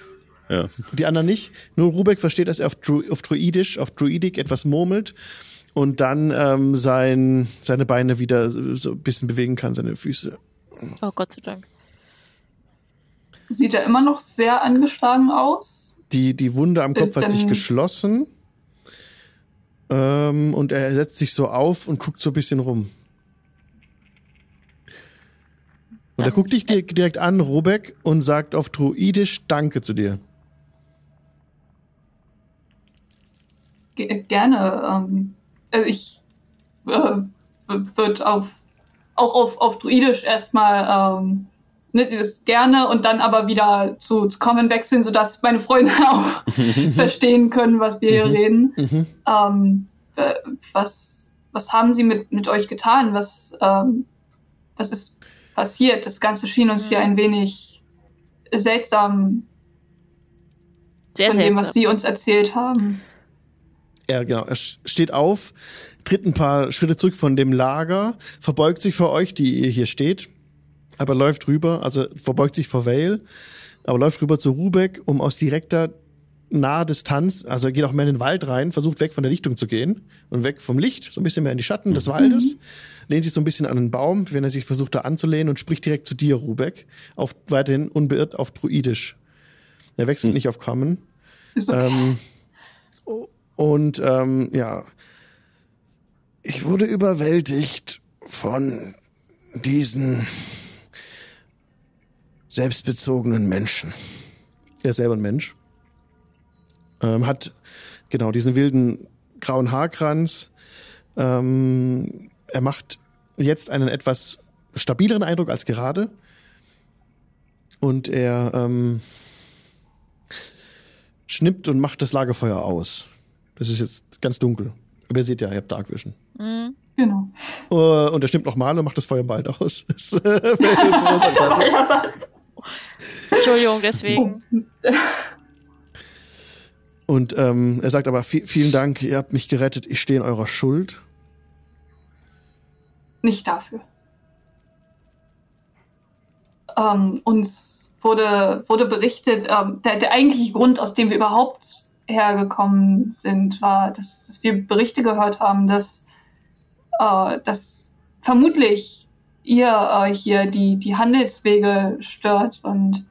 Ja. die anderen nicht. Nur Rubek versteht, dass er auf, Dru auf Druidisch, auf Druidic etwas murmelt und dann ähm, sein, seine Beine wieder so ein bisschen bewegen kann, seine Füße. Oh Gott sei Dank. Sieht er immer noch sehr angeschlagen aus? Die, die Wunde am Kopf hat sich geschlossen. Ähm, und er setzt sich so auf und guckt so ein bisschen rum. Und er guckt dich di- direkt an, Robek, und sagt auf Druidisch Danke zu dir. Ge gerne. Ähm, also ich äh, würde auf auch auf, auf Druidisch erstmal ähm, ne, dieses gerne und dann aber wieder zu, zu Common wechseln, sodass meine Freunde auch verstehen können, was wir hier Mhm. reden. Mhm. Ähm, äh, was, was haben sie mit, mit euch getan? Was, ähm, was ist passiert? Das Ganze schien uns hier Mhm. ein wenig seltsam Sehr von dem, was seltsam. sie uns erzählt haben. Er, genau, er steht auf, tritt ein paar Schritte zurück von dem Lager, verbeugt sich vor euch, die ihr hier steht, aber läuft rüber, also verbeugt sich vor Vale, aber läuft rüber zu Rubek, um aus direkter naher Distanz, also er geht auch mehr in den Wald rein, versucht weg von der Lichtung zu gehen und weg vom Licht, so ein bisschen mehr in die Schatten des Waldes, lehnt sich so ein bisschen an einen Baum, wenn er sich versucht da anzulehnen und spricht direkt zu dir, Rubek, auf, weiterhin unbeirrt auf Druidisch. Er wechselt nicht auf Common. Ist okay. Ähm, und ähm, ja, ich wurde überwältigt von diesen selbstbezogenen Menschen. Er ist selber ein Mensch. Ähm, hat genau diesen wilden grauen Haarkranz. Ähm, er macht jetzt einen etwas stabileren Eindruck als gerade. Und er ähm, schnippt und macht das Lagerfeuer aus. Das ist jetzt ganz dunkel. Aber ihr seht ja, ihr habt Dark Vision. Mhm. genau. Uh, und er stimmt nochmal und macht das Feuer bald aus. Das, äh. Ja, was? Entschuldigung, deswegen. und ähm, er sagt aber, "Vi- vielen Dank, ihr habt mich gerettet, ich stehe in eurer Schuld. Nicht dafür. Ähm, uns wurde, wurde berichtet, ähm, der, der eigentliche Grund, aus dem wir überhaupt hergekommen sind, war, dass, dass wir Berichte gehört haben, dass, äh, dass vermutlich ihr äh, hier die, die Handelswege stört und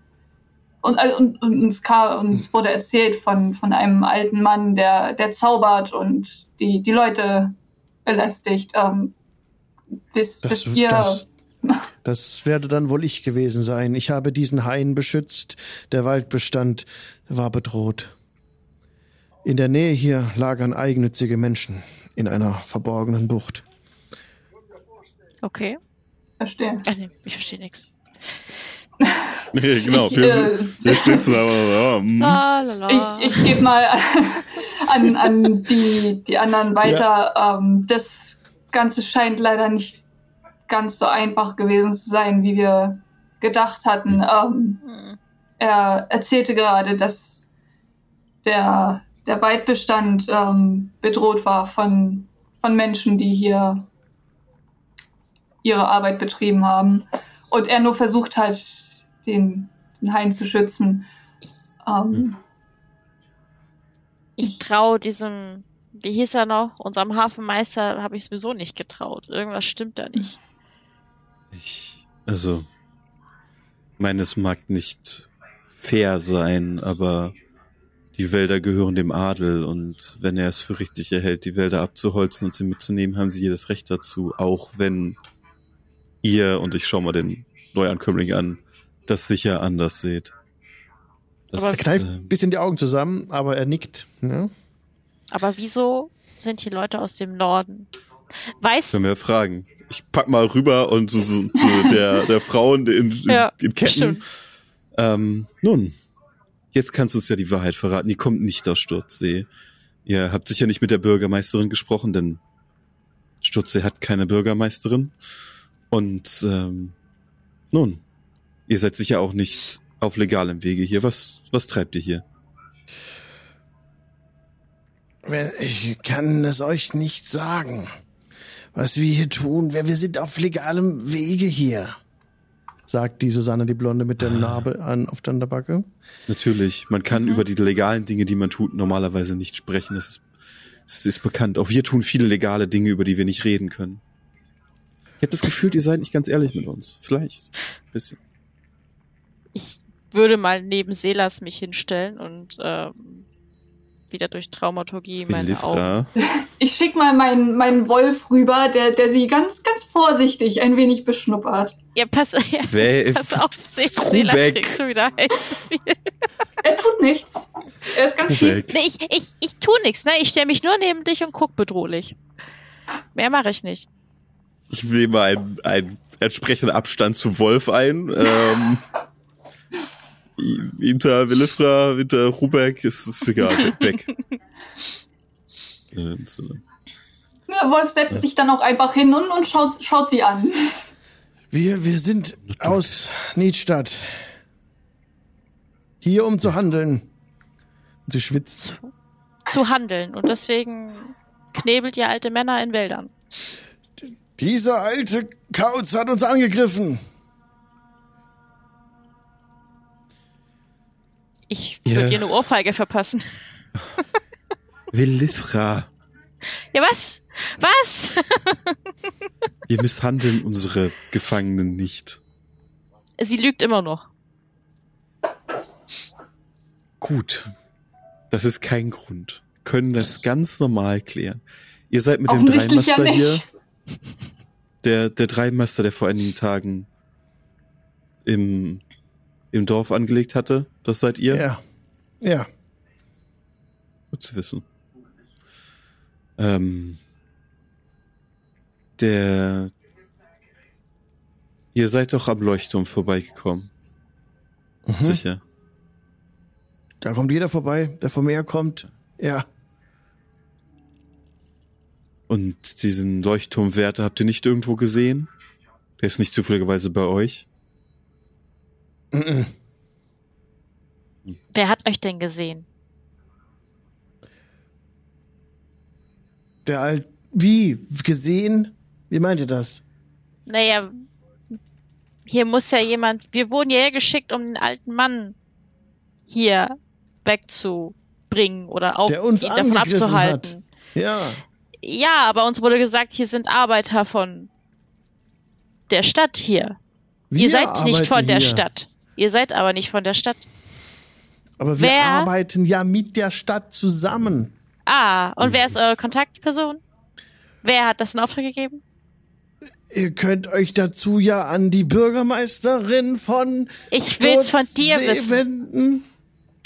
und, also, und, und uns, kam, uns wurde erzählt von, von einem alten Mann, der, der zaubert und die, die Leute belästigt. Ähm, wisst, Das, ihr, das, Das werde dann wohl ich gewesen sein. Ich habe diesen Hain beschützt. Der Waldbestand war bedroht. In der Nähe hier lagern eigennützige Menschen in einer verborgenen Bucht. Okay. Verstehe. Ach nee, ich verstehe nichts. Nee, genau. Ich, wir, äh, wir sitzen aber so, hm. Ich, ich gebe mal an, an die, die anderen weiter. Ähm, das Ganze scheint leider nicht ganz so einfach gewesen zu sein, wie wir gedacht hatten. Ähm, Hm. er erzählte gerade, dass der, der Waldbestand ähm, bedroht war von, von Menschen, die hier ihre Arbeit betrieben haben. Und er nur versucht hat, den, den Hain zu schützen. Ähm, Ich traue diesem, wie hieß er noch, unserem Hafenmeister, habe ich sowieso nicht getraut. Irgendwas stimmt da nicht. Ich, also, meine, es mag nicht fair sein, aber die Wälder gehören dem Adel und wenn er es für richtig erhält, die Wälder abzuholzen und sie mitzunehmen, haben sie jedes Recht dazu, auch wenn ihr, und ich schau mal den Neuankömmling an, das sicher anders seht. Das, Aber Er kneift äh, ein bisschen die Augen zusammen, aber er nickt. Ja? Aber wieso sind hier Leute aus dem Norden? Weiß, können wir fragen. Ich pack mal rüber und zu, zu der, der Frau in, in, Ja, in Ketten. Ähm, nun, jetzt kannst du uns ja die Wahrheit verraten. Die kommt nicht aus Sturzsee. Ihr habt sicher nicht mit der Bürgermeisterin gesprochen, denn Sturzsee hat keine Bürgermeisterin. Und ähm, nun, ihr seid sicher auch nicht auf legalem Wege hier. Was, was treibt ihr hier? Ich kann es euch nicht sagen, was wir hier tun. Wir wir sind auf legalem Wege hier, sagt die Susanne, die Blonde mit der Narbe an auf der Backe. Natürlich, man kann Mhm. über die legalen Dinge, die man tut, normalerweise nicht sprechen. Das ist, das ist bekannt. Auch wir tun viele legale Dinge, über die wir nicht reden können. Ich habe das Gefühl, ihr seid nicht ganz ehrlich mit uns. Vielleicht. Ein bisschen. ich würde mal neben Selas mich hinstellen und ähm, wieder durch Traumaturgie meine Augen. Ich schicke mal meinen, meinen Wolf rüber, der, der sie ganz, ganz vorsichtig ein wenig beschnuppert. Ja, pass, ja, Wer pass auf, Se- Selas Strubeck. kriegt schon wieder heiß. Er tut nichts. Er ist ganz viel. Strubeck. Nee, ich, ich, ich tu nix, ne? Ich stelle mich nur neben dich und guck bedrohlich. Mehr mache ich nicht. Ich nehme einen, einen entsprechenden Abstand zu Wolf ein. Ähm, hinter Willifra, hinter Rubeck ist es egal. Weg. Ja, Wolf setzt sich dann auch einfach hin und, und schaut, schaut sie an. Wir, wir sind aus Niedstadt. Hier, um zu handeln. Und sie schwitzt. Zu, zu handeln. Und deswegen knebelt ihr alte Männer in Wäldern. Dieser alte Kauz hat uns angegriffen. Ich würde Ja. ihr eine Ohrfeige verpassen. Willifra, Ja, was? Was? wir misshandeln unsere Gefangenen nicht. Sie lügt immer noch. Gut. Das ist kein Grund. Können das ganz normal klären. Ihr seid mit dem Offensichtlich ja Dreimaster hier. Der, der Dreimaster, der vor einigen Tagen im, im Dorf angelegt hatte. Das seid ihr? Ja. Ja. Gut zu wissen. Ähm, der, ihr seid doch am Leuchtturm vorbeigekommen. Mhm. Sicher. Da kommt jeder vorbei, der vom Meer kommt. Ja. Und diesen Leuchtturmwärter habt ihr nicht irgendwo gesehen? Der ist nicht zufälligerweise bei euch? Mhm. Wer hat euch denn gesehen? Der alt. Wie? Gesehen? Wie meint ihr das? Naja, hier muss ja jemand. Wir wurden hierher geschickt, um den alten Mann hier wegzubringen oder auf Der uns ihn davon abzuhalten. Ja. Ja, aber uns wurde gesagt, hier sind Arbeiter von der Stadt hier. Wir Ihr seid nicht von der hier. Stadt. Ihr seid aber nicht von der Stadt. Aber wir Wer? arbeiten ja mit der Stadt zusammen. Ah, und wer ist eure Kontaktperson? Wer hat das in Auftrag gegeben? Ihr könnt euch dazu ja an die Bürgermeisterin von Ich will's von dir Sturzsee wissen. wenden.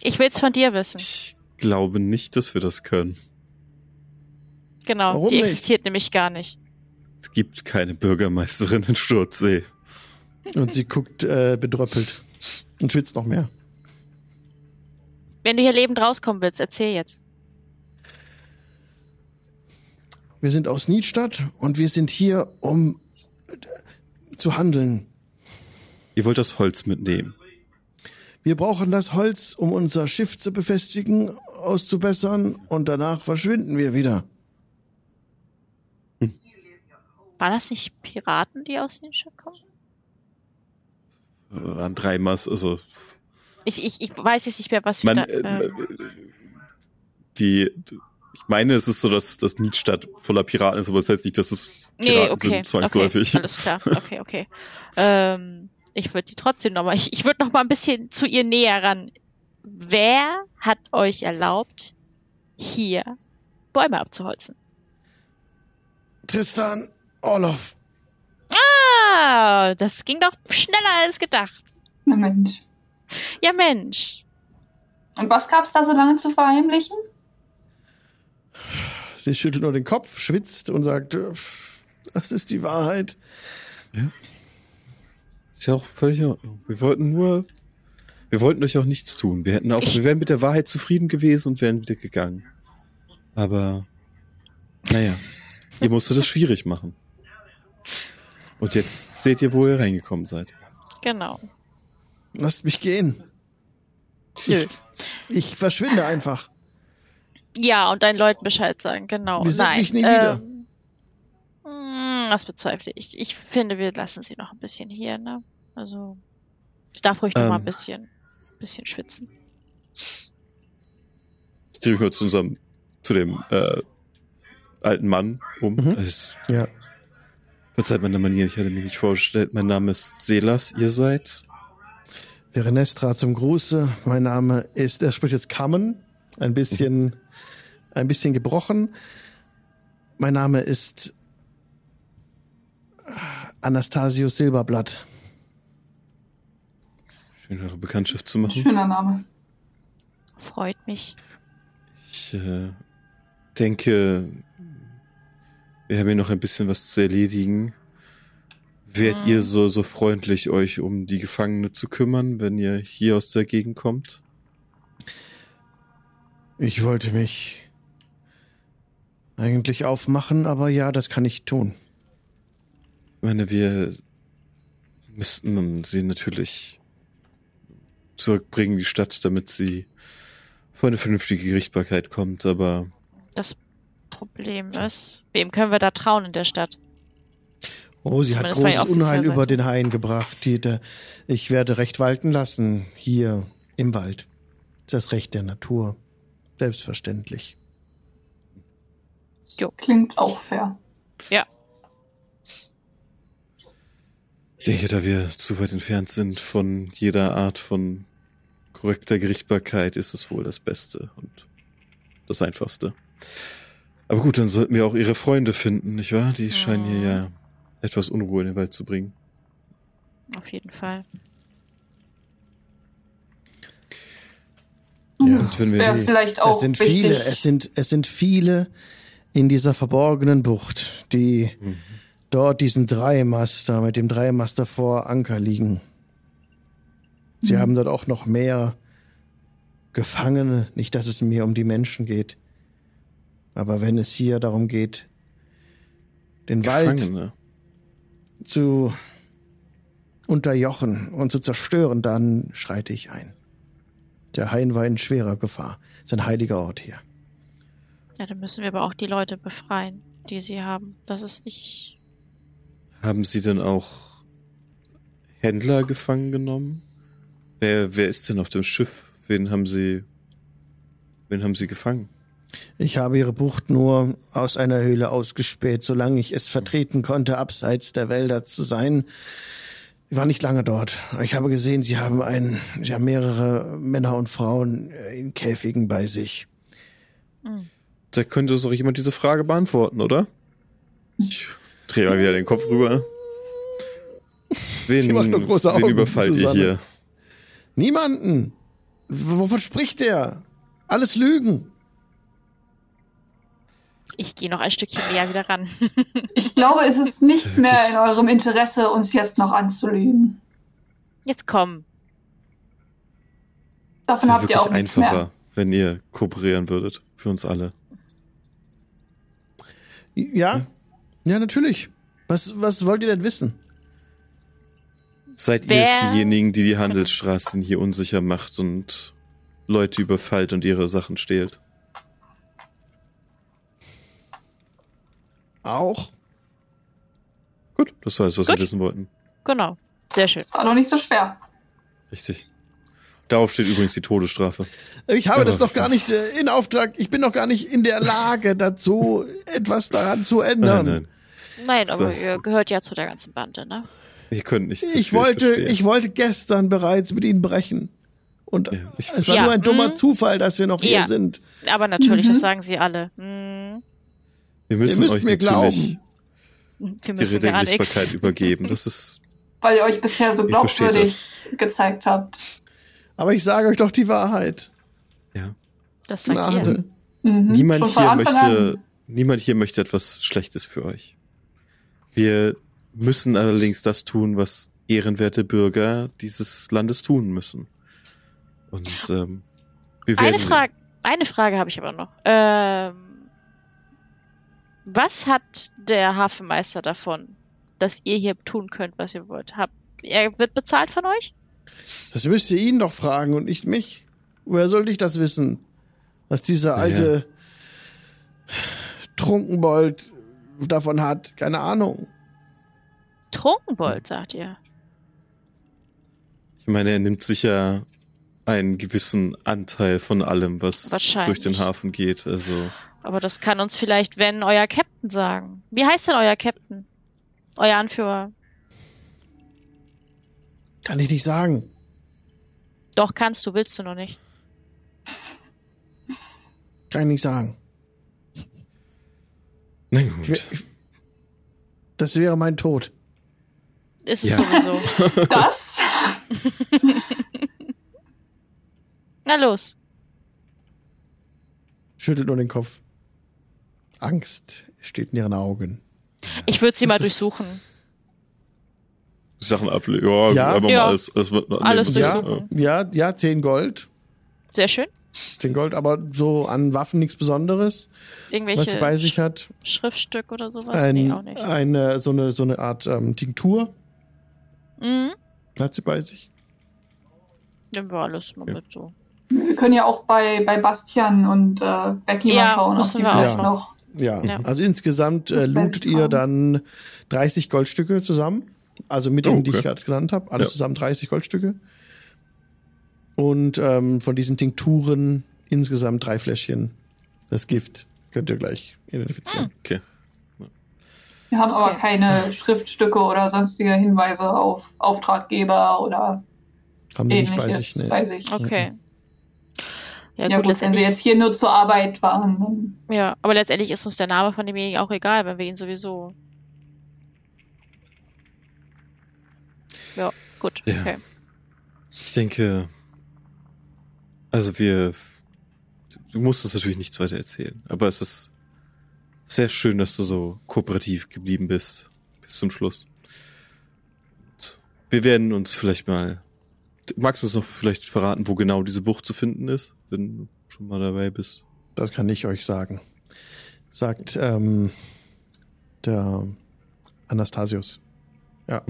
Ich will's von dir wissen. Ich glaube nicht, dass wir das können. Genau, Warum die nicht? existiert nämlich gar nicht. Es gibt keine Bürgermeisterin in Sturzsee. Und sie guckt äh, bedröppelt und schwitzt noch mehr. Wenn du hier lebend rauskommen willst, erzähl jetzt. Wir sind aus Niedstadt und wir sind hier, um zu handeln. Ihr wollt das Holz mitnehmen. Wir brauchen das Holz, um unser Schiff zu befestigen, auszubessern und danach verschwinden wir wieder. War das nicht Piraten, die aus Schiff kommen? An drei Mast, also Ich, ich, ich weiß jetzt nicht mehr, was wir man, da. äh, Äh, die, ich meine, es ist so, dass das Niedstadt voller Piraten ist, aber das heißt nicht, dass es nee, Piraten okay. sind zwangsläufig. Okay, alles klar. Okay, okay. ähm, ich würde die trotzdem noch mal. Ich, ich würde noch mal ein bisschen zu ihr näher ran. Wer hat euch erlaubt, hier Bäume abzuholzen? Tristan, Orloff, Ah, das ging doch schneller als gedacht. Na Mensch. Ja, Mensch. Und was gab's da so lange zu verheimlichen? sie schüttelt nur den Kopf, schwitzt und sagt, das ist die Wahrheit. Ist ja auch völlig in Ordnung. Wir wollten nur, wir wollten euch auch nichts tun. Wir hätten auch, wir wären mit der Wahrheit zufrieden gewesen und wären wieder gegangen. Aber, naja, ihr musstet es schwierig machen. Und jetzt seht ihr, wo ihr reingekommen seid. Genau. Lasst mich gehen. Nö. Ich, ich verschwinde einfach. Ja, und deinen Leuten Bescheid sagen, genau. Wir sehen Nein. mich nie wieder. ähm, mh, Das bezweifle ich. Ich finde, wir lassen sie noch ein bisschen hier, ne? Also, ich darf ruhig noch mal ein Ähm. bisschen, bisschen schwitzen. Ich drehe mich mal zu unserem, zu dem äh, alten Mann um. Mhm. Es, Ja. Verzeiht meine Manier, ich hatte mich nicht vorgestellt. Mein Name ist Selas, ihr seid? Verenestra zum Gruße. Mein Name ist, er spricht jetzt Kammen, ein bisschen, ein bisschen gebrochen. Mein Name ist Anastasius Silberblatt. Schön, eure Bekanntschaft zu machen. Schöner Name. Freut mich. Ich äh, denke, wir haben hier noch ein bisschen was zu erledigen. Wärt Mhm. ihr so, so freundlich, euch um die Gefangene zu kümmern, wenn ihr hier aus der Gegend kommt? Ich wollte mich eigentlich aufmachen, aber ja, das kann ich tun. Ich meine, wir müssten sie natürlich zurückbringen, die Stadt, damit sie vor eine vernünftige Gerichtsbarkeit kommt, aber Das Problem ist, wem können wir da trauen in der Stadt? Oh, sie hat Zumindest großes Unheil Seite. über den Hain gebracht. Die, der, ich werde Recht walten lassen, hier im Wald. Das Recht der Natur. Selbstverständlich. Klingt auch fair. ich denke, da wir zu weit entfernt sind von jeder Art von korrekter Gerichtsbarkeit, ist es wohl das Beste und das Einfachste. Aber gut, dann sollten wir auch ihre Freunde finden, nicht wahr? Die scheinen hier ja etwas Unruhe in den Wald zu bringen. Auf jeden Fall. Ja. Und wenn wir sie, vielleicht auch es sind wichtig. viele, es sind, es sind viele in dieser verborgenen Bucht, die Mhm. dort diesen Dreimaster mit dem Dreimaster vor Anker liegen. Sie Mhm. haben dort auch noch mehr Gefangene. Nicht, dass es mir um die Menschen geht. Aber wenn es hier darum geht, den Wald Gefangene. zu unterjochen und zu zerstören, dann schreite ich ein. Der Hain war in schwerer Gefahr. Es ist ein heiliger Ort hier. Ja, dann müssen wir aber auch die Leute befreien, die sie haben. Das ist nicht. Haben Sie denn auch Händler gefangen genommen? Wer, wer ist denn auf dem Schiff? Wen haben Sie, wen haben Sie gefangen? Ich habe ihre Bucht nur aus einer Höhle ausgespäht, solange ich es vertreten konnte, abseits der Wälder zu sein. Ich war nicht lange dort. Ich habe gesehen, sie haben einen, sie haben mehrere Männer und Frauen in Käfigen bei sich. Da könnte uns doch jemand diese Frage beantworten, oder? Ich drehe mal wieder den Kopf rüber. Wen, wen Augen, überfallt ihr Susanne. hier? Niemanden. Wovon spricht der? Alles Lügen. Ich gehe noch ein Stückchen näher wieder ran. Ich glaube, es ist nicht mehr in eurem Interesse, uns jetzt noch anzulügen. Jetzt komm. Davon Wäre habt ihr wirklich auch nichts einfacher, mehr. wenn ihr kooperieren würdet. Für uns alle. Ja? Ja, natürlich. Was, was wollt ihr denn wissen? Seid ihr Wer- es diejenigen, die die Handelsstraßen hier unsicher macht und Leute überfallt und ihre Sachen stehlt? Auch? Gut, das war es, was Gut. wir wissen wollten. Genau. Sehr schön. War doch nicht so schwer. Richtig. Darauf steht übrigens die Todesstrafe. Ich habe Aber- das doch gar nicht äh, in Auftrag. Ich bin doch gar nicht in der Lage dazu, etwas daran zu ändern. Nein, nein. Nein, aber Das- ihr gehört ja zu der ganzen Bande, ne? Ihr könnt nicht so Ich viel wollte, verstehen. ich wollte gestern bereits mit ihnen brechen. Und Ja, ich es war Ja, nur ein dummer mhm. Zufall, dass wir noch hier Ja. sind. Aber natürlich, Mhm. das sagen sie alle. Hm, Wir müssen Ihr müsst euch mir natürlich glauben. wir die müssen gar Redlichkeit übergeben. Das ist, Weil ihr euch bisher so glaubwürdig gezeigt habt. Aber ich sage euch doch die Wahrheit. ja. Das sagt Gnade. ihr. Mhm. Niemand hier möchte, an. niemand hier möchte etwas Schlechtes für euch. Wir müssen allerdings das tun, was ehrenwerte Bürger dieses Landes tun müssen. Und ähm, wir werden Eine Frage, eine Frage habe ich aber noch. Ähm, was hat der Hafenmeister davon, dass ihr hier tun könnt, was ihr wollt? Hab, er wird bezahlt von euch? Das müsst ihr ihn doch fragen und nicht mich. Woher sollte ich das wissen? Was dieser alte Trunkenbold davon hat? Keine Ahnung. Trunkenbold, sagt ihr. Ich meine, er nimmt sicher einen gewissen Anteil von allem, was durch den Hafen geht. Also Aber das kann uns vielleicht, wenn euer Captain sagen. Wie heißt denn euer Captain? Euer Anführer? Kann ich nicht sagen. Doch, kannst du, willst du noch nicht. Kann ich nicht sagen. na gut. ich- Das wäre mein Tod. Ist es Ja. sowieso. Das? Na los. Schüttelt nur den Kopf. Angst steht in ihren Augen. Ich würde sie Das mal durchsuchen. Sachen ablegen. Ja, Ja? einfach Ja. mal alles, alles, Alles nehmen. Ja, durchsuchen. ja, ja, 10 Gold. Sehr schön. 10 Gold, aber so an Waffen nichts Besonderes, Irgendwelche was sie bei sich hat. Sch Schriftstück oder sowas? Ein, nee, auch nicht. eine, so eine, so eine Art ähm, Tinktur Mhm. hat sie bei sich. Nehmen wir alles mal Ja. mit so. Wir können ja auch bei, bei Bastian und äh, Becky Ja, mal schauen, ob die vielleicht noch. Ja, Ja. also insgesamt äh, lootet ihr dann 30 Goldstücke zusammen. Also mit Oh, denen, die okay. ich gerade genannt habe. Alles Ja. zusammen 30 Goldstücke. Und ähm, von diesen Tinkturen insgesamt drei Fläschchen. Das Gift könnt ihr gleich identifizieren. Okay. Wir haben aber Okay. keine Schriftstücke oder sonstige Hinweise auf Auftraggeber oder Haben sie nicht bei ähnliches sich. Ne. bei sich. Okay. Ja, Ja, gut, gut, wenn letztendlich. jetzt hier nur zur Arbeit waren, dann ja, aber letztendlich ist uns der Name von demjenigen auch egal, wenn wir ihn sowieso. Ja, gut, Ja. okay. Ich denke, also wir, du musst uns natürlich nichts weiter erzählen, aber es ist sehr schön, dass du so kooperativ geblieben bist bis zum Schluss. Und wir werden uns vielleicht mal, magst du uns noch vielleicht verraten, wo genau diese Bucht zu finden ist, wenn du schon mal dabei bist? Das kann ich euch sagen. Sagt ähm, der Anastasius. Ja.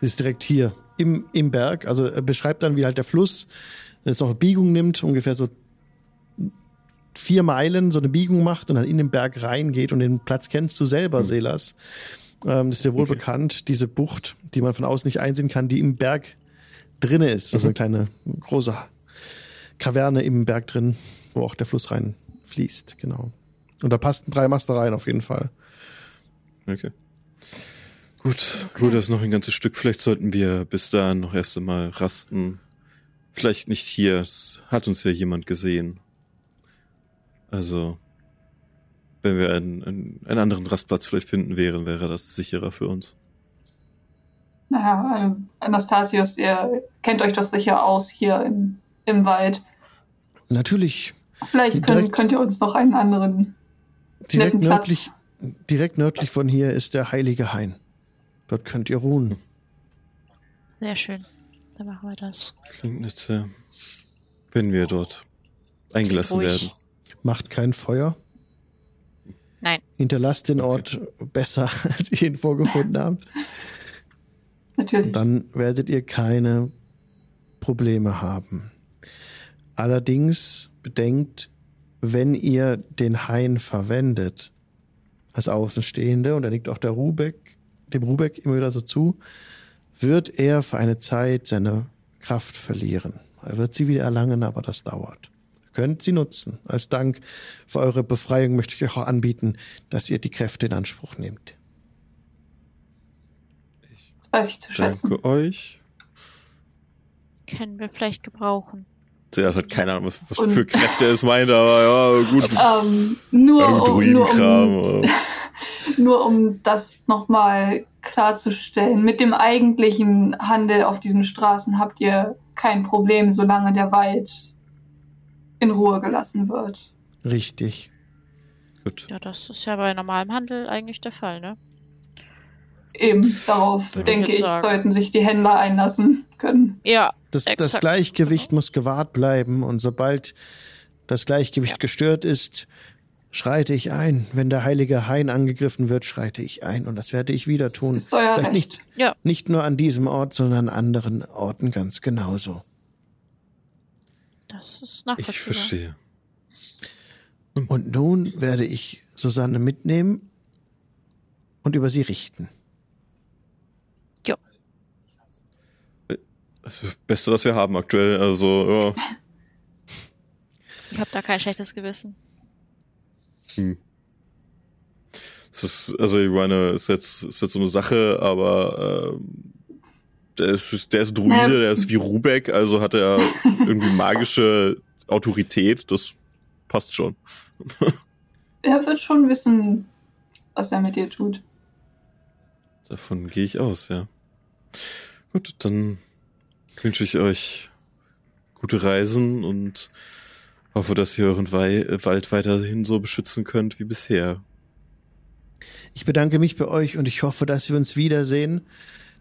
Ist direkt hier im, im Berg. Also er beschreibt dann, wie halt der Fluss jetzt noch eine Biegung nimmt, ungefähr so vier Meilen so eine Biegung macht und dann in den Berg reingeht und den Platz kennst du selber, Selas. Ähm, das ist dir wohl Okay. bekannt, diese Bucht, die man von außen nicht einsehen kann, die im Berg drinne ist. Also eine kleine, große Kaverne im Berg drin, wo auch der Fluss rein fließt, genau. Und da passten drei Master rein auf jeden Fall. Okay. Gut, gut, das ist noch ein ganzes Stück. Vielleicht sollten wir bis dahin noch erst einmal rasten. Vielleicht nicht hier. Es hat uns ja jemand gesehen. Also, wenn wir einen, einen, einen anderen Rastplatz vielleicht finden wären, wäre das sicherer für uns. Naja, äh, Anastasius, ihr kennt euch doch sicher aus hier im, im Wald. Natürlich. Vielleicht könnt, könnt ihr uns noch einen anderen Direkt netten Platz. nördlich, direkt nördlich von hier ist der Heilige Hain. Dort könnt ihr ruhen. Sehr schön. Dann machen wir das. Klingt nett, sehr. Wenn wir dort eingelassen werden. Macht kein Feuer. Nein. Hinterlasst den Ort besser, als ihr ihn vorgefunden habt. Natürlich. Dann werdet ihr keine Probleme haben. Allerdings bedenkt, wenn ihr den Hain verwendet, als Außenstehende, und da liegt auch der Rubeck, dem Rubeck immer wieder so zu, wird er für eine Zeit seine Kraft verlieren. Er wird sie wieder erlangen, aber das dauert. Ihr könnt sie nutzen. Als Dank für eure Befreiung möchte ich euch auch anbieten, dass ihr die Kräfte in Anspruch nehmt. Das weiß ich zu schätzen. Danke euch. Können wir vielleicht gebrauchen. Zuerst hat keine Ahnung, was, was Und- für Kräfte es meint, aber ja, gut. Ähm, nur, um, nur, um, nur um das nochmal klarzustellen. Mit dem eigentlichen Handel auf diesen Straßen habt ihr kein Problem, solange der Wald in Ruhe gelassen wird. Richtig. Gut. Ja, das ist ja bei normalem Handel eigentlich der Fall, ne? Eben darauf, Ja. denke Ich ich, sagen. sollten sich die Händler einlassen können. Ja, Das, das. Gleichgewicht muss gewahrt bleiben und sobald das Gleichgewicht Ja. gestört ist, schreite ich ein. Wenn der heilige Hain angegriffen wird, schreite ich ein und das werde ich wieder tun. Das ist euer Vielleicht Recht. nicht, Ja. nicht nur an diesem Ort, sondern an anderen Orten ganz genauso. das ist Ich nachvollziehbar. verstehe. Und nun werde ich Susanne mitnehmen und über sie richten. Beste, was wir haben aktuell. Also, ja. Ich habe da kein schlechtes Gewissen. Hm. Es ist, also ich meine, ist jetzt, ist jetzt so eine Sache, aber ähm, der ist, der ist Druide, der ist wie Rubeck, also hat er irgendwie magische Autorität, das passt schon. Er wird schon wissen, was er mit dir tut. Davon gehe ich aus, ja. Gut, dann wünsche ich euch gute Reisen und hoffe, dass ihr euren Wei Wald weiterhin so beschützen könnt wie bisher. Ich bedanke mich bei euch und ich hoffe, dass wir uns wiedersehen.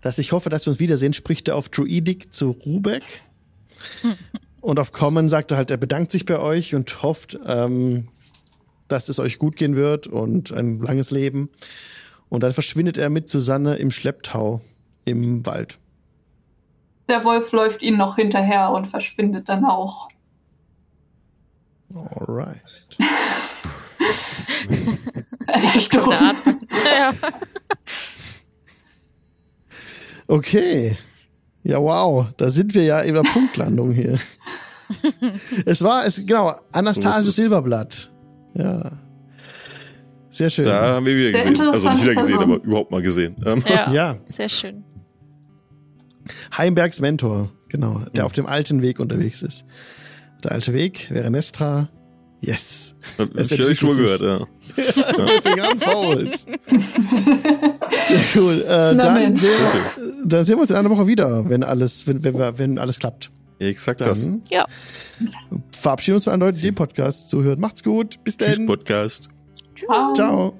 Dass ich hoffe, dass wir uns wiedersehen, spricht er auf Druidic zu Rubeck. Und auf Common sagt er halt, er bedankt sich bei euch und hofft, ähm, dass es euch gut gehen wird und ein langes Leben. Und dann verschwindet er mit Susanne im Schlepptau im Wald. Der Wolf läuft ihnen noch hinterher und verschwindet dann auch. Alright. Atmen. ja. Okay. Ja, wow. Da sind wir ja in der Punktlandung hier. es war, es, genau, So Anastasius es. Silberblatt. Ja. Sehr schön. Da haben wir wieder gesehen. Also nicht wieder gesehen, aber überhaupt mal gesehen. Ähm, ja, Ja. sehr schön. Heimbergs Mentor, genau, der auf dem alten Weg unterwegs ist. Der alte Weg wäre Nestra. Yes. Hab Es ich schon gehört, ja. Finger an Fouls. Sehr cool. Äh, Na dann, sehen, wir- dann sehen wir uns in einer Woche wieder, wenn alles, wenn, wenn, wenn alles klappt. Exakt das. Dann Ja. verabschieden wir uns von einem Leute, die den Podcast zuhört. Macht's gut. Bis Tschüss, dann. Podcast. Ciao. Ciao.